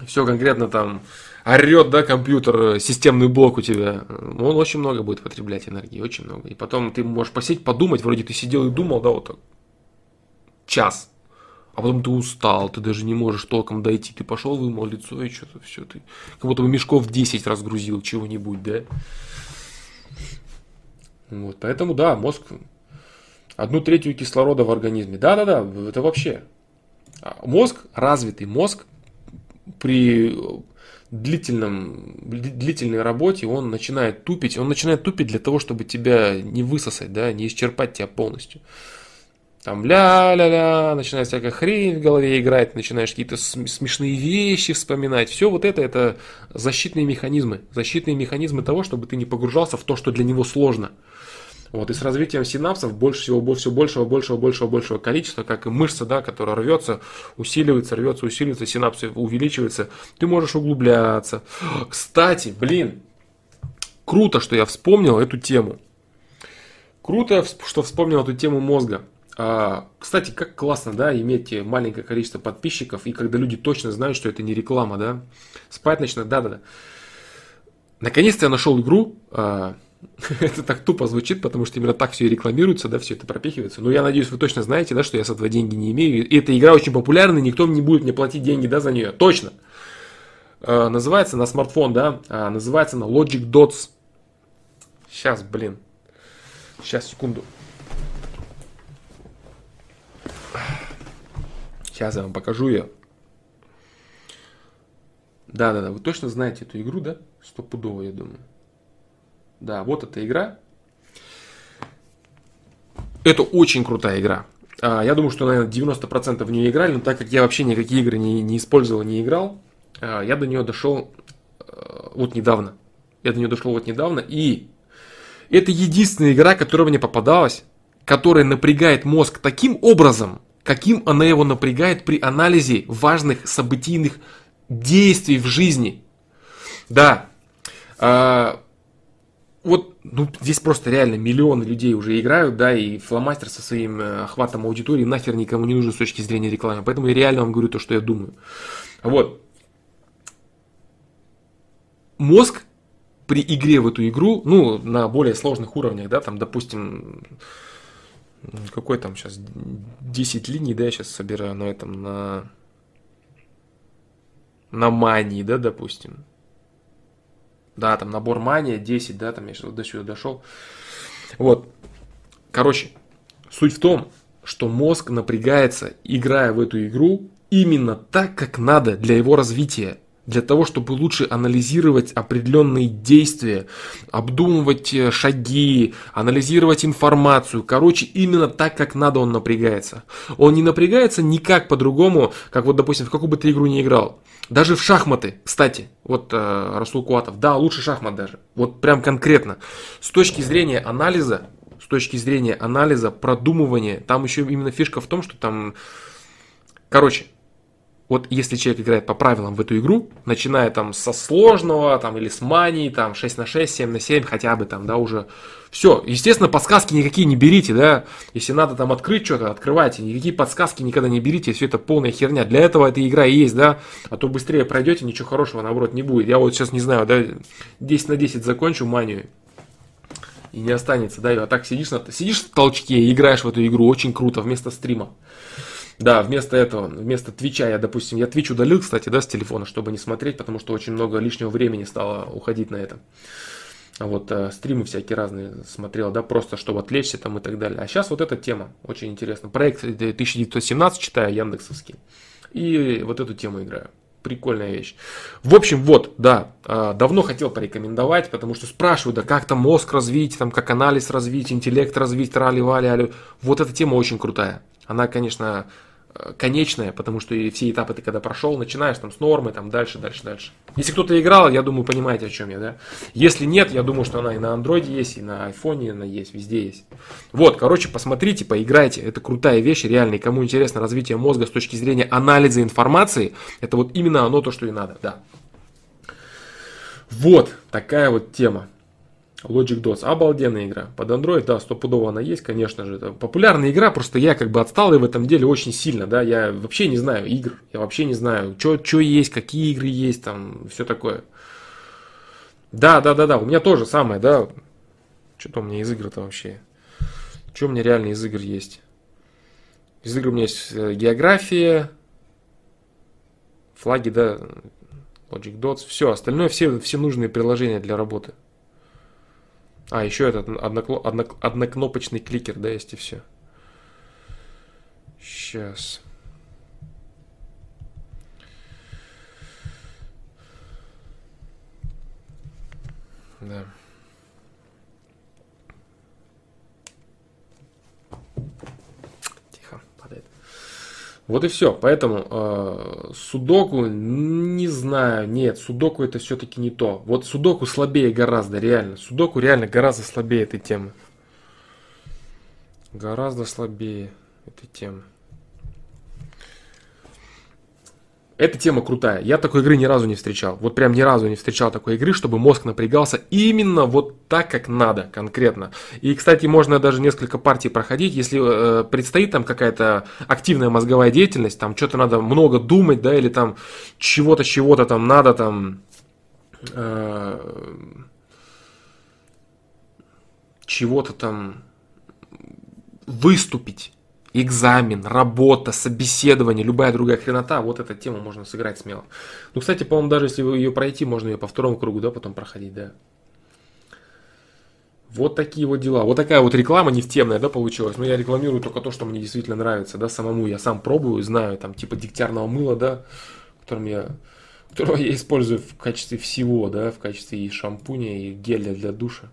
Speaker 1: все конкретно там орет, да, компьютер, системный блок у тебя, он очень много будет потреблять энергии, очень много. И потом ты можешь посидеть, подумать, вроде ты сидел и думал, да, вот так, час, а потом ты устал, ты даже не можешь толком дойти, ты пошел, вымыл лицо и что-то все, ты как будто бы мешков 10 разгрузил чего-нибудь, да. Вот, поэтому, да, мозг. Одну третью кислорода в организме. Да-да-да, это вообще мозг, развитый мозг при длительном, длительной работе он начинает тупить. Он начинает тупить для того, чтобы тебя не высосать, да, не исчерпать тебя полностью. Там ля-ля-ля, начинает всякая хрень в голове играть, начинаешь какие-то смешные вещи вспоминать. Все вот это, это защитные механизмы. Защитные механизмы того, чтобы ты не погружался в то, что для него сложно. Вот, и с развитием синапсов больше всего, все большего, большего, большего, большего количества, как и мышца, да, которая рвется, усиливается, рвется, усиливается, синапсы увеличиваются, ты можешь углубляться. Кстати, блин, круто, что я вспомнил эту тему. Круто, что вспомнил эту тему мозга. А, кстати, как классно, да, иметь маленькое количество подписчиков, и когда люди точно знают, что это не реклама, да. Спать начинают, да-да-да. Наконец-то я нашел игру, а, (laughs) это так тупо звучит, потому что именно так все и рекламируется, да, все это пропихивается. Но я надеюсь, вы точно знаете, да, что я с этого деньги не имею. И эта игра очень популярна, никто не будет мне платить деньги, да, за нее. Точно. Э, называется на смартфон, да, э, называется на Logic Dots. Сейчас, блин. Сейчас, секунду. Сейчас я вам покажу ее. Да-да-да, вы точно знаете эту игру, да? Стопудово, я думаю. Да, вот эта игра. Это очень крутая игра. А, я думаю, что, наверное, 90% в нее играли, но так как я вообще никакие игры не, не использовал, не играл, а, я до нее дошел а, вот недавно. Я до нее дошел вот недавно, и это единственная игра, которая мне попадалась, которая напрягает мозг таким образом, каким она его напрягает при анализе важных событийных действий в жизни. Да, вот ну, здесь просто реально миллионы людей уже играют, да, и фломастер со своим э, охватом аудитории нахер никому не нужен с точки зрения рекламы. Поэтому я реально вам говорю то, что я думаю. Вот. Мозг при игре в эту игру, ну, на более сложных уровнях, да, там, допустим, какой там сейчас 10 линий, да, я сейчас собираю на этом, на, на мании, да, допустим. Да, там набор мания 10, да, там я сейчас до сюда дошел. Вот. Короче, суть в том, что мозг напрягается, играя в эту игру, именно так, как надо для его развития. Для того, чтобы лучше анализировать определенные действия, обдумывать э, шаги, анализировать информацию. Короче, именно так, как надо он напрягается. Он не напрягается никак по-другому, как вот, допустим, в какую бы ты игру не играл. Даже в шахматы, кстати, вот э, Расул Куатов, да, лучше шахмат даже. Вот прям конкретно. С точки зрения анализа, с точки зрения анализа, продумывания, там еще именно фишка в том, что там, короче, вот если человек играет по правилам в эту игру, начиная там со сложного, там, или с мании, там, 6 на 6, 7 на 7, хотя бы там, да, уже все. Естественно, подсказки никакие не берите, да, если надо там открыть что-то, открывайте, никакие подсказки никогда не берите, все это полная херня. Для этого эта игра и есть, да, а то быстрее пройдете, ничего хорошего, наоборот, не будет. Я вот сейчас не знаю, да, 10 на 10 закончу манию, и не останется, да, а так сидишь, на, сидишь в толчке и играешь в эту игру, очень круто, вместо стрима. Да, вместо этого, вместо Твича я, допустим, я Твич удалил, кстати, да, с телефона, чтобы не смотреть, потому что очень много лишнего времени стало уходить на это. А вот э, стримы всякие разные смотрел, да, просто чтобы отвлечься там и так далее. А сейчас вот эта тема очень интересна. Проект 1917 читаю, Яндексовский. И вот эту тему играю. Прикольная вещь. В общем, вот, да, э, давно хотел порекомендовать, потому что спрашивают, да как там мозг развить, там как анализ развить, интеллект развить, рали-вали, вот эта тема очень крутая. Она, конечно, э, конечная, потому что и все этапы ты когда прошел, начинаешь там с нормы, там дальше, дальше, дальше. Если кто-то играл, я думаю, понимаете, о чем я, да? Если нет, я думаю, что она и на андроиде есть, и на айфоне она есть, везде есть. Вот, короче, посмотрите, поиграйте, это крутая вещь, реально, и кому интересно развитие мозга с точки зрения анализа информации, это вот именно оно то, что и надо, да. Вот такая вот тема. Logic DOS. Обалденная игра. Под Android, да, стопудово она есть, конечно же. Это популярная игра, просто я как бы отстал и в этом деле очень сильно, да. Я вообще не знаю игр, я вообще не знаю, что есть, какие игры есть, там, все такое. Да, да, да, да, у меня тоже самое, да. Что-то у меня из игр-то вообще. Что у меня реально из игр есть? Из игр у меня есть э, география, флаги, да, Logic Dots, все, остальное, все, все нужные приложения для работы. А, еще этот однокло, одно, однокнопочный кликер, да, есть и все. Сейчас. Да. Вот и все. Поэтому э, судоку не знаю. Нет, судоку это все-таки не то. Вот судоку слабее гораздо, реально. Судоку реально гораздо слабее этой темы. Гораздо слабее этой темы. Эта тема крутая. Я такой игры ни разу не встречал. Вот прям ни разу не встречал такой игры, чтобы мозг напрягался именно вот так, как надо, конкретно. И, кстати, можно даже несколько партий проходить, если э, предстоит там какая-то активная мозговая деятельность, там что-то надо много думать, да, или там чего-то, чего-то там надо там... Э, чего-то там выступить экзамен, работа, собеседование, любая другая хренота, вот эта тема можно сыграть смело. Ну, кстати, по-моему, даже если ее пройти, можно ее по второму кругу, да, потом проходить, да. Вот такие вот дела. Вот такая вот реклама не в темная, да, получилась. Но я рекламирую только то, что мне действительно нравится, да, самому. Я сам пробую, знаю, там, типа дегтярного мыла, да, которым я, которого я использую в качестве всего, да, в качестве и шампуня, и геля для душа.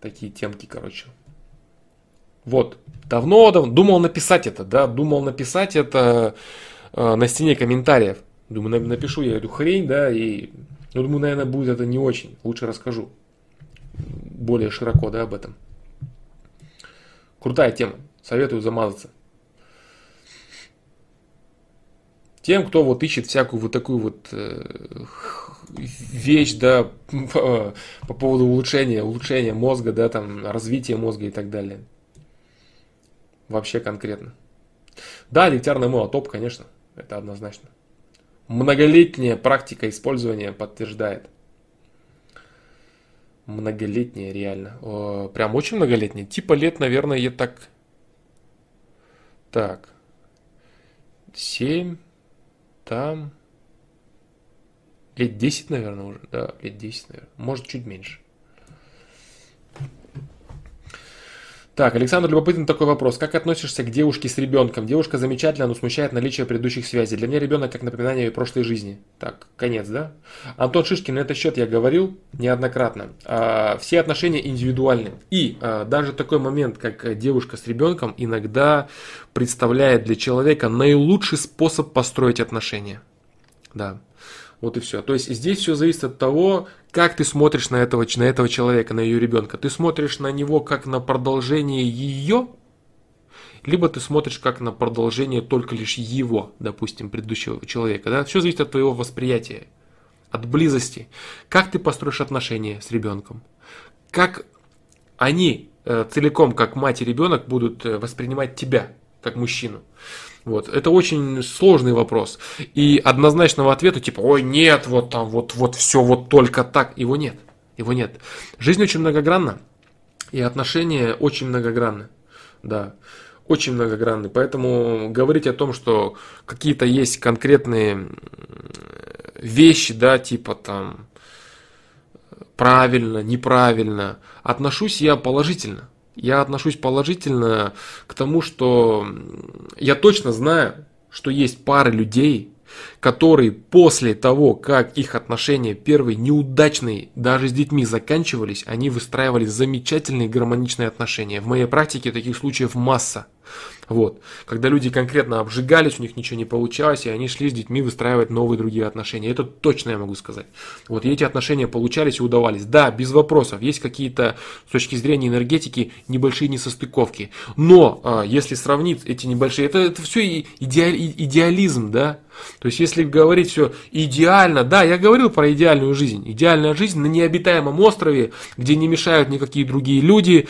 Speaker 1: Такие темки, короче. Вот. Давно, давно думал написать это, да, думал написать это э, на стене комментариев. Думаю, напишу я эту хрень, да, и ну, думаю, наверное, будет это не очень. Лучше расскажу более широко, да, об этом. Крутая тема. Советую замазаться. Тем, кто вот ищет всякую вот такую вот э, вещь, да, (laughs) по, по поводу улучшения, улучшения мозга, да, там, развития мозга и так далее. Вообще конкретно. Да, дегтярное мыло топ, конечно, это однозначно. Многолетняя практика использования подтверждает. Многолетняя, реально. О, прям очень многолетняя. Типа лет, наверное, я так... Так. Семь. Там. Лет 10, наверное, уже. Да, лет 10, наверное. Может, чуть меньше. Так, Александр, любопытный такой вопрос. Как относишься к девушке с ребенком? Девушка замечательная, но смущает наличие предыдущих связей. Для меня ребенок как напоминание ее прошлой жизни. Так, конец, да? Антон Шишкин, на этот счет я говорил неоднократно. А, все отношения индивидуальны. И а, даже такой момент, как девушка с ребенком, иногда представляет для человека наилучший способ построить отношения. Да. Вот и все. То есть здесь все зависит от того, как ты смотришь на этого, на этого человека, на ее ребенка. Ты смотришь на него как на продолжение ее, либо ты смотришь как на продолжение только лишь его, допустим, предыдущего человека. Да? Все зависит от твоего восприятия, от близости. Как ты построишь отношения с ребенком? Как они э, целиком, как мать и ребенок, будут э, воспринимать тебя, как мужчину? Вот. Это очень сложный вопрос. И однозначного ответа, типа, ой, нет, вот там, вот, вот все вот только так, его нет. Его нет. Жизнь очень многогранна, и отношения очень многогранны. Да, очень многогранны. Поэтому говорить о том, что какие-то есть конкретные вещи, да, типа там правильно, неправильно, отношусь я положительно. Я отношусь положительно к тому, что я точно знаю, что есть пары людей, которые после того, как их отношения первые неудачные, даже с детьми заканчивались, они выстраивали замечательные гармоничные отношения. В моей практике таких случаев масса. Вот. Когда люди конкретно обжигались, у них ничего не получалось, и они шли с детьми выстраивать новые другие отношения. Это точно я могу сказать. Вот и эти отношения получались и удавались. Да, без вопросов. Есть какие-то, с точки зрения энергетики, небольшие несостыковки. Но, а, если сравнить эти небольшие, это, это все идеаль, идеализм, да? То есть, если говорить все идеально, да, я говорил про идеальную жизнь. Идеальная жизнь на необитаемом острове, где не мешают никакие другие люди,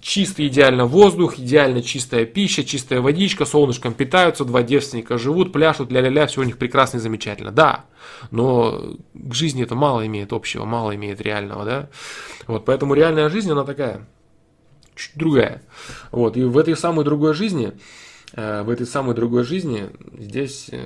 Speaker 1: чистый идеально воздух, идеально чистая пища, чистая водичка, солнышком питаются, два девственника живут, пляшут, ля-ля-ля, все у них прекрасно и замечательно. Да, но к жизни это мало имеет общего, мало имеет реального, да. Вот, поэтому реальная жизнь, она такая, чуть другая. Вот, и в этой самой другой жизни Э, в этой самой другой жизни здесь э,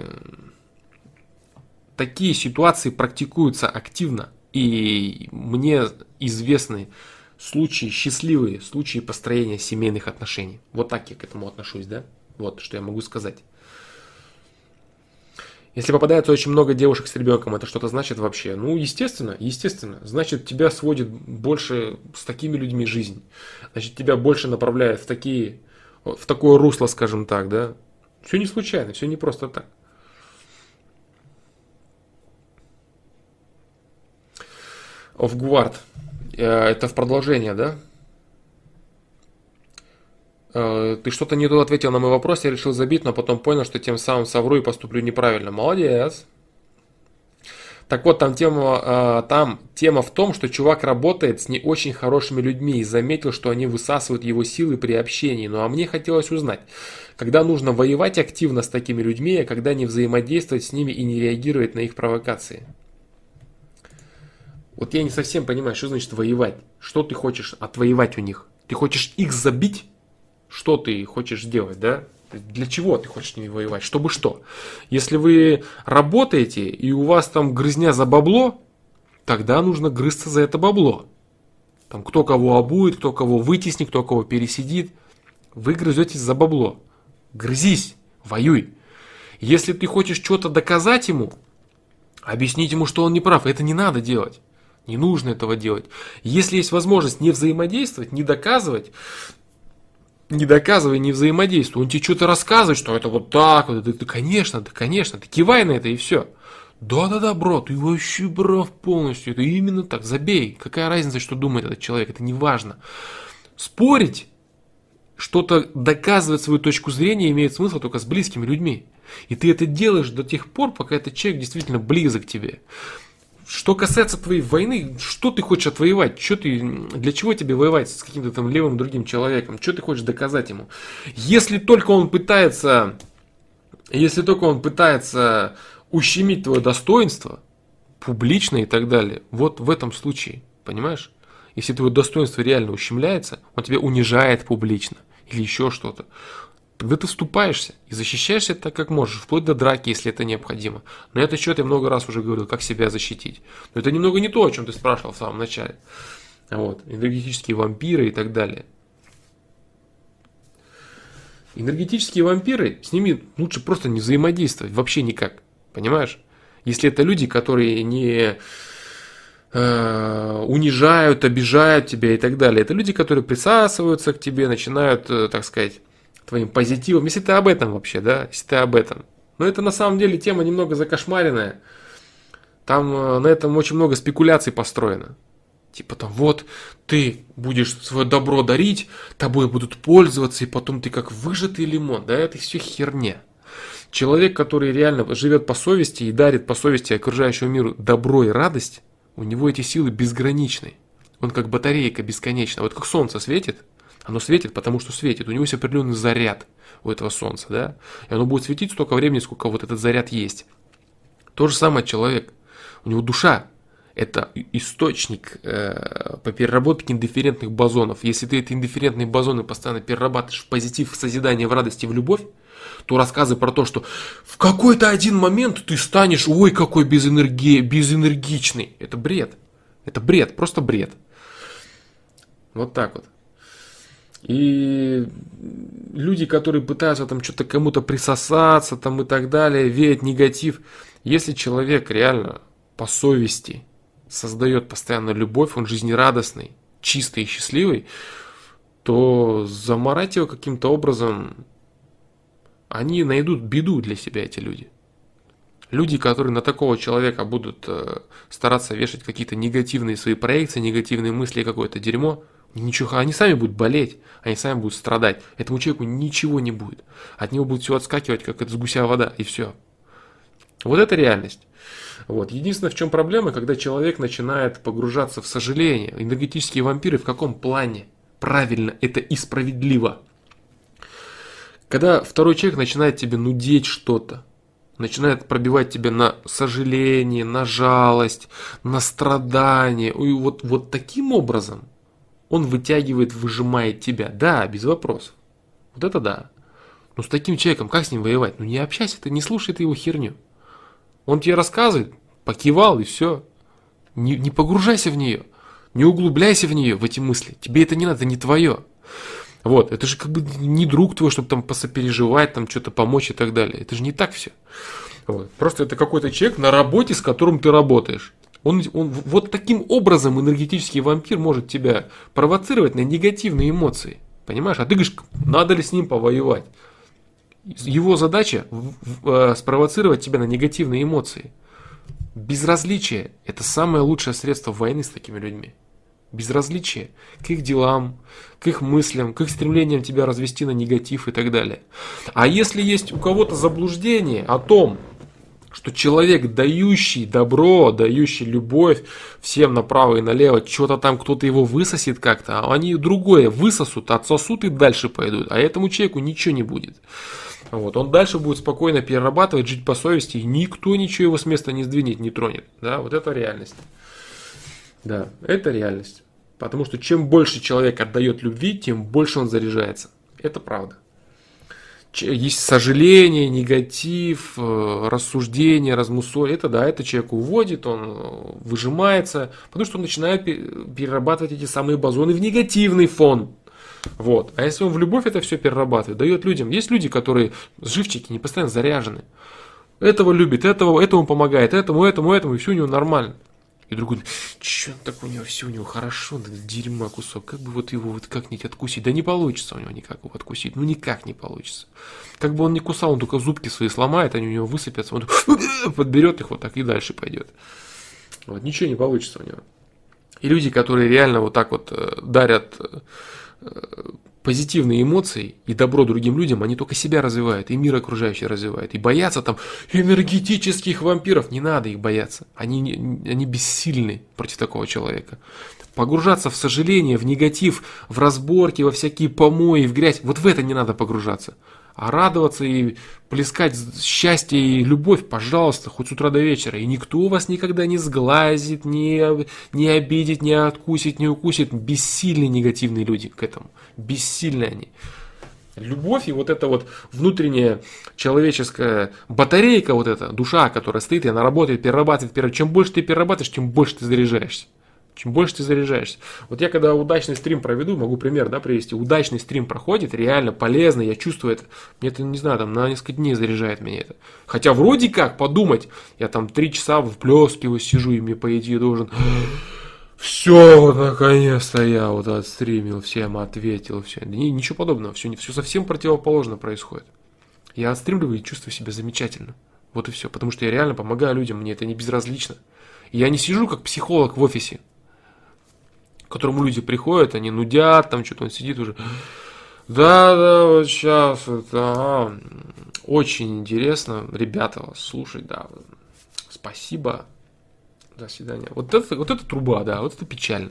Speaker 1: такие ситуации практикуются активно. И мне известны случаи, счастливые случаи построения семейных отношений. Вот так я к этому отношусь, да? Вот что я могу сказать. Если попадается очень много девушек с ребенком, это что-то значит вообще? Ну, естественно, естественно. Значит, тебя сводит больше с такими людьми жизнь. Значит, тебя больше направляет в такие в такое русло, скажем так, да. Все не случайно, все не просто так. Офгвард. Э, это в продолжение, да? Э, ты что-то не то ответил на мой вопрос, я решил забить, но потом понял, что тем самым совру и поступлю неправильно. Молодец. Так вот, там тема, э, там тема в том, что чувак работает с не очень хорошими людьми и заметил, что они высасывают его силы при общении. Ну а мне хотелось узнать, когда нужно воевать активно с такими людьми, а когда не взаимодействовать с ними и не реагировать на их провокации. Вот я не совсем понимаю, что значит воевать. Что ты хочешь отвоевать у них? Ты хочешь их забить? Что ты хочешь сделать, да? Для чего ты хочешь с ними воевать? Чтобы что? Если вы работаете и у вас там грызня за бабло, тогда нужно грызться за это бабло. Там кто кого обует, кто кого вытеснит, кто кого пересидит. Вы грызетесь за бабло. Грызись, воюй. Если ты хочешь что-то доказать ему, объяснить ему, что он не прав, это не надо делать. Не нужно этого делать. Если есть возможность не взаимодействовать, не доказывать, не доказывай, не взаимодействуй. Он тебе что-то рассказывает, что это вот так, вот, да, да, конечно, да, конечно, ты кивай на это и все. Да-да-да, бро, ты вообще прав полностью, это именно так, забей. Какая разница, что думает этот человек, это не важно. Спорить, что-то доказывать свою точку зрения имеет смысл только с близкими людьми. И ты это делаешь до тех пор, пока этот человек действительно близок к тебе. Что касается твоей войны, что ты хочешь отвоевать? Что ты, для чего тебе воевать с каким-то там левым другим человеком? Что ты хочешь доказать ему? Если только он пытается, если только он пытается ущемить твое достоинство, публично и так далее, вот в этом случае, понимаешь? Если твое достоинство реально ущемляется, он тебя унижает публично или еще что-то, Тогда ты вступаешься и защищаешься так, как можешь, вплоть до драки, если это необходимо. Но это счет я много раз уже говорил, как себя защитить. Но это немного не то, о чем ты спрашивал в самом начале. Вот. Энергетические вампиры и так далее. Энергетические вампиры, с ними лучше просто не взаимодействовать, вообще никак. Понимаешь? Если это люди, которые не э, унижают, обижают тебя и так далее. Это люди, которые присасываются к тебе, начинают, э, так сказать, твоим позитивом, если ты об этом вообще, да, если ты об этом. Но это на самом деле тема немного закошмаренная. Там э, на этом очень много спекуляций построено. Типа там, вот, ты будешь свое добро дарить, тобой будут пользоваться, и потом ты как выжатый лимон. Да, это все херня. Человек, который реально живет по совести и дарит по совести окружающему миру добро и радость, у него эти силы безграничны. Он как батарейка бесконечна. Вот как солнце светит, оно светит, потому что светит. У него есть определенный заряд у этого солнца, да? И оно будет светить столько времени, сколько вот этот заряд есть. То же самое человек. У него душа – это источник э, по переработке индифферентных бозонов. Если ты эти индифферентные бозоны постоянно перерабатываешь в позитив, в созидание, в радость и в любовь, то рассказы про то, что в какой-то один момент ты станешь, ой, какой безэнерги... безэнергичный. Это бред. Это бред, просто бред. Вот так вот. И люди, которые пытаются там что-то кому-то присосаться там и так далее, веять негатив. Если человек реально по совести создает постоянно любовь, он жизнерадостный, чистый и счастливый, то заморать его каким-то образом, они найдут беду для себя, эти люди. Люди, которые на такого человека будут э, стараться вешать какие-то негативные свои проекции, негативные мысли, какое-то дерьмо – Ничего, они сами будут болеть, они сами будут страдать. Этому человеку ничего не будет. От него будет все отскакивать, как это с гуся вода, и все. Вот это реальность. Вот. Единственное, в чем проблема, когда человек начинает погружаться в сожаление. Энергетические вампиры в каком плане? Правильно, это и справедливо. Когда второй человек начинает тебе нудеть что-то, начинает пробивать тебя на сожаление, на жалость, на страдание. И вот, вот таким образом он вытягивает, выжимает тебя. Да, без вопросов. Вот это да. Но с таким человеком как с ним воевать? Ну не общайся ты, не слушай ты его херню. Он тебе рассказывает, покивал и все. Не, не погружайся в нее. Не углубляйся в нее, в эти мысли. Тебе это не надо, не твое. Вот, это же как бы не друг твой, чтобы там посопереживать, там что-то помочь и так далее. Это же не так все. Вот. Просто это какой-то человек на работе, с которым ты работаешь. Он, он вот таким образом энергетический вампир может тебя провоцировать на негативные эмоции. Понимаешь? А ты говоришь, надо ли с ним повоевать? Его задача в, в, э, спровоцировать тебя на негативные эмоции. Безразличие – это самое лучшее средство войны с такими людьми. Безразличие к их делам, к их мыслям, к их стремлениям тебя развести на негатив и так далее. А если есть у кого-то заблуждение о том, что человек, дающий добро, дающий любовь всем направо и налево, что-то там кто-то его высосет как-то, а они другое высосут, отсосут и дальше пойдут, а этому человеку ничего не будет. Вот, он дальше будет спокойно перерабатывать, жить по совести, и никто ничего его с места не сдвинет, не тронет. Да, вот это реальность. Да, это реальность. Потому что чем больше человек отдает любви, тем больше он заряжается. Это правда есть сожаление, негатив, э, рассуждение, размусоль. Это да, это человек уводит, он э, выжимается, потому что он начинает перерабатывать эти самые бозоны в негативный фон. Вот. А если он в любовь это все перерабатывает, дает людям. Есть люди, которые живчики, не постоянно заряжены. Этого любит, этого, этому помогает, этому, этому, этому, и все у него нормально. И другой, что так у него все, у него хорошо, да, дерьма кусок, как бы вот его вот как-нибудь откусить? Да не получится у него никак его откусить, ну никак не получится. Как бы он не кусал, он только зубки свои сломает, они у него высыпятся, он (laughs) подберет их вот так и дальше пойдет. Вот, ничего не получится у него. И люди, которые реально вот так вот э, дарят э, позитивные эмоции и добро другим людям, они только себя развивают, и мир окружающий развивают. И боятся там энергетических вампиров, не надо их бояться. Они, они бессильны против такого человека. Погружаться в сожаление, в негатив, в разборки, во всякие помои, в грязь, вот в это не надо погружаться а радоваться и плескать счастье и любовь, пожалуйста, хоть с утра до вечера. И никто вас никогда не сглазит, не, не обидит, не откусит, не укусит. Бессильные негативные люди к этому. Бессильные они. Любовь и вот эта вот внутренняя человеческая батарейка, вот эта душа, которая стоит, и она работает, перерабатывает, перерабатывает. Чем больше ты перерабатываешь, тем больше ты заряжаешься. Чем больше ты заряжаешься. Вот я когда удачный стрим проведу, могу пример да, привести. Удачный стрим проходит, реально полезно, я чувствую это. Мне это, не знаю, там на несколько дней заряжает меня это. Хотя вроде как подумать, я там три часа вплескиваю, сижу и мне по идее должен... Все, наконец-то я вот отстримил, всем ответил, все. Да ничего подобного, все, все совсем противоположно происходит. Я отстримливаю и чувствую себя замечательно. Вот и все. Потому что я реально помогаю людям, мне это не безразлично. Я не сижу как психолог в офисе к которому люди приходят, они нудят, там что-то он сидит уже. Да, да, вот сейчас, это, ага. очень интересно, ребята, вас слушать, да, спасибо, до свидания. Вот это, вот это труба, да, вот это печально.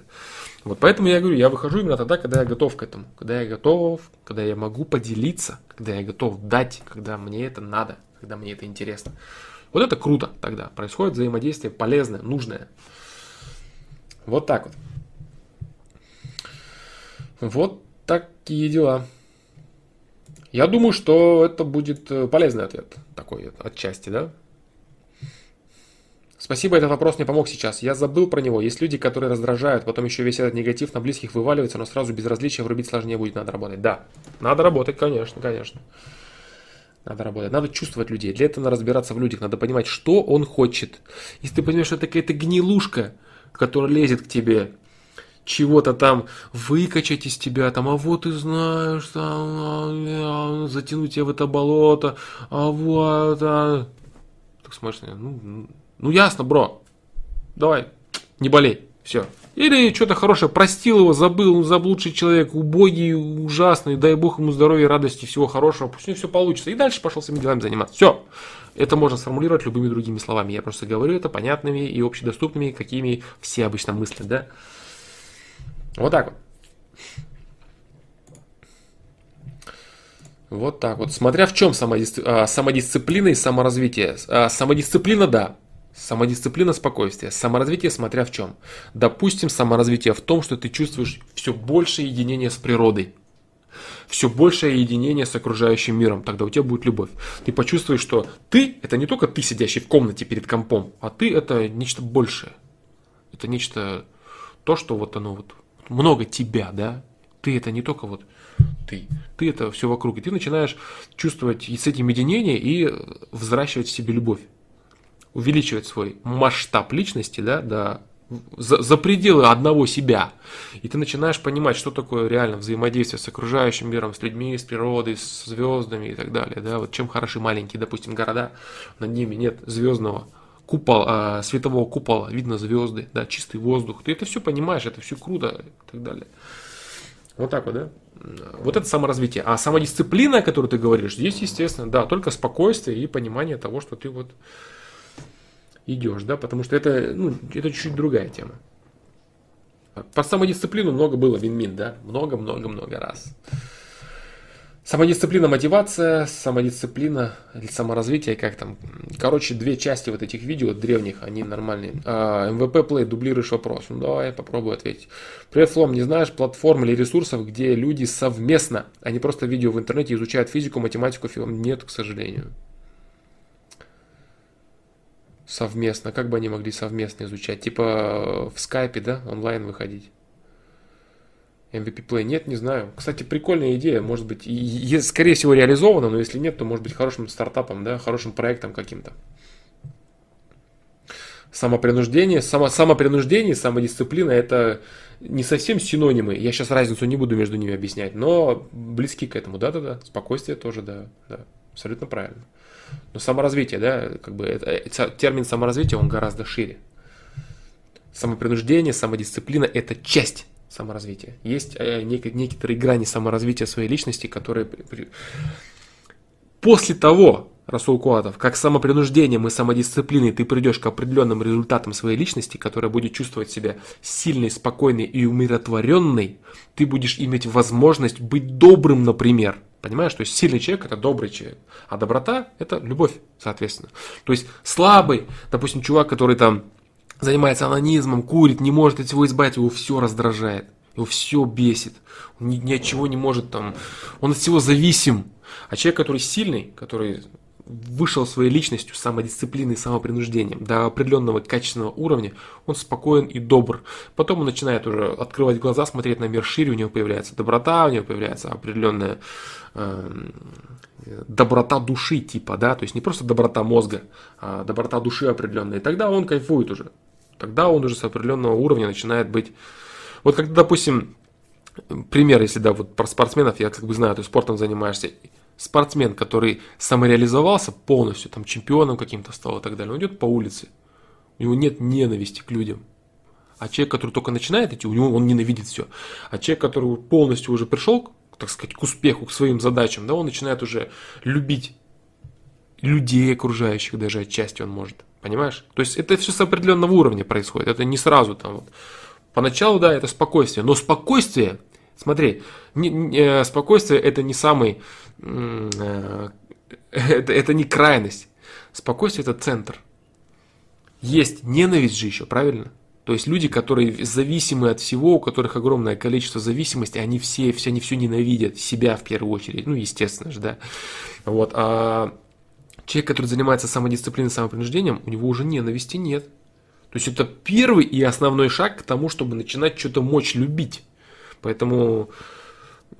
Speaker 1: Вот поэтому я говорю, я выхожу именно тогда, когда я готов к этому, когда я готов, когда я могу поделиться, когда я готов дать, когда мне это надо, когда мне это интересно. Вот это круто тогда, происходит взаимодействие полезное, нужное. Вот так вот. Вот такие дела. Я думаю, что это будет э, полезный ответ такой отчасти, да? Спасибо, этот вопрос мне помог сейчас. Я забыл про него. Есть люди, которые раздражают, потом еще весь этот негатив на близких вываливается, но сразу безразличие врубить сложнее будет, надо работать. Да, надо работать, конечно, конечно. Надо работать. Надо чувствовать людей. Для этого надо разбираться в людях. Надо понимать, что он хочет. Если ты понимаешь, что это какая-то гнилушка, которая лезет к тебе, чего-то там выкачать из тебя, там, а вот ты знаешь, там, а, затянуть тебя в это болото, а вот, а... Так смотришь, ну, ну ясно, бро, давай, не болей, все. Или что-то хорошее, простил его, забыл, он заблудший человек, убогий, ужасный, дай бог ему здоровья, радости, всего хорошего, пусть у него все получится. И дальше пошел своими делами заниматься. Все. Это можно сформулировать любыми другими словами. Я просто говорю это понятными и общедоступными, какими все обычно мыслят, да. Вот так вот. Вот так вот. Смотря в чем самодисци... а, самодисциплина и саморазвитие. А, самодисциплина, да. Самодисциплина, спокойствие. Саморазвитие, смотря в чем. Допустим, саморазвитие в том, что ты чувствуешь все больше единения с природой. Все большее единение с окружающим миром. Тогда у тебя будет любовь. Ты почувствуешь, что ты это не только ты, сидящий в комнате перед компом, а ты это нечто большее. Это нечто то, что вот оно вот много тебя, да, ты это не только вот ты, ты это все вокруг, и ты начинаешь чувствовать с этим единение и взращивать в себе любовь, увеличивать свой масштаб личности, да, до за, за пределы одного себя. И ты начинаешь понимать, что такое реально взаимодействие с окружающим миром, с людьми, с природой, с звездами и так далее. Да? Вот чем хороши маленькие, допустим, города, над ними нет звездного купол, а, светового купола, видно звезды, да, чистый воздух. Ты это все понимаешь, это все круто и так далее. Вот так вот, да? Вот это саморазвитие. А самодисциплина, о которой ты говоришь, здесь, естественно, да, только спокойствие и понимание того, что ты вот идешь, да, потому что это, ну, это чуть-чуть другая тема. По самодисциплину много было вин-мин, да, много-много-много раз. Самодисциплина, мотивация, самодисциплина или саморазвитие, как там. Короче, две части вот этих видео древних, они нормальные. А, MVP Play, дублируешь вопрос. Ну давай, попробую ответить. Привет, Флом, не знаешь платформ или ресурсов, где люди совместно, а не просто видео в интернете изучают физику, математику, фильм? Нет, к сожалению. Совместно. Как бы они могли совместно изучать? Типа в скайпе, да, онлайн выходить? MVP Play нет, не знаю. Кстати, прикольная идея, может быть, и, скорее всего реализована, но если нет, то может быть хорошим стартапом, да, хорошим проектом каким-то. Самопринуждение, само, самопринуждение, самодисциплина – это не совсем синонимы. Я сейчас разницу не буду между ними объяснять, но близки к этому. Да-да-да, спокойствие тоже, да, да, абсолютно правильно. Но саморазвитие, да, как бы это, термин саморазвитие, он гораздо шире. Самопринуждение, самодисциплина – это часть саморазвития. Есть э, нек- некоторые грани саморазвития своей личности, которые при... после того, Расул Куатов, как самопринуждением и самодисциплиной ты придешь к определенным результатам своей личности, которая будет чувствовать себя сильной, спокойной и умиротворенной, ты будешь иметь возможность быть добрым, например. Понимаешь, то есть сильный человек это добрый человек, а доброта это любовь, соответственно. То есть слабый, допустим, чувак, который там занимается анонизмом, курит, не может от всего избавиться, его все раздражает, его все бесит, он ни, ни от чего не может там, он от всего зависим. А человек, который сильный, который вышел своей личностью, самодисциплиной, самопринуждением до определенного качественного уровня, он спокоен и добр. Потом он начинает уже открывать глаза, смотреть на мир шире, у него появляется доброта, у него появляется определенная э, доброта души типа, да, то есть не просто доброта мозга, а доброта души определенная. И тогда он кайфует уже. Тогда он уже с определенного уровня начинает быть... Вот когда, допустим, пример, если да, вот про спортсменов, я как бы знаю, ты спортом занимаешься, спортсмен, который самореализовался полностью, там чемпионом каким-то стал и так далее, он идет по улице, у него нет ненависти к людям. А человек, который только начинает идти, у него он ненавидит все. А человек, который полностью уже пришел, так сказать, к успеху, к своим задачам, да, он начинает уже любить людей окружающих, даже отчасти он может. Понимаешь? То есть это все с определенного уровня происходит. Это не сразу там вот. Поначалу, да, это спокойствие. Но спокойствие, смотри, не, не, э, спокойствие это не самый Э, (laughs) это, это не крайность. Спокойствие это центр. Есть ненависть же еще, правильно? То есть люди, которые зависимы от всего, у которых огромное количество зависимости, они все, все, они все ненавидят себя в первую очередь. Ну, естественно же, да. Вот. А человек, который занимается самодисциплиной, самопринуждением, у него уже ненависти нет. То есть это первый и основной шаг к тому, чтобы начинать что-то мочь любить. Поэтому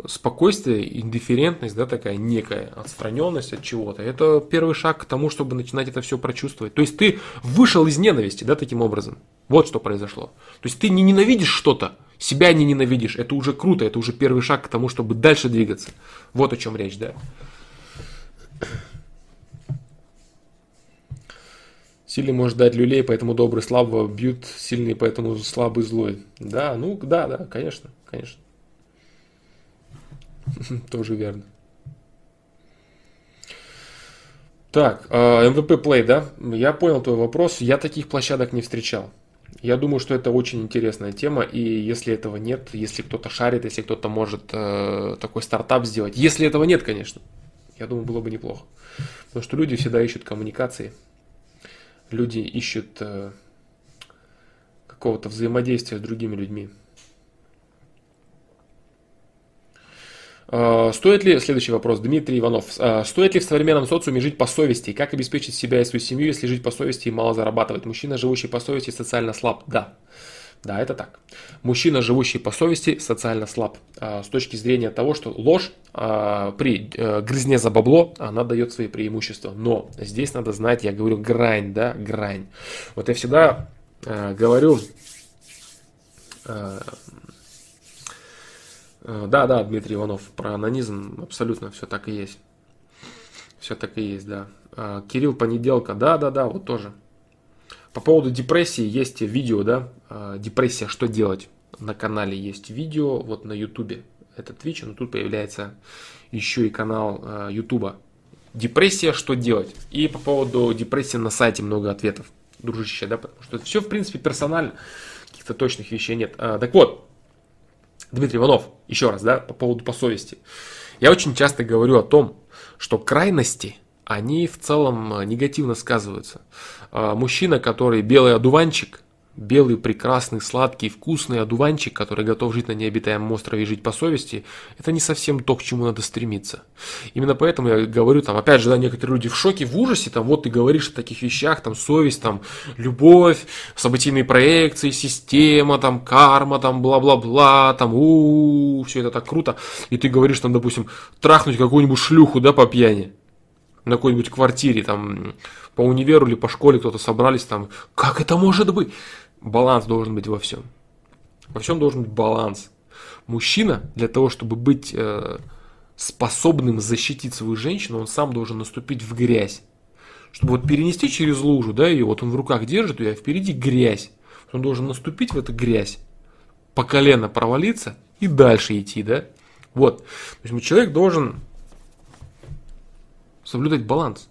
Speaker 1: спокойствие, индифферентность, да, такая некая отстраненность от чего-то, это первый шаг к тому, чтобы начинать это все прочувствовать. То есть ты вышел из ненависти, да, таким образом. Вот что произошло. То есть ты не ненавидишь что-то, себя не ненавидишь, это уже круто, это уже первый шаг к тому, чтобы дальше двигаться. Вот о чем речь, да. Сильный может дать люлей, поэтому добрый слабого бьют, сильный, поэтому слабый злой. Да, ну да, да, конечно, конечно. (laughs) Тоже верно. Так, MVP а, Play, да? Я понял твой вопрос. Я таких площадок не встречал. Я думаю, что это очень интересная тема, и если этого нет, если кто-то шарит, если кто-то может э, такой стартап сделать, если этого нет, конечно, я думаю, было бы неплохо. Потому что люди всегда ищут коммуникации, люди ищут э, какого-то взаимодействия с другими людьми. А, стоит ли, следующий вопрос, Дмитрий Иванов, а, стоит ли в современном социуме жить по совести? Как обеспечить себя и свою семью, если жить по совести и мало зарабатывать? Мужчина, живущий по совести, социально слаб? Да. Да, это так. Мужчина, живущий по совести, социально слаб. А, с точки зрения того, что ложь при э, грызне за бабло, она дает свои преимущества. Но здесь надо знать, я говорю, грань, да, грань. Вот я всегда э, говорю, Э, да, да, Дмитрий Иванов, про анонизм абсолютно все так и есть. Все так и есть, да. А, Кирилл Понеделка, да, да, да, вот тоже. По поводу депрессии есть видео, да, а, депрессия, что делать. На канале есть видео, вот на ютубе. Это Twitch, но тут появляется еще и канал а, ютуба. Депрессия, что делать. И по поводу депрессии на сайте много ответов, дружище, да, потому что все, в принципе, персонально. Каких-то точных вещей нет. Так вот, Дмитрий Иванов, еще раз, да, по поводу по совести. Я очень часто говорю о том, что крайности, они в целом негативно сказываются. А, мужчина, который белый одуванчик, белый, прекрасный, сладкий, вкусный одуванчик, который готов жить на необитаемом острове и жить по совести, это не совсем то, к чему надо стремиться. Именно поэтому я говорю, там, опять же, да, некоторые люди в шоке, в ужасе, там, вот ты говоришь о таких вещах, там, совесть, там, любовь, событийные проекции, система, там, карма, там, бла-бла-бла, там, у, -у, -у все это так круто, и ты говоришь, там, допустим, трахнуть какую-нибудь шлюху, да, по пьяни. На какой-нибудь квартире, там, по универу или по школе кто-то собрались, там, как это может быть? Баланс должен быть во всем. Во всем должен быть баланс. Мужчина для того, чтобы быть э, способным защитить свою женщину, он сам должен наступить в грязь. Чтобы вот перенести через лужу, да, и вот он в руках держит ее, а впереди грязь. Он должен наступить в эту грязь, по колено провалиться и дальше идти, да. Вот. То есть человек должен соблюдать баланс.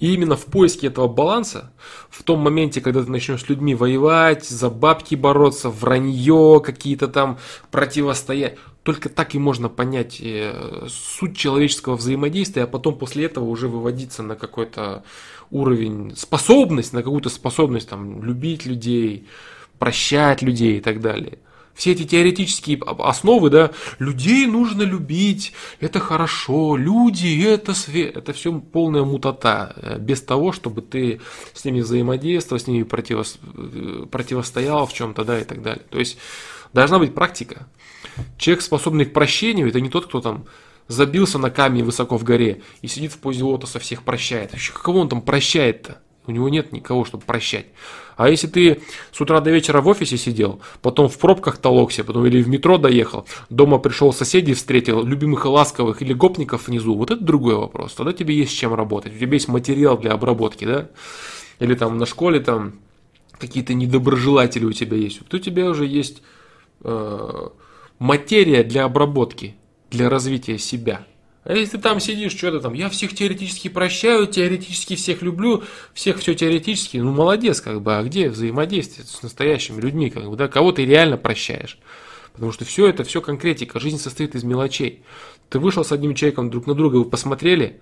Speaker 1: И именно в поиске этого баланса, в том моменте, когда ты начнешь с людьми воевать, за бабки бороться, вранье, какие-то там противостоять, только так и можно понять э, суть человеческого взаимодействия, а потом после этого уже выводиться на какой-то уровень, способность, на какую-то способность там любить людей, прощать людей и так далее все эти теоретические основы, да, людей нужно любить, это хорошо, люди, это свет, это все полная мутата, э, без того, чтобы ты с ними взаимодействовал, с ними противо, э, противостоял в чем-то, да, и так далее. То есть должна быть практика. Человек, способный к прощению, это не тот, кто там забился на камень высоко в горе и сидит в позе лотоса, всех прощает. Еще кого он там прощает-то? У него нет никого, чтобы прощать. А если ты с утра до вечера в офисе сидел, потом в пробках толокся, потом или в метро доехал, дома пришел соседей встретил, любимых и ласковых, или гопников внизу, вот это другой вопрос. Тогда тебе есть с чем работать. У тебя есть материал для обработки, да? Или там на школе там какие-то недоброжелатели у тебя есть. Вот у тебя уже есть э, материя для обработки, для развития себя. А если ты там сидишь, что-то там, я всех теоретически прощаю, теоретически всех люблю, всех все теоретически, ну молодец, как бы, а где взаимодействие с настоящими людьми, как бы, да, кого ты реально прощаешь? Потому что все это, все конкретика, жизнь состоит из мелочей. Ты вышел с одним человеком друг на друга, вы посмотрели,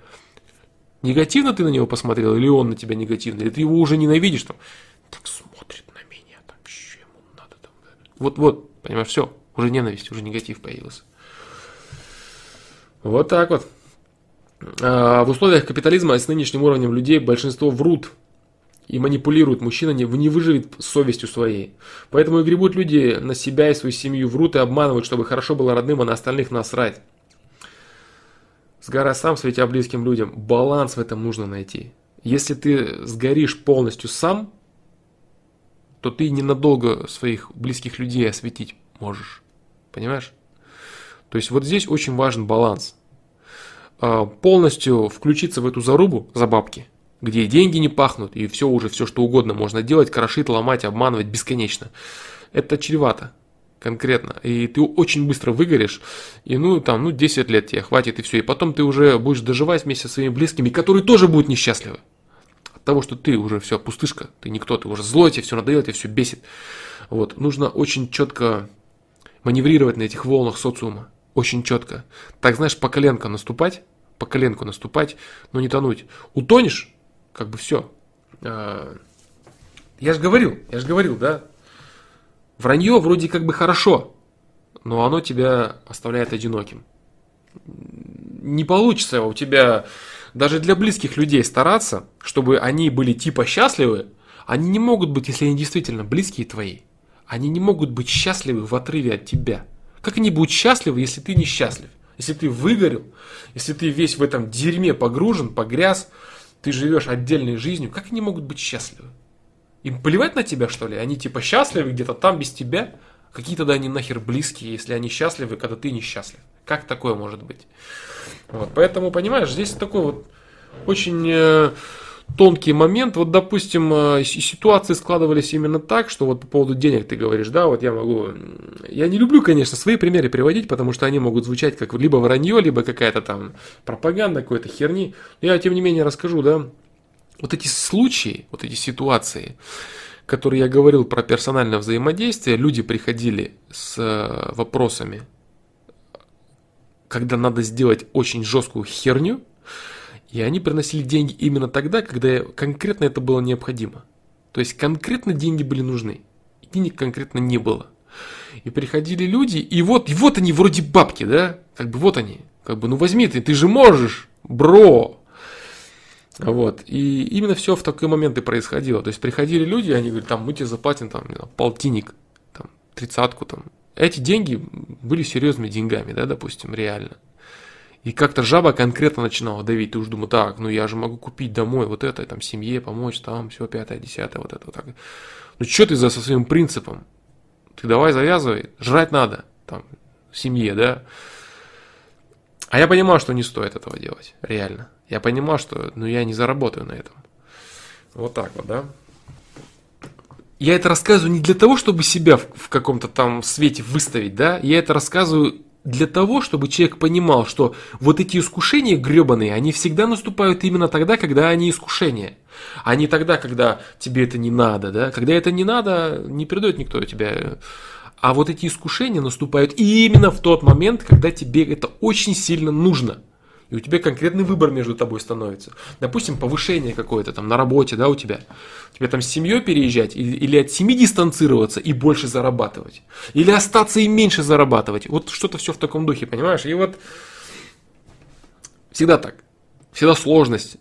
Speaker 1: негативно ты на него посмотрел, или он на тебя негативно, или ты его уже ненавидишь, там, так смотрит на меня, там, что ему надо, там, вот-вот, понимаешь, все, уже ненависть, уже негатив появился. Вот так вот. А, в условиях капитализма с нынешним уровнем людей большинство врут и манипулируют. Мужчина не, не выживет совестью своей. Поэтому и гребут люди на себя и свою семью, врут и обманывают, чтобы хорошо было родным, а на остальных насрать. Сгорай сам, светя близким людям. Баланс в этом нужно найти. Если ты сгоришь полностью сам, то ты ненадолго своих близких людей осветить можешь. Понимаешь? То есть вот здесь очень важен баланс. А, полностью включиться в эту зарубу за бабки, где деньги не пахнут, и все уже, все что угодно можно делать, крошить, ломать, обманывать бесконечно. Это чревато конкретно. И ты очень быстро выгоришь, и ну там, ну 10 лет тебе хватит, и все. И потом ты уже будешь доживать вместе со своими близкими, которые тоже будут несчастливы. От того, что ты уже все, пустышка, ты никто, ты уже злой, тебе все надоело, тебе все бесит. Вот. Нужно очень четко маневрировать на этих волнах социума очень четко. Так, знаешь, по коленку наступать, по коленку наступать, но не тонуть. Утонешь, как бы все. А, я же говорил, я же говорил, да. Вранье вроде как бы хорошо, но оно тебя оставляет одиноким. Не получится у тебя даже для близких людей стараться, чтобы они были типа счастливы, они не могут быть, если они действительно близкие твои, они не могут быть счастливы в отрыве от тебя – как они будут счастливы, если ты несчастлив? Если ты выгорел, если ты весь в этом дерьме погружен, погряз, ты живешь отдельной жизнью, как они могут быть счастливы? Им плевать на тебя, что ли? Они типа счастливы где-то там без тебя? Какие тогда они нахер близкие, если они счастливы, когда ты несчастлив? Как такое может быть? Вот, поэтому, понимаешь, здесь такой вот очень э, тонкий момент. Вот, допустим, э, ситуации складывались именно так, что вот по поводу денег ты говоришь, да, вот я могу... Я не люблю, конечно, свои примеры приводить, потому что они могут звучать как либо вранье, либо какая-то там пропаганда, какой-то херни. Я, тем не менее, расскажу, да, вот эти случаи, вот эти ситуации, которые я говорил про персональное взаимодействие, люди приходили с э, вопросами, когда надо сделать очень жесткую херню, и они приносили деньги именно тогда, когда конкретно это было необходимо. То есть конкретно деньги были нужны. И денег конкретно не было. И приходили люди, и вот, и вот они вроде бабки, да? Как бы вот они. Как бы, ну возьми ты, ты же можешь, бро. Вот. И именно все в такой момент и происходило. То есть приходили люди, они говорят, там, мы тебе заплатим там, полтинник, там, тридцатку там. Эти деньги были серьезными деньгами, да, допустим, реально. И как-то жаба конкретно начинала давить. Ты уж думал, так, ну я же могу купить домой вот это, там, семье помочь, там, все, пятое, десятое, вот это, вот так. Ну что ты за со своим принципом? Ты давай завязывай, жрать надо, там, семье, да? А я понимал, что не стоит этого делать, реально. Я понимал, что, ну, я не заработаю на этом. Вот так вот, да? Я это рассказываю не для того, чтобы себя в, в каком-то там свете выставить, да? Я это рассказываю для того, чтобы человек понимал, что вот эти искушения гребаные, они всегда наступают именно тогда, когда они искушения. А не тогда, когда тебе это не надо, да? Когда это не надо, не придет никто тебя. А вот эти искушения наступают именно в тот момент, когда тебе это очень сильно нужно и у тебя конкретный выбор между тобой становится. Допустим, повышение какое-то там на работе, да, у тебя. Тебе там с семьей переезжать или, или от семьи дистанцироваться и больше зарабатывать. Или остаться и меньше зарабатывать. Вот что-то все в таком духе, понимаешь? И вот всегда так. Всегда сложность.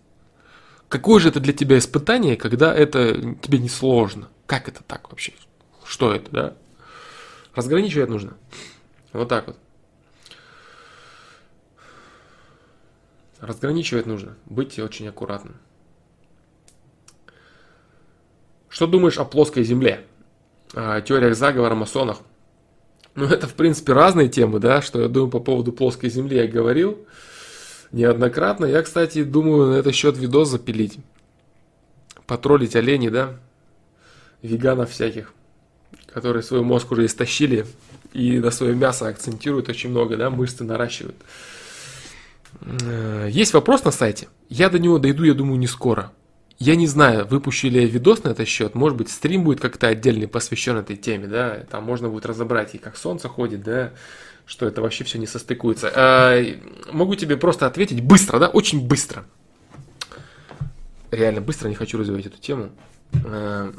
Speaker 1: Какое же это для тебя испытание, когда это тебе не сложно? Как это так вообще? Что это, да? Разграничивать нужно. Вот так вот. Разграничивать нужно, быть очень аккуратным. Что думаешь о плоской земле? О теориях заговора, масонах? Ну, это, в принципе, разные темы, да, что я думаю по поводу плоской земли я говорил неоднократно. Я, кстати, думаю на этот счет видос запилить. Потроллить оленей, да, веганов всяких, которые свой мозг уже истощили и на свое мясо акцентируют очень много, да, мышцы наращивают. Э, есть вопрос на сайте. Я до него дойду, я думаю, не скоро. Я не знаю, выпущу ли я видос на этот счет. Может быть, стрим будет как-то отдельный посвящен этой теме, да. Там можно будет разобрать и как солнце ходит, да, что это вообще все не состыкуется. А, могу тебе просто ответить быстро, да, очень быстро. Реально быстро, не хочу развивать эту тему. А,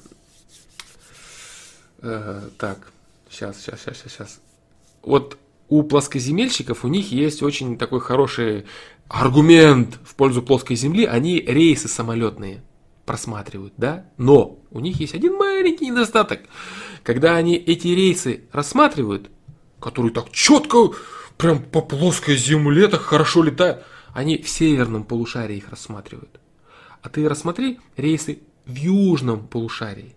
Speaker 1: а, так, сейчас, сейчас, сейчас, сейчас. Вот у плоскоземельщиков у них есть очень такой хороший аргумент в пользу плоской земли. Они рейсы самолетные просматривают, да? Но у них есть один маленький недостаток. Когда они эти рейсы рассматривают, которые так четко, прям по плоской земле так хорошо летают, они в северном полушарии их рассматривают. А ты рассмотри рейсы в южном полушарии.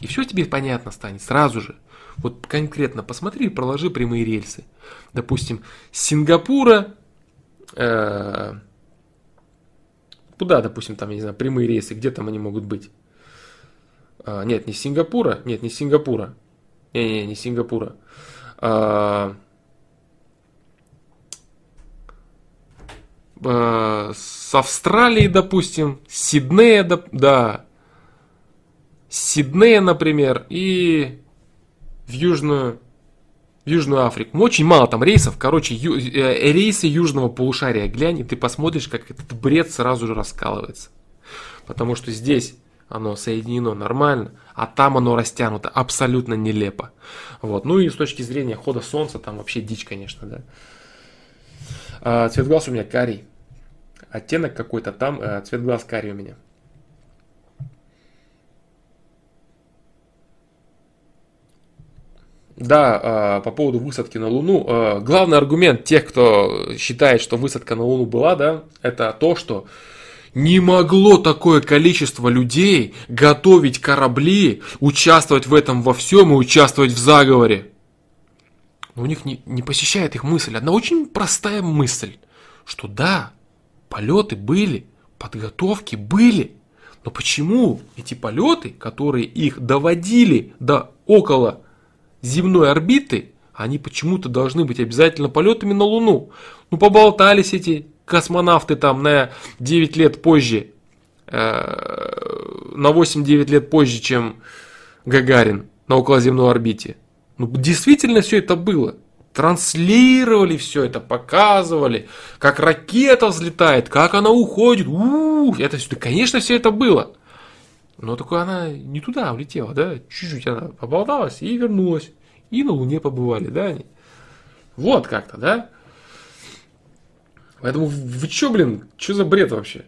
Speaker 1: И все тебе понятно станет сразу же. Вот конкретно посмотри проложи прямые рельсы. Допустим, с Сингапура, э, куда, допустим, там, я не знаю, прямые рейсы, где там они могут быть? А, нет, не Сингапура, нет, не Сингапура. Не, не, не Сингапура. А, а, с Австралии, допустим, Сиднея, да, Сиднея, например, и в Южную, в Южную Африку. Ну, очень мало там рейсов. Короче, ю, э, рейсы южного полушария. Глянь, и ты посмотришь, как этот бред сразу же раскалывается. Потому что здесь оно соединено нормально, а там оно растянуто абсолютно нелепо. Вот. Ну и с точки зрения хода солнца, там вообще дичь, конечно, да. А, цвет глаз у меня карий. Оттенок какой-то там, а, цвет глаз карий у меня. Да, а, по поводу высадки на Луну. А, главный аргумент тех, кто считает, что высадка на Луну была, да, это то, что не могло такое количество людей готовить корабли, участвовать в этом во всем и участвовать в заговоре. Но у них не, не посещает их мысль. Одна очень простая мысль, что да, полеты были, подготовки были. Но почему эти полеты, которые их доводили до около земной орбиты, они почему-то должны быть обязательно полетами на Луну. Ну, поболтались эти космонавты там на 9 лет позже, э, на 8-9 лет позже, чем Гагарин на околоземной орбите. Ну, действительно все это было. Транслировали все это, показывали, как ракета взлетает, как она уходит. У-у-у, это, конечно, все это было. Но только она не туда улетела, да, чуть-чуть она поболталась и вернулась. И на Луне побывали, да. Вот как-то, да? Поэтому вы чё, блин, что за бред вообще?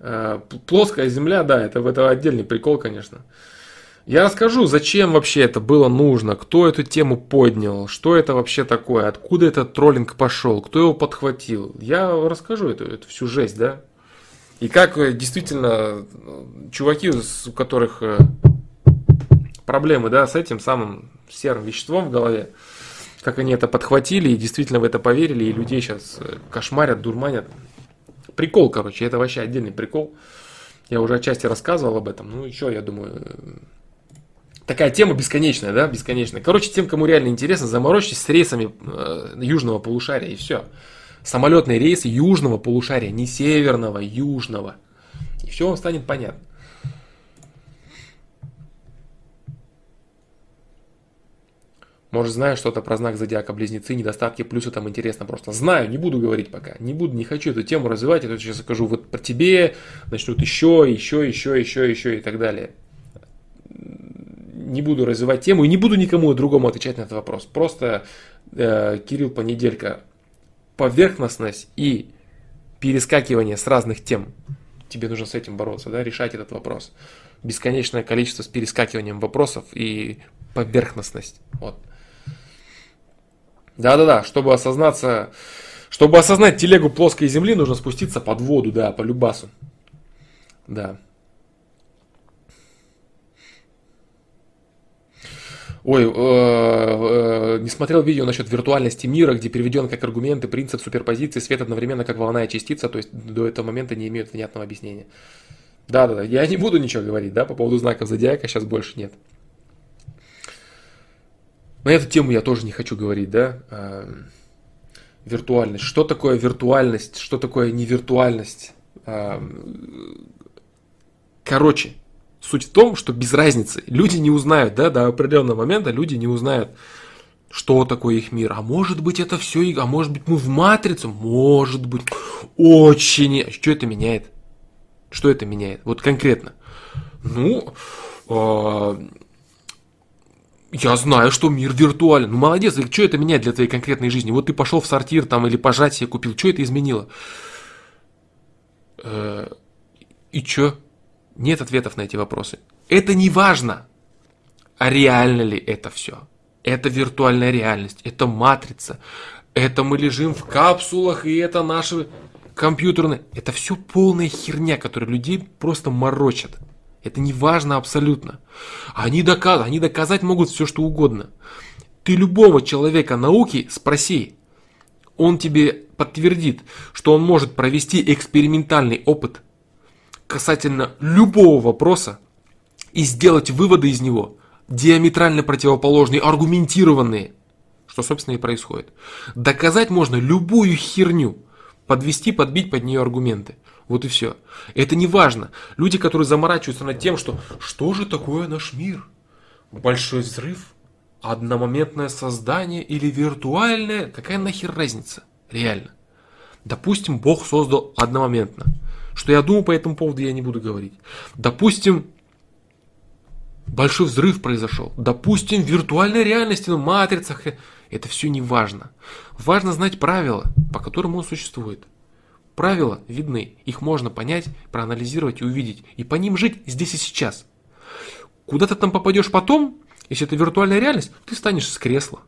Speaker 1: А, плоская Земля, да, это, это отдельный прикол, конечно. Я расскажу, зачем вообще это было нужно, кто эту тему поднял, что это вообще такое, откуда этот троллинг пошел, кто его подхватил. Я расскажу эту, эту всю жесть, да? И как э, действительно чуваки, у которых э, проблемы, да, с этим самым серым веществом в голове, как они это подхватили и действительно в это поверили, и людей сейчас э, кошмарят, дурманят. Прикол, короче, это вообще отдельный прикол. Я уже отчасти рассказывал об этом. Ну, еще, я думаю, такая тема бесконечная, да, бесконечная. Короче, тем, кому реально интересно, заморочьтесь с рейсами э, южного полушария и все. Самолетные рейсы южного полушария, не северного, южного. И все вам станет понятно. Может, знаешь что-то про знак зодиака близнецы, недостатки, плюсы там интересно просто. Знаю, не буду говорить пока. Не буду, не хочу эту тему развивать. Я тут сейчас скажу вот про тебе, начнут еще, еще, еще, еще, еще и так далее. Не буду развивать тему и не буду никому другому отвечать на этот вопрос. Просто э, Кирилл Понеделька. Поверхностность и перескакивание с разных тем. Тебе нужно с этим бороться, да, решать этот вопрос. Бесконечное количество с перескакиванием вопросов и поверхностность. Вот. Да-да-да, чтобы осознаться, чтобы осознать телегу плоской земли, нужно спуститься под воду, да, по любасу. Да. Ой, э, э, не смотрел видео насчет виртуальности мира, где переведен как аргументы принцип суперпозиции свет одновременно как волна и частица, то есть до этого момента не имеют внятного объяснения. Да-да-да, я не буду ничего говорить, да, по поводу знаков зодиака, сейчас больше нет. На эту тему я тоже не хочу говорить, да. А, виртуальность. Что такое виртуальность? Что такое невиртуальность? А, короче, суть в том, что без разницы. Люди не узнают, да, до определенного момента люди не узнают, что такое их мир. А может быть это все, а может быть мы в матрицу? Может быть. Очень. Что это меняет? Что это меняет? Вот конкретно. Ну, а, я знаю, что мир виртуален. Ну, молодец, и что это меняет для твоей конкретной жизни? Вот ты пошел в сортир там или пожать себе купил, что это изменило? Э, и что? Нет ответов на эти вопросы. Это не важно. А реально ли это все? Это виртуальная реальность, это матрица, это мы лежим в капсулах, и это наши компьютерные. Это все полная херня, которая людей просто морочит. Это не важно абсолютно. Они, доказ, они доказать могут все, что угодно. Ты любого человека науки спроси, он тебе подтвердит, что он может провести экспериментальный опыт касательно любого вопроса и сделать выводы из него диаметрально противоположные, аргументированные, что, собственно, и происходит. Доказать можно любую херню, подвести, подбить под нее аргументы. Вот и все. Это не важно. Люди, которые заморачиваются над тем, что что же такое наш мир? Большой взрыв? Одномоментное создание или виртуальное? Какая нахер разница? Реально. Допустим, Бог создал одномоментно. Что я думаю по этому поводу, я не буду говорить. Допустим, большой взрыв произошел. Допустим, в виртуальной реальности, на матрицах. Это все не важно. Важно знать правила, по которым он существует. Правила видны, их можно понять, проанализировать и увидеть, и по ним жить здесь и сейчас. Куда ты там попадешь потом, если это виртуальная реальность, ты станешь с кресла.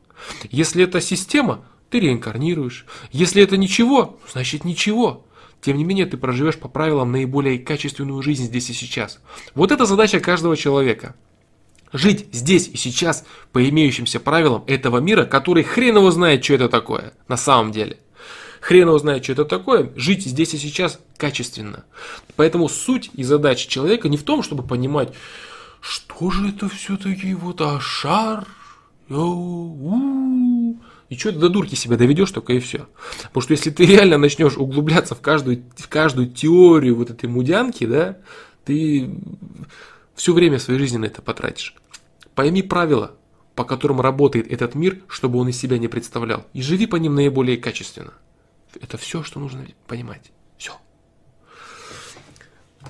Speaker 1: Если это система, ты реинкарнируешь. Если это ничего, значит ничего. Тем не менее, ты проживешь по правилам наиболее качественную жизнь здесь и сейчас. Вот это задача каждого человека. Жить здесь и сейчас по имеющимся правилам этого мира, который хрен его знает, что это такое на самом деле. Хрен его знает, что это такое. Жить здесь и сейчас качественно. Поэтому суть и задача человека не в том, чтобы понимать, что же это все-таки вот а шар, и что ты до дурки себя доведешь, только и все. Потому что если ты реально начнешь углубляться в каждую, в каждую теорию вот этой мудянки, да, ты все время своей жизни на это потратишь. Пойми правила, по которым работает этот мир, чтобы он из себя не представлял. И живи по ним наиболее качественно. Это все, что нужно понимать. Все.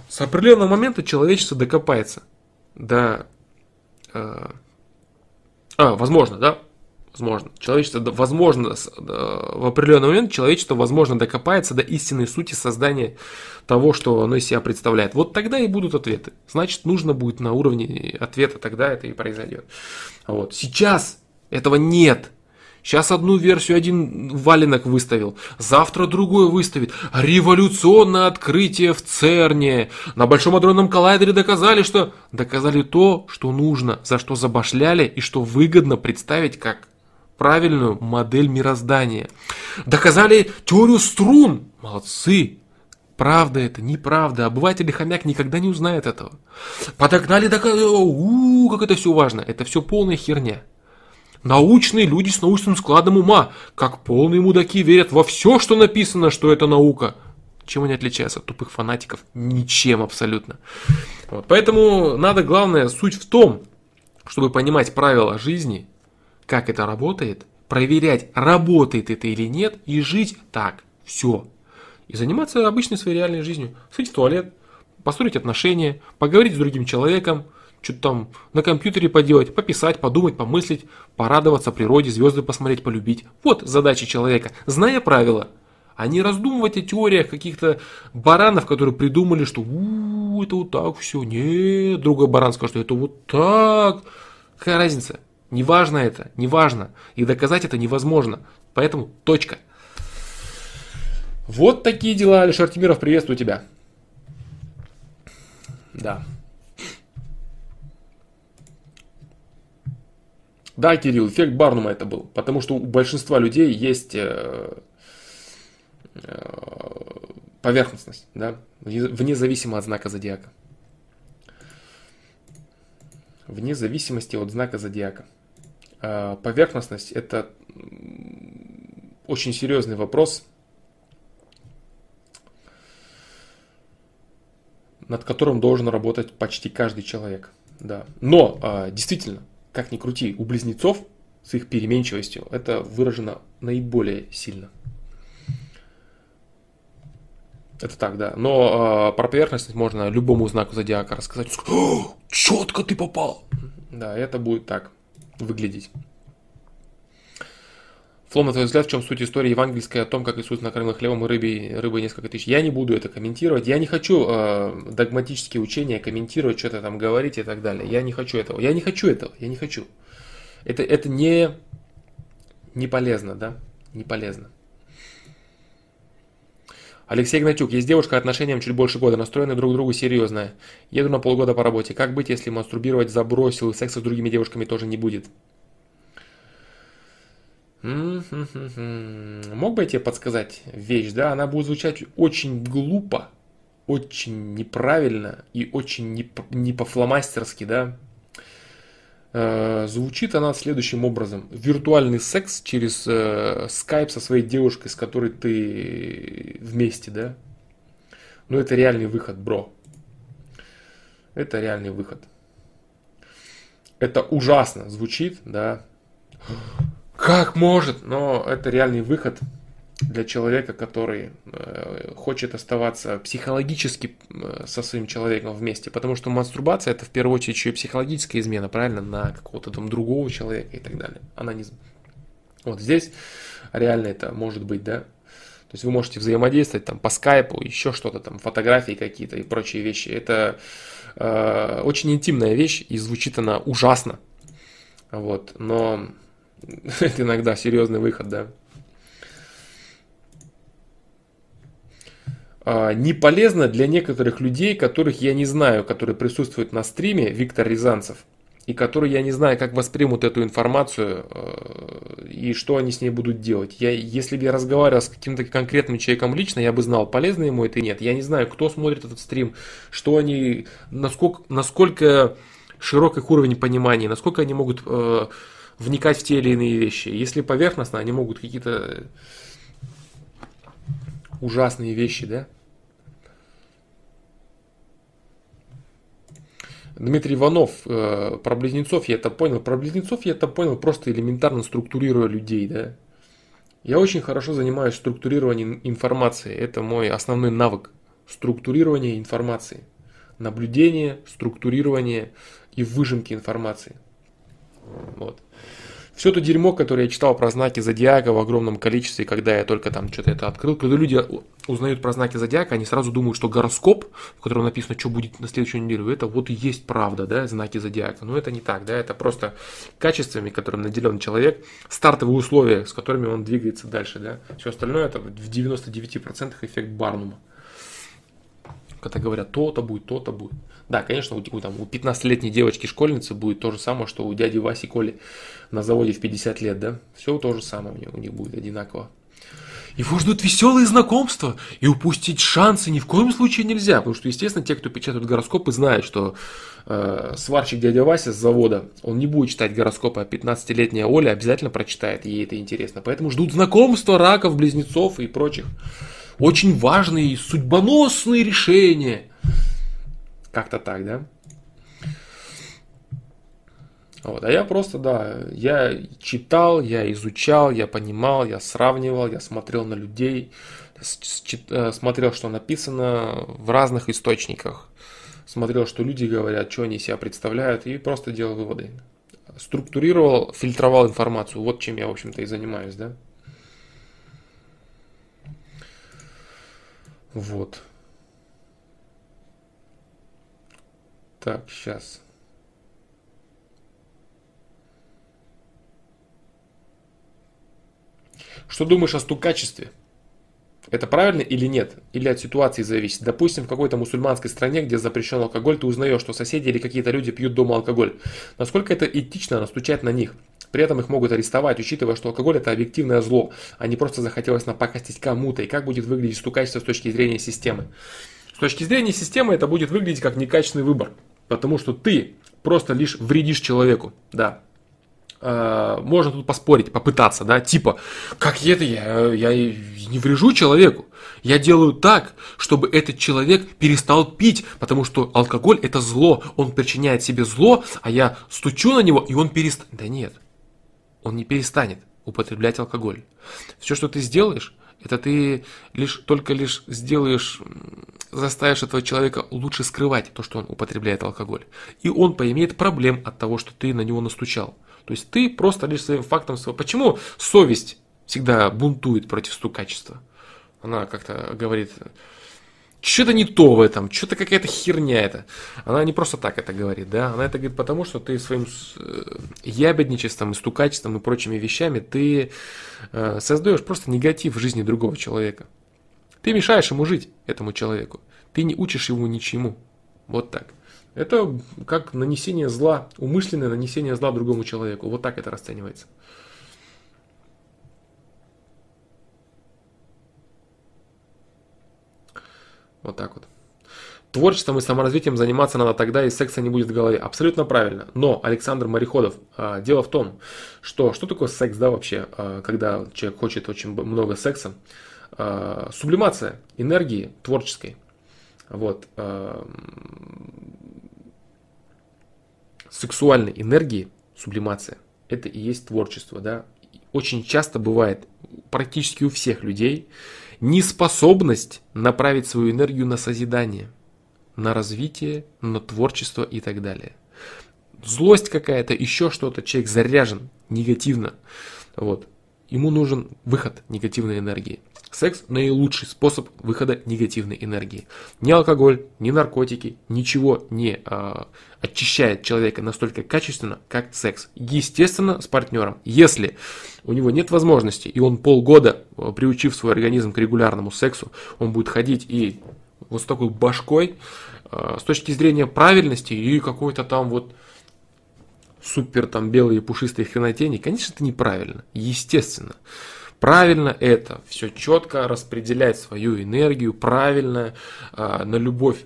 Speaker 1: С определенного момента человечество докопается до... Э, а, возможно, да? Возможно. Человечество, возможно, в определенный момент человечество, возможно, докопается до истинной сути создания того, что оно из себя представляет. Вот тогда и будут ответы. Значит, нужно будет на уровне ответа, тогда это и произойдет. Вот. Сейчас этого нет. Сейчас одну версию один валенок выставил, завтра другой выставит. Революционное открытие в ЦЕРНе. На Большом адронном коллайдере доказали, что... Доказали то, что нужно, за что забашляли и что выгодно представить как правильную модель мироздания. Доказали теорию струн. Молодцы. Правда это, неправда. Обыватель и хомяк никогда не узнает этого. Подогнали, доказали. У, как это все важно. Это все полная херня. Научные люди с научным складом ума, как полные мудаки, верят во все, что написано, что это наука. Чем они отличаются от тупых фанатиков? Ничем абсолютно. Вот. Поэтому надо, главное, суть в том, чтобы понимать правила жизни, как это работает, проверять, работает это или нет, и жить так. Все. И заниматься обычной своей реальной жизнью. Сходить в туалет, построить отношения, поговорить с другим человеком, что-то там на компьютере поделать, пописать, подумать, помыслить, порадоваться природе, звезды посмотреть, полюбить. Вот задача человека, зная правила, а не раздумывать о теориях каких-то баранов, которые придумали, что у, это вот так все, нет, другой баран скажет, что это вот так. Какая разница? Неважно это, неважно. И доказать это невозможно. Поэтому точка. Вот такие дела, Алишер Тимиров, приветствую тебя. Да. Да, Кирилл, эффект Барнума это был. Потому что у большинства людей есть э, э, поверхностность, да, вне зависимости от знака зодиака. Вне зависимости от знака зодиака. Э, поверхностность это очень серьезный вопрос, над которым должен работать почти каждый человек. Да. Но действительно, как ни крути, у близнецов с их переменчивостью это выражено наиболее сильно. Это так, да. Но э, про поверхностность можно любому знаку зодиака рассказать. Четко ты попал. Да, это будет так выглядеть. Флом, на твой взгляд, в чем суть истории евангельской о том, как Иисус накормил хлебом и рыбой, рыбой несколько тысяч? Я не буду это комментировать. Я не хочу э, догматические учения комментировать, что-то там говорить и так далее. Я не хочу этого. Я не хочу этого. Я не хочу. Это, это не, не полезно, да? Не полезно. Алексей Гнатюк. Есть девушка отношениям чуть больше года, настроены друг к другу серьезно. Еду на полгода по работе. Как быть, если мастурбировать забросил и секса с другими девушками тоже не будет? Мог бы я тебе подсказать вещь, да? Она будет звучать очень глупо, очень неправильно и очень не, не по-фломастерски, да? Э, звучит она следующим образом. Виртуальный секс через э, скайп со своей девушкой, с которой ты вместе, да? Ну, это реальный выход, бро. Это реальный выход. Это ужасно звучит, да? Как может? Но это реальный выход для человека, который э, хочет оставаться психологически э, со своим человеком вместе. Потому что мастурбация это в первую очередь еще и психологическая измена, правильно, на какого-то там другого человека и так далее. Не... Вот здесь реально это может быть, да. То есть вы можете взаимодействовать там по скайпу, еще что-то там, фотографии какие-то и прочие вещи. Это э, очень интимная вещь и звучит она ужасно. Вот, но (laughs) Это иногда серьезный выход, да. Не полезно для некоторых людей, которых я не знаю, которые присутствуют на стриме, Виктор Рязанцев, и которые я не знаю, как воспримут эту информацию э, и что они с ней будут делать. Я, если бы я разговаривал с каким-то конкретным человеком лично, я бы знал, полезно ему это или нет. Я не знаю, кто смотрит этот стрим, что они, насколько, насколько широк их уровень понимания, насколько они могут э, вникать в те или иные вещи. Если поверхностно, они могут какие-то ужасные вещи, да? Дмитрий Иванов, э, про близнецов я это понял. Про близнецов я это понял, просто элементарно структурируя людей, да. Я очень хорошо занимаюсь структурированием информации. Это мой основной навык. Структурирование информации. Наблюдение, структурирование и выжимки информации. Вот. Все то дерьмо, которое я читал про знаки зодиака в огромном количестве, когда я только там что-то это открыл, когда люди узнают про знаки зодиака, они сразу думают, что гороскоп, в котором написано, что будет на следующую неделю, это вот и есть правда, да, знаки зодиака. Но это не так, да, это просто качествами, которым наделен человек, стартовые условия, с которыми он двигается дальше, да. Все остальное это в 99% эффект Барнума. Когда говорят, то-то будет, то-то будет. Да, конечно, у, у, там, у 15-летней девочки-школьницы будет то же самое, что у дяди Васи Коли на заводе в 50 лет, да? Все то же самое у них, у них будет одинаково. Его ждут веселые знакомства, и упустить шансы ни в коем случае нельзя, потому что, естественно, те, кто печатают гороскопы, знают, что э, сварщик дядя Вася с завода, он не будет читать гороскопы, а 15-летняя Оля обязательно прочитает, ей это интересно. Поэтому ждут знакомства раков, близнецов и прочих. Очень важные, судьбоносные решения – как-то так, да? Вот. А я просто, да, я читал, я изучал, я понимал, я сравнивал, я смотрел на людей, э, смотрел, что написано в разных источниках, смотрел, что люди говорят, что они себя представляют, и просто делал выводы. Структурировал, фильтровал информацию. Вот чем я, в общем-то, и занимаюсь, да. Вот. Так, сейчас. Что думаешь о стукачестве? Это правильно или нет? Или от ситуации зависит? Допустим, в какой-то мусульманской стране, где запрещен алкоголь, ты узнаешь, что соседи или какие-то люди пьют дома алкоголь. Насколько это этично настучать на них? При этом их могут арестовать, учитывая, что алкоголь это объективное зло, а не просто захотелось напакостить кому-то. И как будет выглядеть стукачество с точки зрения системы? С точки зрения системы это будет выглядеть как некачественный выбор. Потому что ты просто лишь вредишь человеку, да. А, можно тут поспорить, попытаться, да, типа, как это я, я не врежу человеку. Я делаю так, чтобы этот человек перестал пить, потому что алкоголь это зло, он причиняет себе зло, а я стучу на него, и он перестанет. Да нет, он не перестанет употреблять алкоголь. Все, что ты сделаешь, это ты лишь, только лишь сделаешь, заставишь этого человека лучше скрывать то, что он употребляет алкоголь. И он поимеет проблем от того, что ты на него настучал. То есть ты просто лишь своим фактом своего... Почему совесть всегда бунтует против стукачества? Она как-то говорит, что-то не то в этом, что-то какая-то херня это. Она не просто так это говорит, да, она это говорит потому, что ты своим э, ябедничеством и стукачеством и прочими вещами ты э, создаешь просто негатив в жизни другого человека. Ты мешаешь ему жить, этому человеку. Ты не учишь его ничему. Вот так. Это как нанесение зла, умышленное нанесение зла другому человеку. Вот так это расценивается. Вот так вот. Творчеством и саморазвитием заниматься надо тогда, и секса не будет в голове. Абсолютно правильно. Но, Александр Мореходов, а, дело в том, что что такое секс, да, вообще, а, когда человек хочет очень много секса? А, сублимация энергии творческой. Вот. Сексуальной энергии, сублимация, это и есть творчество, да. Очень часто бывает, практически у всех людей, неспособность направить свою энергию на созидание, на развитие, на творчество и так далее. Злость какая-то, еще что-то, человек заряжен негативно. Вот. Ему нужен выход негативной энергии. Секс – наилучший способ выхода негативной энергии. Ни алкоголь, ни наркотики, ничего не а, очищает человека настолько качественно, как секс. Естественно, с партнером. Если у него нет возможности, и он полгода, а, приучив свой организм к регулярному сексу, он будет ходить и вот с такой башкой, а, с точки зрения правильности и какой-то там вот супер там белые пушистые хренотени, конечно, это неправильно, естественно. Правильно это, все четко распределять свою энергию, правильно, э, на любовь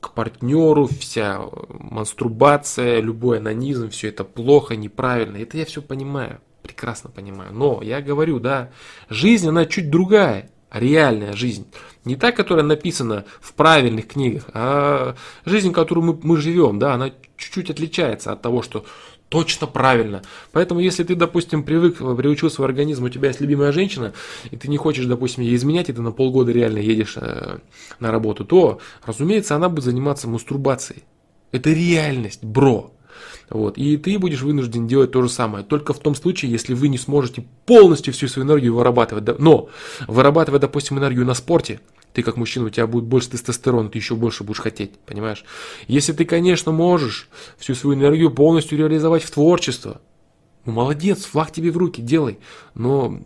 Speaker 1: к партнеру, вся мастурбация, любой анонизм, все это плохо, неправильно. Это я все понимаю, прекрасно понимаю. Но я говорю, да, жизнь, она чуть другая, реальная жизнь. Не та, которая написана в правильных книгах, а жизнь, которую мы, мы живем, да, она чуть-чуть отличается от того, что точно правильно. Поэтому, если ты, допустим, привык, приучил свой организм, у тебя есть любимая женщина, и ты не хочешь, допустим, ей изменять, и ты на полгода реально едешь э, на работу, то, разумеется, она будет заниматься мастурбацией. Это реальность, бро. Вот. И ты будешь вынужден делать то же самое. Только в том случае, если вы не сможете полностью всю свою энергию вырабатывать. Но вырабатывая, допустим, энергию на спорте, ты как мужчина, у тебя будет больше тестостерона, ты еще больше будешь хотеть, понимаешь? Если ты, конечно, можешь всю свою энергию полностью реализовать в творчество, ну молодец, флаг тебе в руки, делай. Но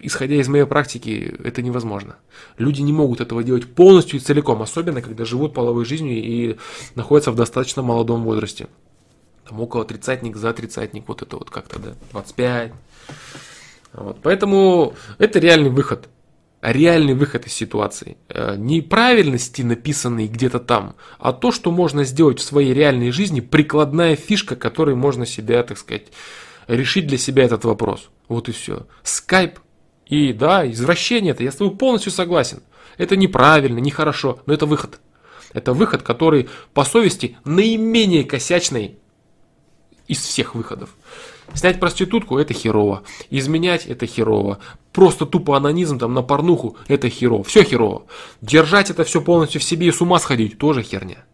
Speaker 1: исходя из моей практики, это невозможно. Люди не могут этого делать полностью и целиком, особенно когда живут половой жизнью и находятся в достаточно молодом возрасте. Там около тридцатник, за тридцатник, вот это вот как-то, да, 25. Вот. Поэтому это реальный выход. Реальный выход из ситуации. Э, не правильности, написанные где-то там, а то, что можно сделать в своей реальной жизни, прикладная фишка, которой можно себя, так сказать, решить для себя этот вопрос. Вот и все. Скайп и да, извращение это, я с тобой полностью согласен. Это неправильно, нехорошо, но это выход. Это выход, который по совести наименее косячный из всех выходов. Снять проститутку – это херово. Изменять – это херово. Просто тупо анонизм там на порнуху – это херово. Все херово. Держать это все полностью в себе и с ума сходить – тоже херня.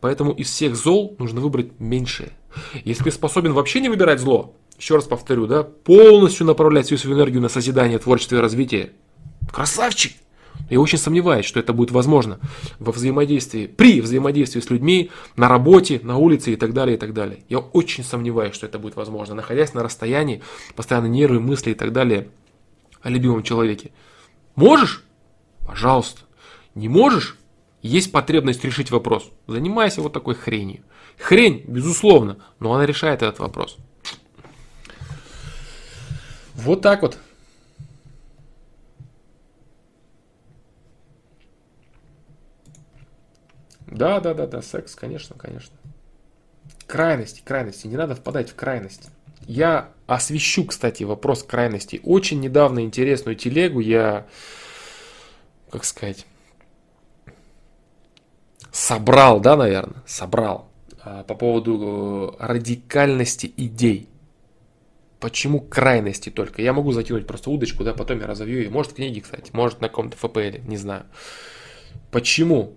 Speaker 1: Поэтому из всех зол нужно выбрать меньшее. Если ты способен вообще не выбирать зло, еще раз повторю, да, полностью направлять всю свою энергию на созидание, творчество и развитие. Красавчик! Я очень сомневаюсь, что это будет возможно во взаимодействии, при взаимодействии с людьми, на работе, на улице и так далее, и так далее. Я очень сомневаюсь, что это будет возможно, находясь на расстоянии, постоянно нервы, мысли и так далее о любимом человеке. Можешь? Пожалуйста. Не можешь? Есть потребность решить вопрос. Занимайся вот такой хренью. Хрень, безусловно, но она решает этот вопрос. Вот так вот. Да, да, да, да, секс, конечно, конечно. Крайности, крайности. Не надо впадать в крайности. Я освещу, кстати, вопрос крайности. Очень недавно интересную телегу я, как сказать, собрал, да, наверное, собрал а, по поводу э, радикальности идей. Почему крайности только? Я могу закинуть просто удочку, да, потом я разовью ее. Может в книге, кстати, может на каком-то ФПЛ, не знаю. Почему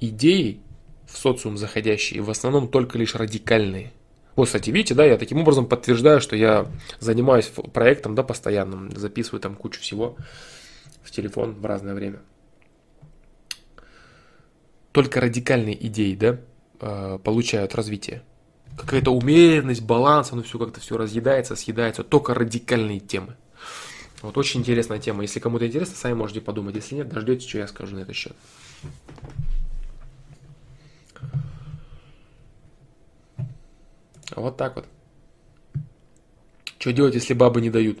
Speaker 1: идеи в социум заходящие в основном только лишь радикальные? Вот, кстати, видите, да, я таким образом подтверждаю, что я занимаюсь проектом, да, постоянным, записываю там кучу всего в телефон в разное время. Только радикальные идеи, да, э, получают развитие какая-то умеренность, баланс, оно все как-то все разъедается, съедается, только радикальные темы. Вот очень интересная тема. Если кому-то интересно, сами можете подумать. Если нет, дождетесь, что я скажу на этот счет. Вот так вот. Что делать, если бабы не дают?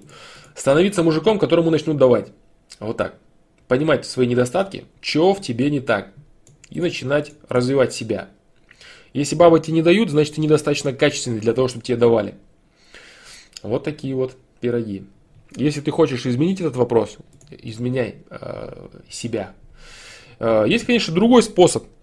Speaker 1: Становиться мужиком, которому начнут давать. Вот так. Понимать свои недостатки, что в тебе не так. И начинать развивать себя. Если бабы тебе не дают, значит ты недостаточно качественный для того, чтобы тебе давали. Вот такие вот пироги. Если ты хочешь изменить этот вопрос, изменяй э, себя. Э, есть, конечно, другой способ –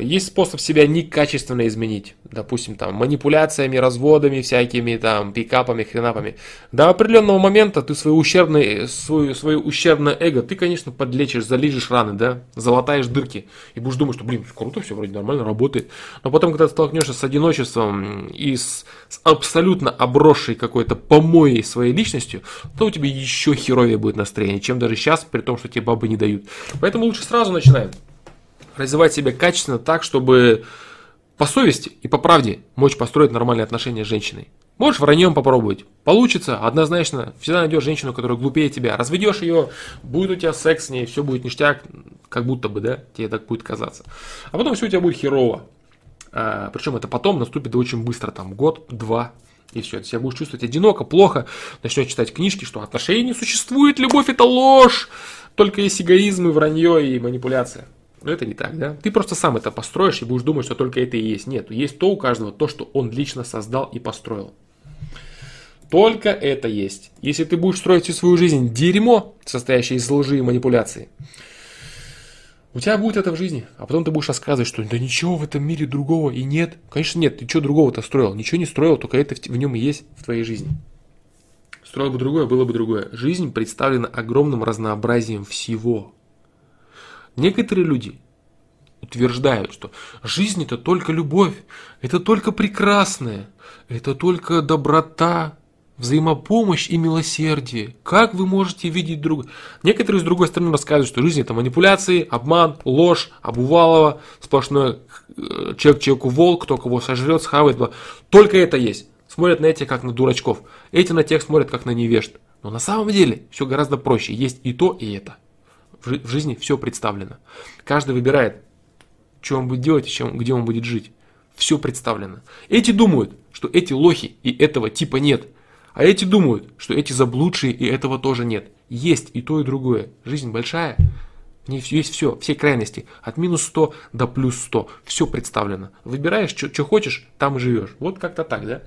Speaker 1: есть способ себя некачественно изменить. Допустим, там, манипуляциями, разводами всякими, там, пикапами, хренапами. До определенного момента ты свое ущербное, свое, свое ущербное эго, ты, конечно, подлечишь, залижешь раны, да, залатаешь дырки. И будешь думать, что, блин, круто, все вроде нормально работает. Но потом, когда ты столкнешься с одиночеством и с, с абсолютно обросшей какой-то помоей своей личностью, то у тебя еще херовее будет настроение, чем даже сейчас, при том, что тебе бабы не дают. Поэтому лучше сразу начинаем развивать себя качественно так, чтобы по совести и по правде мочь построить нормальные отношения с женщиной. Можешь враньем попробовать. Получится, однозначно. Всегда найдешь женщину, которая глупее тебя. Разведешь ее, будет у тебя секс с ней, все будет ништяк, как будто бы, да, тебе так будет казаться. А потом все у тебя будет херово. А, причем это потом наступит очень быстро, там год, два, и все, ты себя будешь чувствовать одиноко, плохо, начнешь читать книжки, что отношений не существует, любовь это ложь, только есть эгоизм и вранье и манипуляция. Но это не так, да? Ты просто сам это построишь и будешь думать, что только это и есть. Нет, есть то у каждого, то, что он лично создал и построил. Только это есть. Если ты будешь строить всю свою жизнь дерьмо, состоящее из лжи и манипуляции, у тебя будет это в жизни. А потом ты будешь рассказывать, что да ничего в этом мире другого и нет. Конечно нет, ты что другого-то строил? Ничего не строил, только это в нем и есть в твоей жизни. Строил бы другое, было бы другое. Жизнь представлена огромным разнообразием всего. Некоторые люди утверждают, что жизнь это только любовь, это только прекрасное, это только доброта, взаимопомощь и милосердие. Как вы можете видеть друга? Некоторые с другой стороны рассказывают, что жизнь это манипуляции, обман, ложь, обувалово, сплошной э, человек человеку волк, кто кого сожрет, схавает. Только это есть. Смотрят на этих как на дурачков. Эти на тех смотрят как на невежд. Но на самом деле все гораздо проще. Есть и то, и это. В жизни все представлено. Каждый выбирает, что он будет делать и чем, где он будет жить. Все представлено. Эти думают, что эти лохи и этого типа нет – а эти думают, что эти заблудшие и этого тоже нет. Есть и то, и другое. Жизнь большая, в ней есть все, все крайности. От минус 100 до плюс 100. Все представлено. Выбираешь, что хочешь, там и живешь. Вот как-то так, да?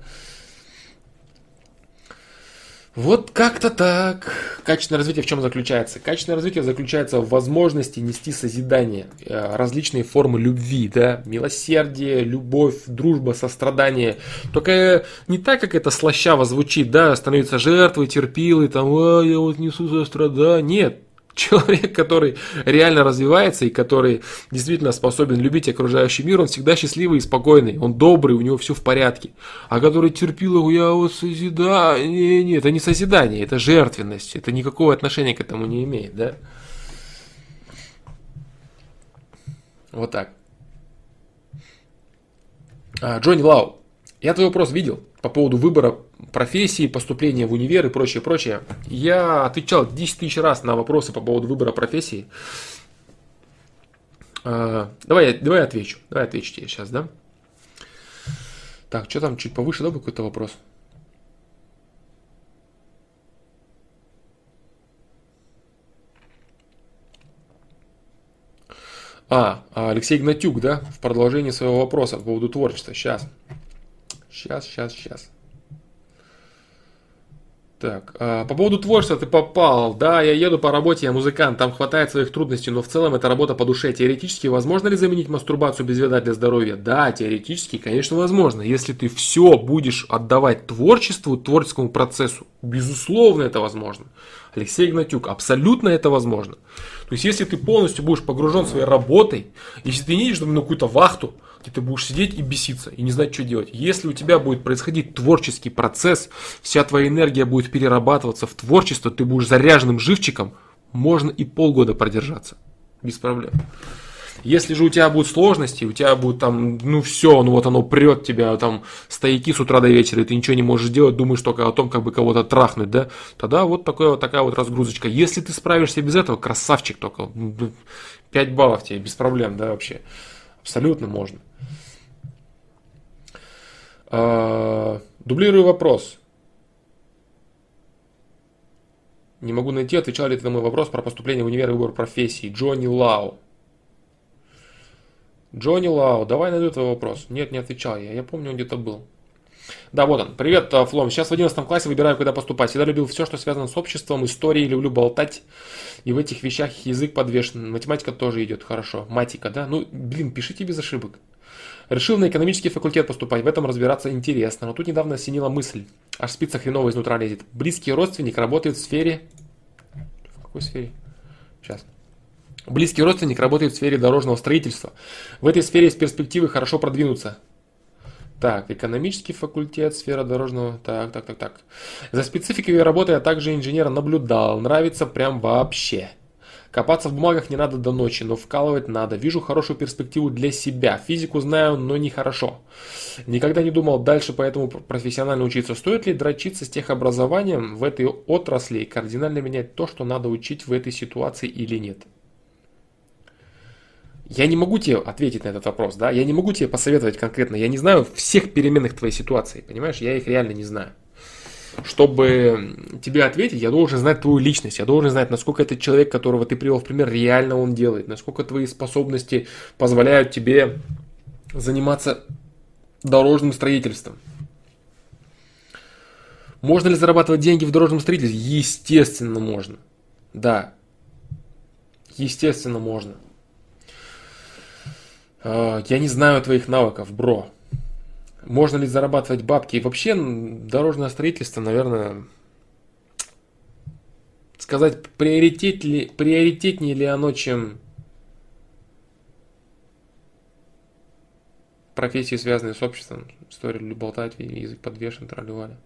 Speaker 1: Вот как-то так. Качественное развитие в чем заключается? Качественное развитие заключается в возможности нести созидание, э, различные формы любви, да, милосердие, любовь, дружба, сострадание. Только не так, как это слащаво звучит, да, становиться жертвой, терпилой, там, а, я вот несу сострадание. Нет, человек, который реально развивается и который действительно способен любить окружающий мир, он всегда счастливый и спокойный, он добрый, у него все в порядке. А который терпил, я вот созидаю, не, не, это не созидание, это жертвенность, это никакого отношения к этому не имеет, да? Вот так. А, Джонни Лау, я твой вопрос видел по поводу выбора профессии, поступления в универ и прочее, прочее. Я отвечал 10 тысяч раз на вопросы по поводу выбора профессии. А, давай, давай я отвечу. Давай отвечу тебе сейчас, да? Так, что там чуть повыше, да, был какой-то вопрос? А, Алексей Гнатюк, да, в продолжении своего вопроса по поводу творчества. Сейчас. Сейчас, сейчас, сейчас. Так, а, по поводу творчества ты попал. Да, я еду по работе, я музыкант, там хватает своих трудностей, но в целом это работа по душе. Теоретически возможно ли заменить мастурбацию без вреда для здоровья? Да, теоретически, конечно, возможно. Если ты все будешь отдавать творчеству, творческому процессу, безусловно, это возможно. Алексей Игнатюк, абсолютно это возможно. То есть, если ты полностью будешь погружен своей работой, если ты не едешь на какую-то вахту, где ты будешь сидеть и беситься, и не знать, что делать. Если у тебя будет происходить творческий процесс, вся твоя энергия будет перерабатываться в творчество, ты будешь заряженным живчиком, можно и полгода продержаться. Без проблем. Если же у тебя будут сложности, у тебя будет там, ну все, ну вот оно прет тебя, там стояки с утра до вечера, и ты ничего не можешь делать, думаешь только о том, как бы кого-то трахнуть, да, тогда вот такая вот такая вот разгрузочка. Если ты справишься без этого, красавчик только, 5 баллов тебе, без проблем, да, вообще. Абсолютно можно. А, дублирую вопрос. Не могу найти, отвечал ли ты на мой вопрос про поступление в универ и выбор профессии. Джонни Лау. Джонни Лау, давай найду твой вопрос. Нет, не отвечал я. Я помню, он где-то был. Да, вот он. Привет, а, Флом. Сейчас в 11 классе выбираю, куда поступать. Всегда любил все, что связано с обществом, историей, люблю болтать. И в этих вещах язык подвешен. Математика тоже идет хорошо. Матика, да? Ну, блин, пишите без ошибок. Решил на экономический факультет поступать, в этом разбираться интересно. Но тут недавно осенила мысль. Аж спица хреново изнутра лезет. Близкий родственник работает в сфере... В какой сфере? Сейчас. Близкий родственник работает в сфере дорожного строительства. В этой сфере есть перспективы хорошо продвинуться. Так, экономический факультет, сфера дорожного. Так, так, так, так. За спецификой работы я также инженера наблюдал. Нравится прям вообще. Копаться в бумагах не надо до ночи, но вкалывать надо. Вижу хорошую перспективу для себя. Физику знаю, но не хорошо. Никогда не думал дальше поэтому профессионально учиться. Стоит ли дрочиться с техобразованием в этой отрасли и кардинально менять то, что надо учить в этой ситуации или нет? Я не могу тебе ответить на этот вопрос, да, я не могу тебе посоветовать конкретно, я не знаю всех переменных твоей ситуации, понимаешь, я их реально не знаю. Чтобы тебе ответить, я должен знать твою личность, я должен знать, насколько этот человек, которого ты привел в пример, реально он делает, насколько твои способности позволяют тебе заниматься дорожным строительством. Можно ли зарабатывать деньги в дорожном строительстве? Естественно, можно. Да. Естественно, можно. А, я не знаю твоих навыков, бро. Можно ли зарабатывать бабки? И вообще дорожное строительство, наверное, сказать, приоритет ли, приоритетнее ли оно, чем профессии, связанные с обществом. История люблю болтать, язык подвешен, тролливали.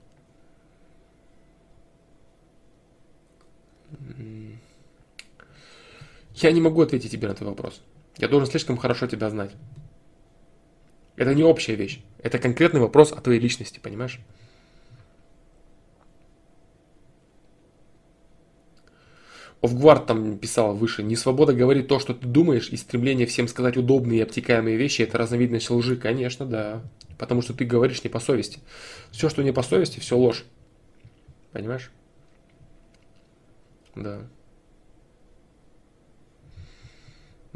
Speaker 1: Я не могу ответить тебе на твой вопрос. Я должен слишком хорошо тебя знать. Это не общая вещь. Это конкретный вопрос о твоей личности, понимаешь? Офгвард там писал выше, не свобода говорить то, что ты думаешь, и стремление всем сказать удобные и обтекаемые вещи, это разновидность лжи, конечно, да. Потому что ты говоришь не по совести. Все, что не по совести, все ложь. Понимаешь? Да.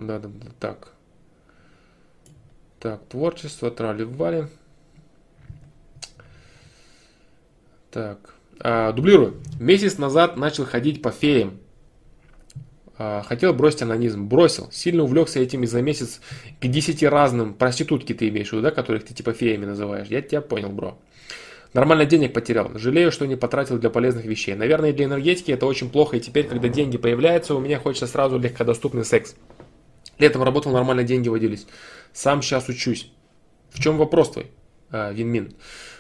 Speaker 1: Да, да, да, так. Так, творчество, трали-вали. Так. А, дублирую. Месяц назад начал ходить по феям. А, хотел бросить анонизм. Бросил. Сильно увлекся этим и за месяц к 10 разным проститутки ты имеешь в виду, да, которых ты типа феями называешь. Я тебя понял, бро. Нормально денег потерял. Жалею, что не потратил для полезных вещей. Наверное, для энергетики это очень плохо, и теперь, когда деньги появляются, у меня хочется сразу легкодоступный секс. Летом работал, нормально деньги водились. Сам сейчас учусь. В чем вопрос твой, а, Винмин?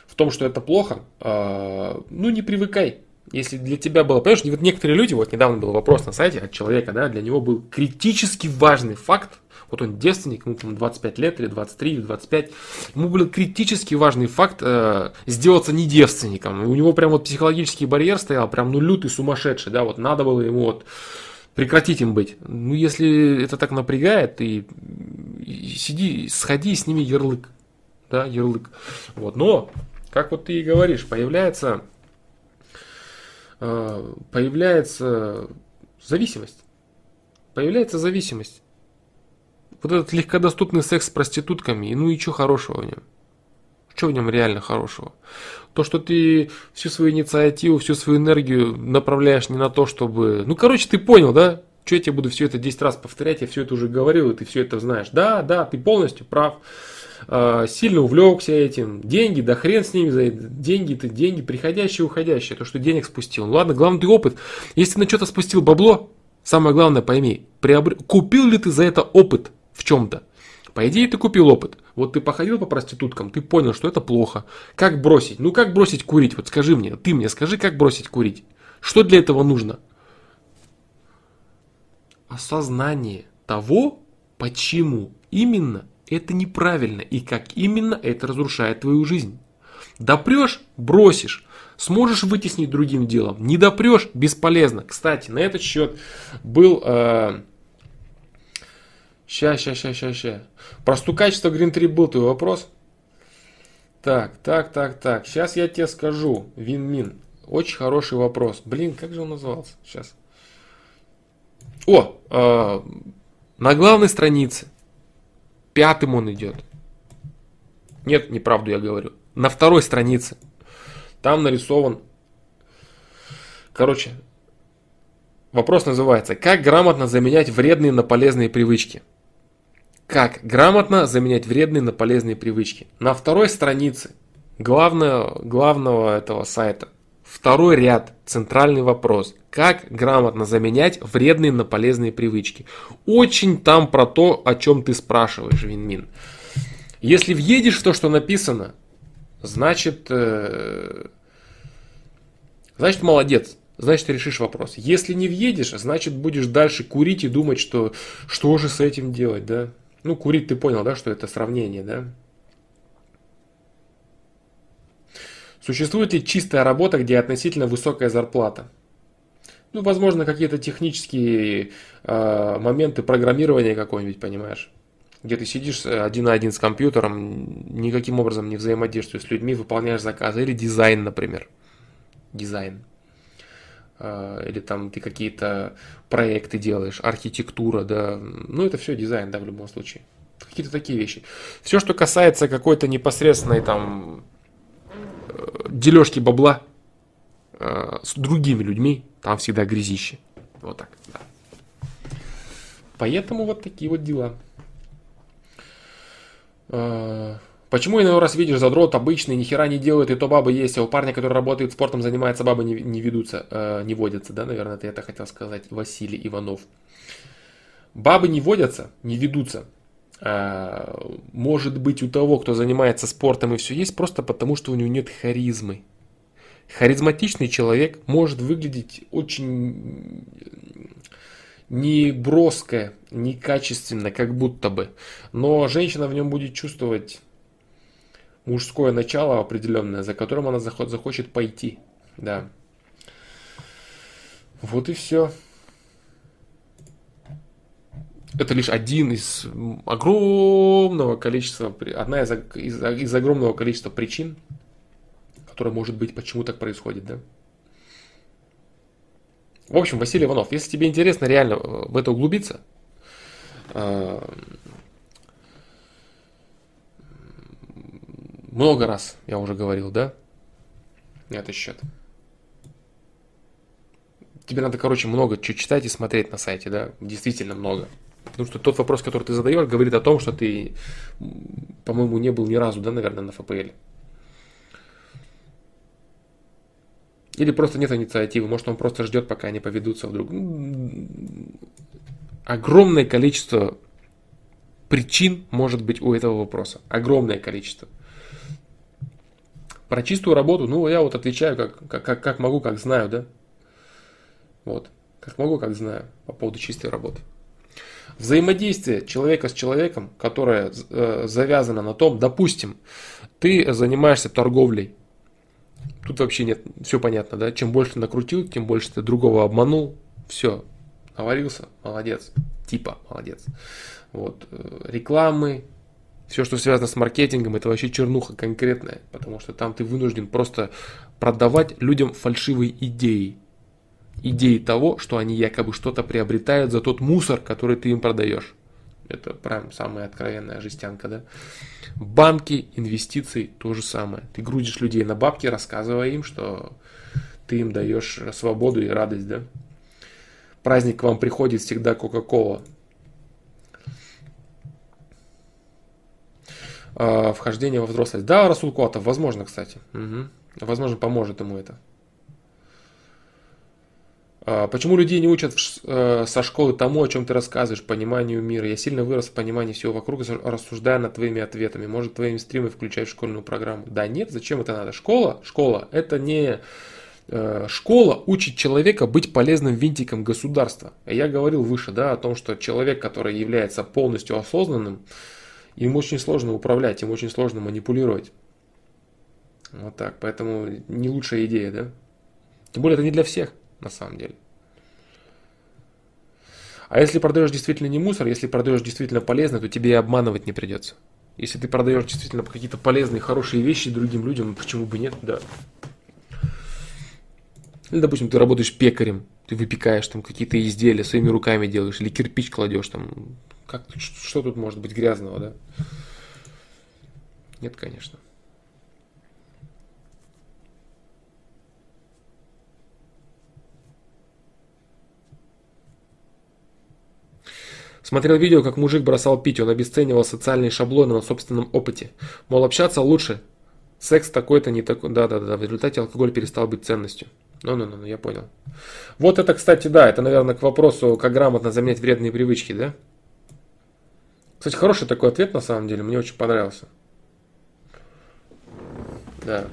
Speaker 1: В том, что это плохо? А, ну, не привыкай. Если для тебя было, понимаешь, вот некоторые люди, вот недавно был вопрос на сайте от человека, да, для него был критически важный факт, вот он девственник, ему там 25 лет или 23 или 25, ему был критически важный факт э, сделаться не девственником. У него прям вот психологический барьер стоял, прям ну лютый, сумасшедший, да, вот надо было ему вот прекратить им быть. Ну, если это так напрягает, ты сиди, сходи и сними ярлык, да, ярлык. Вот, но, как вот ты и говоришь, появляется Э, появляется зависимость. Появляется зависимость. Вот этот легкодоступный секс с проститутками, ну и что хорошего в нем? Что в нем реально хорошего? То, что ты всю свою инициативу, всю свою энергию направляешь не на то, чтобы... Ну, короче, ты понял, да? Что я тебе буду все это 10 раз повторять, я все это уже говорил, и ты все это знаешь. Да, да, ты полностью прав. А, сильно увлекся этим, деньги, да хрен с ними, за деньги, ты деньги, приходящие, уходящие, то, что денег спустил. Ну ладно, главный опыт. Если на что-то спустил бабло, самое главное пойми, приобр... купил ли ты за это опыт в чем-то? По идее, ты купил опыт. Вот ты походил по проституткам, ты понял, что это плохо. Как бросить? Ну как бросить курить? Вот скажи мне, ты мне скажи, как бросить курить? Что для этого нужно? Осознание того, почему именно это неправильно и как именно это разрушает твою жизнь. Допрешь – бросишь. Сможешь вытеснить другим делом. Не допрешь – бесполезно. Кстати, на этот счет был... Э, ща, ща, ща, ща, ща. Про стукачество Green 3 был твой вопрос. Так, так, так, так. Сейчас я тебе скажу. Вин-мин. Очень хороший вопрос. Блин, как же он назывался? Сейчас. О, э, на главной странице Пятым он идет. Нет, неправду я говорю. На второй странице. Там нарисован... Короче, вопрос называется «Как грамотно заменять вредные на полезные привычки?» Как грамотно заменять вредные на полезные привычки? На второй странице главного, главного этого сайта Второй ряд, центральный вопрос. Как грамотно заменять вредные на полезные привычки? Очень там про то, о чем ты спрашиваешь, Винмин. Если въедешь в то, что написано, значит, э, значит молодец, значит решишь вопрос. Если не въедешь, значит будешь дальше курить и думать, что что же с этим делать, да? Ну, курить ты понял, да, что это сравнение, да? Существует ли чистая работа, где относительно высокая зарплата? Ну, возможно, какие-то технические э, моменты программирования какой-нибудь, понимаешь? Где ты сидишь э, один на один с компьютером, никаким образом не взаимодействуешь с людьми, выполняешь заказы. Или дизайн, например. Дизайн. Э, или там ты какие-то проекты делаешь, архитектура, да. Ну, это все дизайн, да, в любом случае. Какие-то такие вещи. Все, что касается какой-то непосредственной там дележки бабла э, с другими людьми, там всегда грязище. Вот так, да. Поэтому вот такие вот дела. Э, почему иной раз видишь задрот обычный, ни хера не делает, и то бабы есть, а у парня, который работает спортом, занимается, бабы не, не ведутся, э, не водятся, да, наверное, я это хотел сказать, Василий Иванов. Бабы не водятся, не ведутся. а, может быть у того, кто занимается спортом и все есть, просто потому что у него нет харизмы. Харизматичный человек может выглядеть очень не броско, не качественно, как будто бы. Но женщина в нем будет чувствовать мужское начало определенное, за которым она захочет пойти. Да. Вот и все. Это лишь один из огромного количества, одна из, из, из огромного количества причин, которая может быть, почему так происходит, да. В общем, Василий Иванов, если тебе интересно реально э, в это углубиться, много раз я уже говорил, да, на этот счет. Тебе надо, короче, много что читать и смотреть на сайте, да, действительно много. Потому что тот вопрос, который ты задаешь, говорит о том, что ты, по-моему, не был ни разу, да, наверное, на ФПЛ. Или просто нет инициативы, может он просто ждет, пока они поведутся вдруг. Огромное количество причин может быть у этого вопроса. Огромное количество. Про чистую работу, ну, я вот отвечаю, как, как, как могу, как знаю, да? Вот. Как могу, как знаю, по поводу чистой работы. Взаимодействие человека с человеком, которое э, завязано на том, допустим, ты занимаешься торговлей. Тут вообще нет, все понятно, да? Чем больше накрутил, тем больше ты другого обманул. Все, наварился, молодец. Типа, молодец. Вот, э, рекламы, все, что связано с маркетингом, это вообще чернуха конкретная, потому что там ты вынужден просто продавать людям фальшивые идеи идеи того, что они якобы что-то приобретают за тот мусор, который ты им продаешь. Это прям самая откровенная жестянка, да? Банки, инвестиции, то же самое. Ты грудишь людей на бабки, рассказывая им, что ты им даешь свободу и радость, да? Праздник к вам приходит всегда Кока-Кола. А, вхождение во взрослость. Да, Расул Куатов, возможно, кстати. Угу. Возможно, поможет ему это. А, почему людей не учат э, со школы тому, о чем ты рассказываешь, пониманию мира? Я сильно вырос в понимании всего вокруг, рассуждая над твоими ответами. Может, твоими стримы включать в школьную программу? Да нет, зачем это надо? Школа, школа, это не... Э, школа учит человека быть полезным винтиком государства. Я говорил выше, да, о том, что человек, который является полностью осознанным, им очень сложно управлять, им очень сложно манипулировать. Вот так, поэтому не лучшая идея, да? Тем более это не для всех на самом деле. А если продаешь действительно не мусор, если продаешь действительно полезно, то тебе и обманывать не придется. Если ты продаешь действительно какие-то полезные, хорошие вещи другим людям, почему бы нет, да. Или, допустим, ты работаешь пекарем, ты выпекаешь там какие-то изделия, своими руками делаешь, или кирпич кладешь там. Как, что тут может быть грязного, да? Нет, конечно. Смотрел видео, как мужик бросал пить, он обесценивал социальные шаблоны на собственном опыте. Мол, общаться лучше, секс такой-то, не такой. Да-да-да, в результате алкоголь перестал быть ценностью. Ну-ну-ну, я понял. Вот это, кстати, да, это, наверное, к вопросу, как грамотно заменять вредные привычки, да? Кстати, хороший такой ответ, на самом деле, мне очень понравился. Да.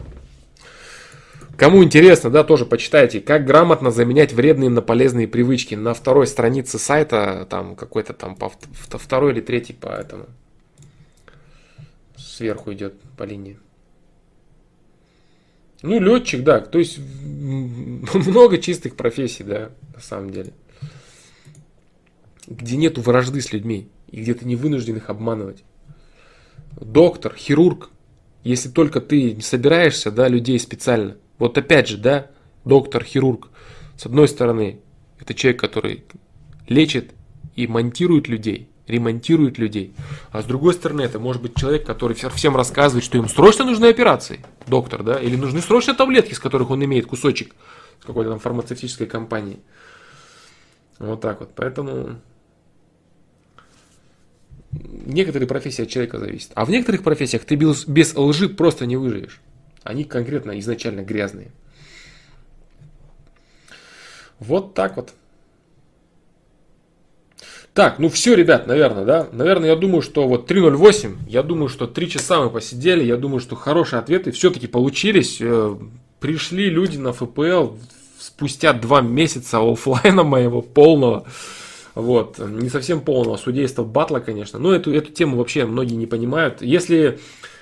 Speaker 1: Кому интересно, да, тоже почитайте, как грамотно заменять вредные на полезные привычки. На второй странице сайта, там какой-то там по второй или третий по этому. Сверху идет по линии. Ну, летчик, да, то есть (laughs) много чистых профессий, да, на самом деле. Где нету вражды с людьми, и где ты не вынужден их обманывать. Доктор, хирург, если только ты не собираешься, да, людей специально – вот опять же, да, доктор, хирург, с одной стороны, это человек, который лечит и монтирует людей, ремонтирует людей. А с другой стороны, это может быть человек, который всем рассказывает, что им срочно нужны операции, доктор, да, или нужны срочно таблетки, с которых он имеет кусочек с какой-то там фармацевтической компании. Вот так вот. Поэтому некоторые профессии от человека зависят. А в некоторых профессиях ты без лжи просто не выживешь. Они конкретно изначально грязные. Вот так вот. Так, ну все, ребят, наверное, да? Наверное, я думаю, что вот 3.08, я думаю, что 3 часа мы посидели, я думаю, что хорошие ответы все-таки получились. Э, пришли люди на ФПЛ спустя 2 месяца офлайна моего полного. Вот, не совсем полного судейства батла, конечно, но эту, эту тему вообще многие не понимают. Если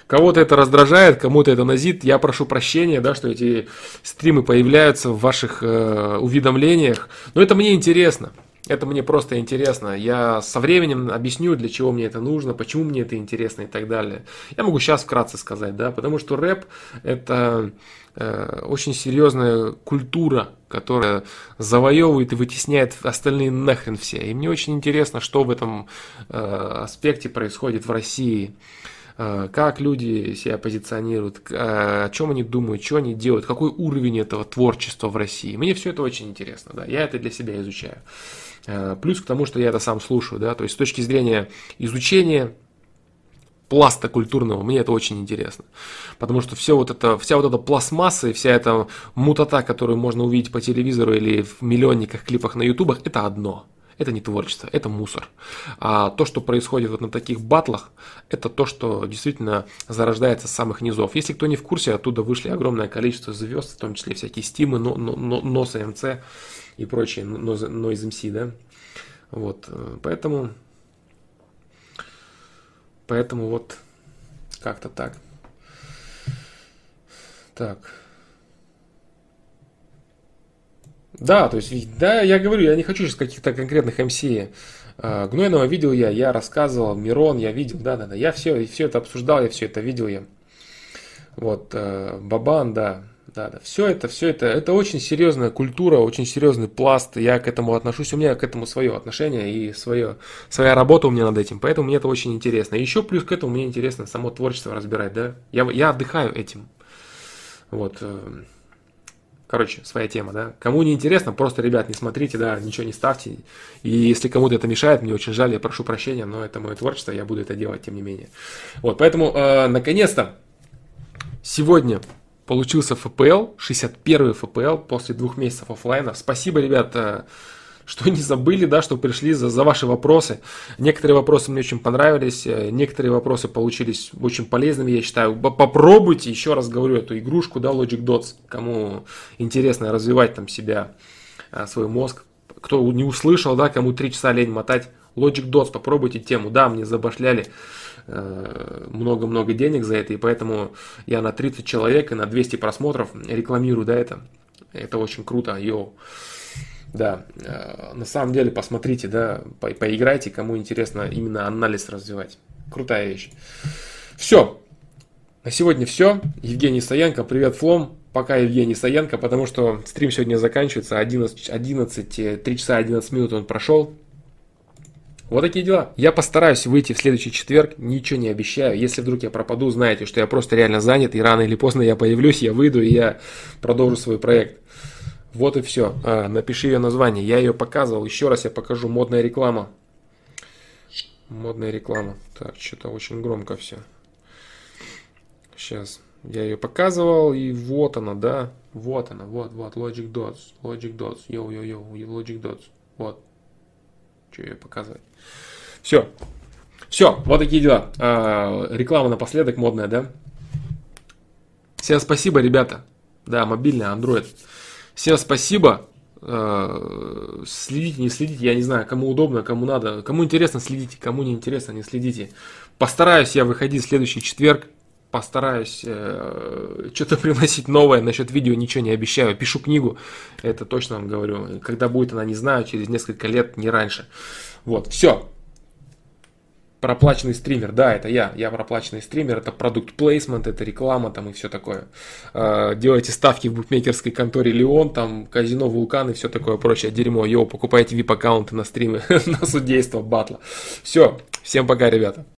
Speaker 1: кого-то это раздражает, кому-то это назит, я прошу прощения, да, что эти стримы появляются в ваших э, уведомлениях, но это мне интересно. Это мне просто интересно. Я со временем объясню, для чего мне это нужно, почему мне это интересно и так далее. Я могу сейчас вкратце сказать, да, потому что рэп это э, очень серьезная культура, которая завоевывает и вытесняет остальные нахрен все. И мне очень интересно, что в этом э, аспекте происходит в России э, как люди себя позиционируют, о чем они думают, что они делают, какой уровень этого творчества в России. Мне все это очень интересно, да, я это для себя изучаю. Э, плюс к тому, что я это сам слушаю, да, то есть с точки зрения изучения пласта культурного, мне это очень интересно. Потому что все вот это, вся вот эта пластмасса и вся эта мутата, которую можно увидеть по телевизору или в миллионниках клипах на ютубах, это одно. Это не творчество, это мусор. А то, что происходит вот на таких батлах, это то, что действительно зарождается с самых низов. Если кто не в курсе, оттуда вышли огромное количество звезд, в том числе всякие стимы, но, но, но, носа МЦ и прочие Noise MC, да. Вот, э, поэтому, поэтому вот как-то так. Так. Да, то есть, да, я говорю, я не хочу сейчас каких-то конкретных МС. А, Гнойного видел я, я рассказывал, Мирон я видел, да, да, да, я все, все это обсуждал, я все это видел я. Вот, э, Бабан, да, да, да. Все это, все это, это очень серьезная культура, очень серьезный пласт. Я к этому отношусь, у меня к этому свое отношение и свое, своя работа у меня над этим. Поэтому мне это очень интересно. Еще плюс к этому мне интересно само творчество разбирать, да. Я, я отдыхаю этим. Вот. Э, короче, своя тема, да. Кому не интересно, просто, ребят, не смотрите, да, ничего не ставьте. И если кому-то это мешает, мне очень жаль, я прошу прощения, но это мое творчество, я буду это делать, тем не менее. Вот, поэтому, э, наконец-то, сегодня получился ФПЛ, 61 ФПЛ после двух месяцев офлайна. Спасибо, ребята, что не забыли, да, что пришли за, за ваши вопросы. Некоторые вопросы мне очень понравились, э, некоторые вопросы получились очень полезными, я считаю. Попробуйте, еще раз говорю, эту игрушку, да, Logic Dots, кому интересно развивать там себя, э, свой мозг. Кто не услышал, да, кому три часа лень мотать, Logic Dots, попробуйте тему. Да, мне забашляли Э, много-много денег за это, и поэтому я на 30 человек и на 200 просмотров рекламирую, да, это. Это очень круто, йоу. Да, э, на самом деле посмотрите, да, по поиграйте, кому интересно именно анализ развивать. Крутая вещь. Все. На сегодня все. Евгений Саенко, привет, Флом. Пока Евгений Саенко, потому что стрим сегодня заканчивается 11, 11 3 часа 11 минут он прошел. Вот такие дела. Я постараюсь выйти в следующий четверг, ничего не обещаю. Если вдруг я пропаду, знаете, что я просто реально занят, и рано или поздно я появлюсь, я выйду, и я продолжу свой проект. Вот и все. А, напиши ее название. Я ее показывал. Еще раз я покажу. Модная реклама. Модная реклама. Так, что-то очень громко все. Сейчас. Я ее показывал, и вот она, да. Вот она, вот, вот, Logic Dots. Logic Dots. Йоу-йоу-йоу, Logic Dots. Вот. Что ее показывать. Все. Все, вот такие дела. А, реклама напоследок модная, да? Всем спасибо, ребята. Да, мобильный, Android. Всем спасибо. А, следите, не следите, я не знаю, кому удобно, кому надо. Кому интересно, следите, кому не интересно, не следите. Постараюсь я выходить в следующий четверг. Постараюсь э, что-то (laughs) приносить новое насчет видео, ничего не обещаю. Пишу книгу, это точно вам говорю. Когда будет она, не знаю, через несколько лет, не раньше. Вот, все. Проплаченный стример, да, это я. Я проплаченный стример, это продукт плейсмент, это реклама там и все такое. А, делайте ставки в букмекерской конторе Леон, там казино, вулкан и все такое прочее дерьмо. Йоу, покупайте VIP-аккаунты на стримы, (laughs) на судейство, батла. Все, всем пока, ребята.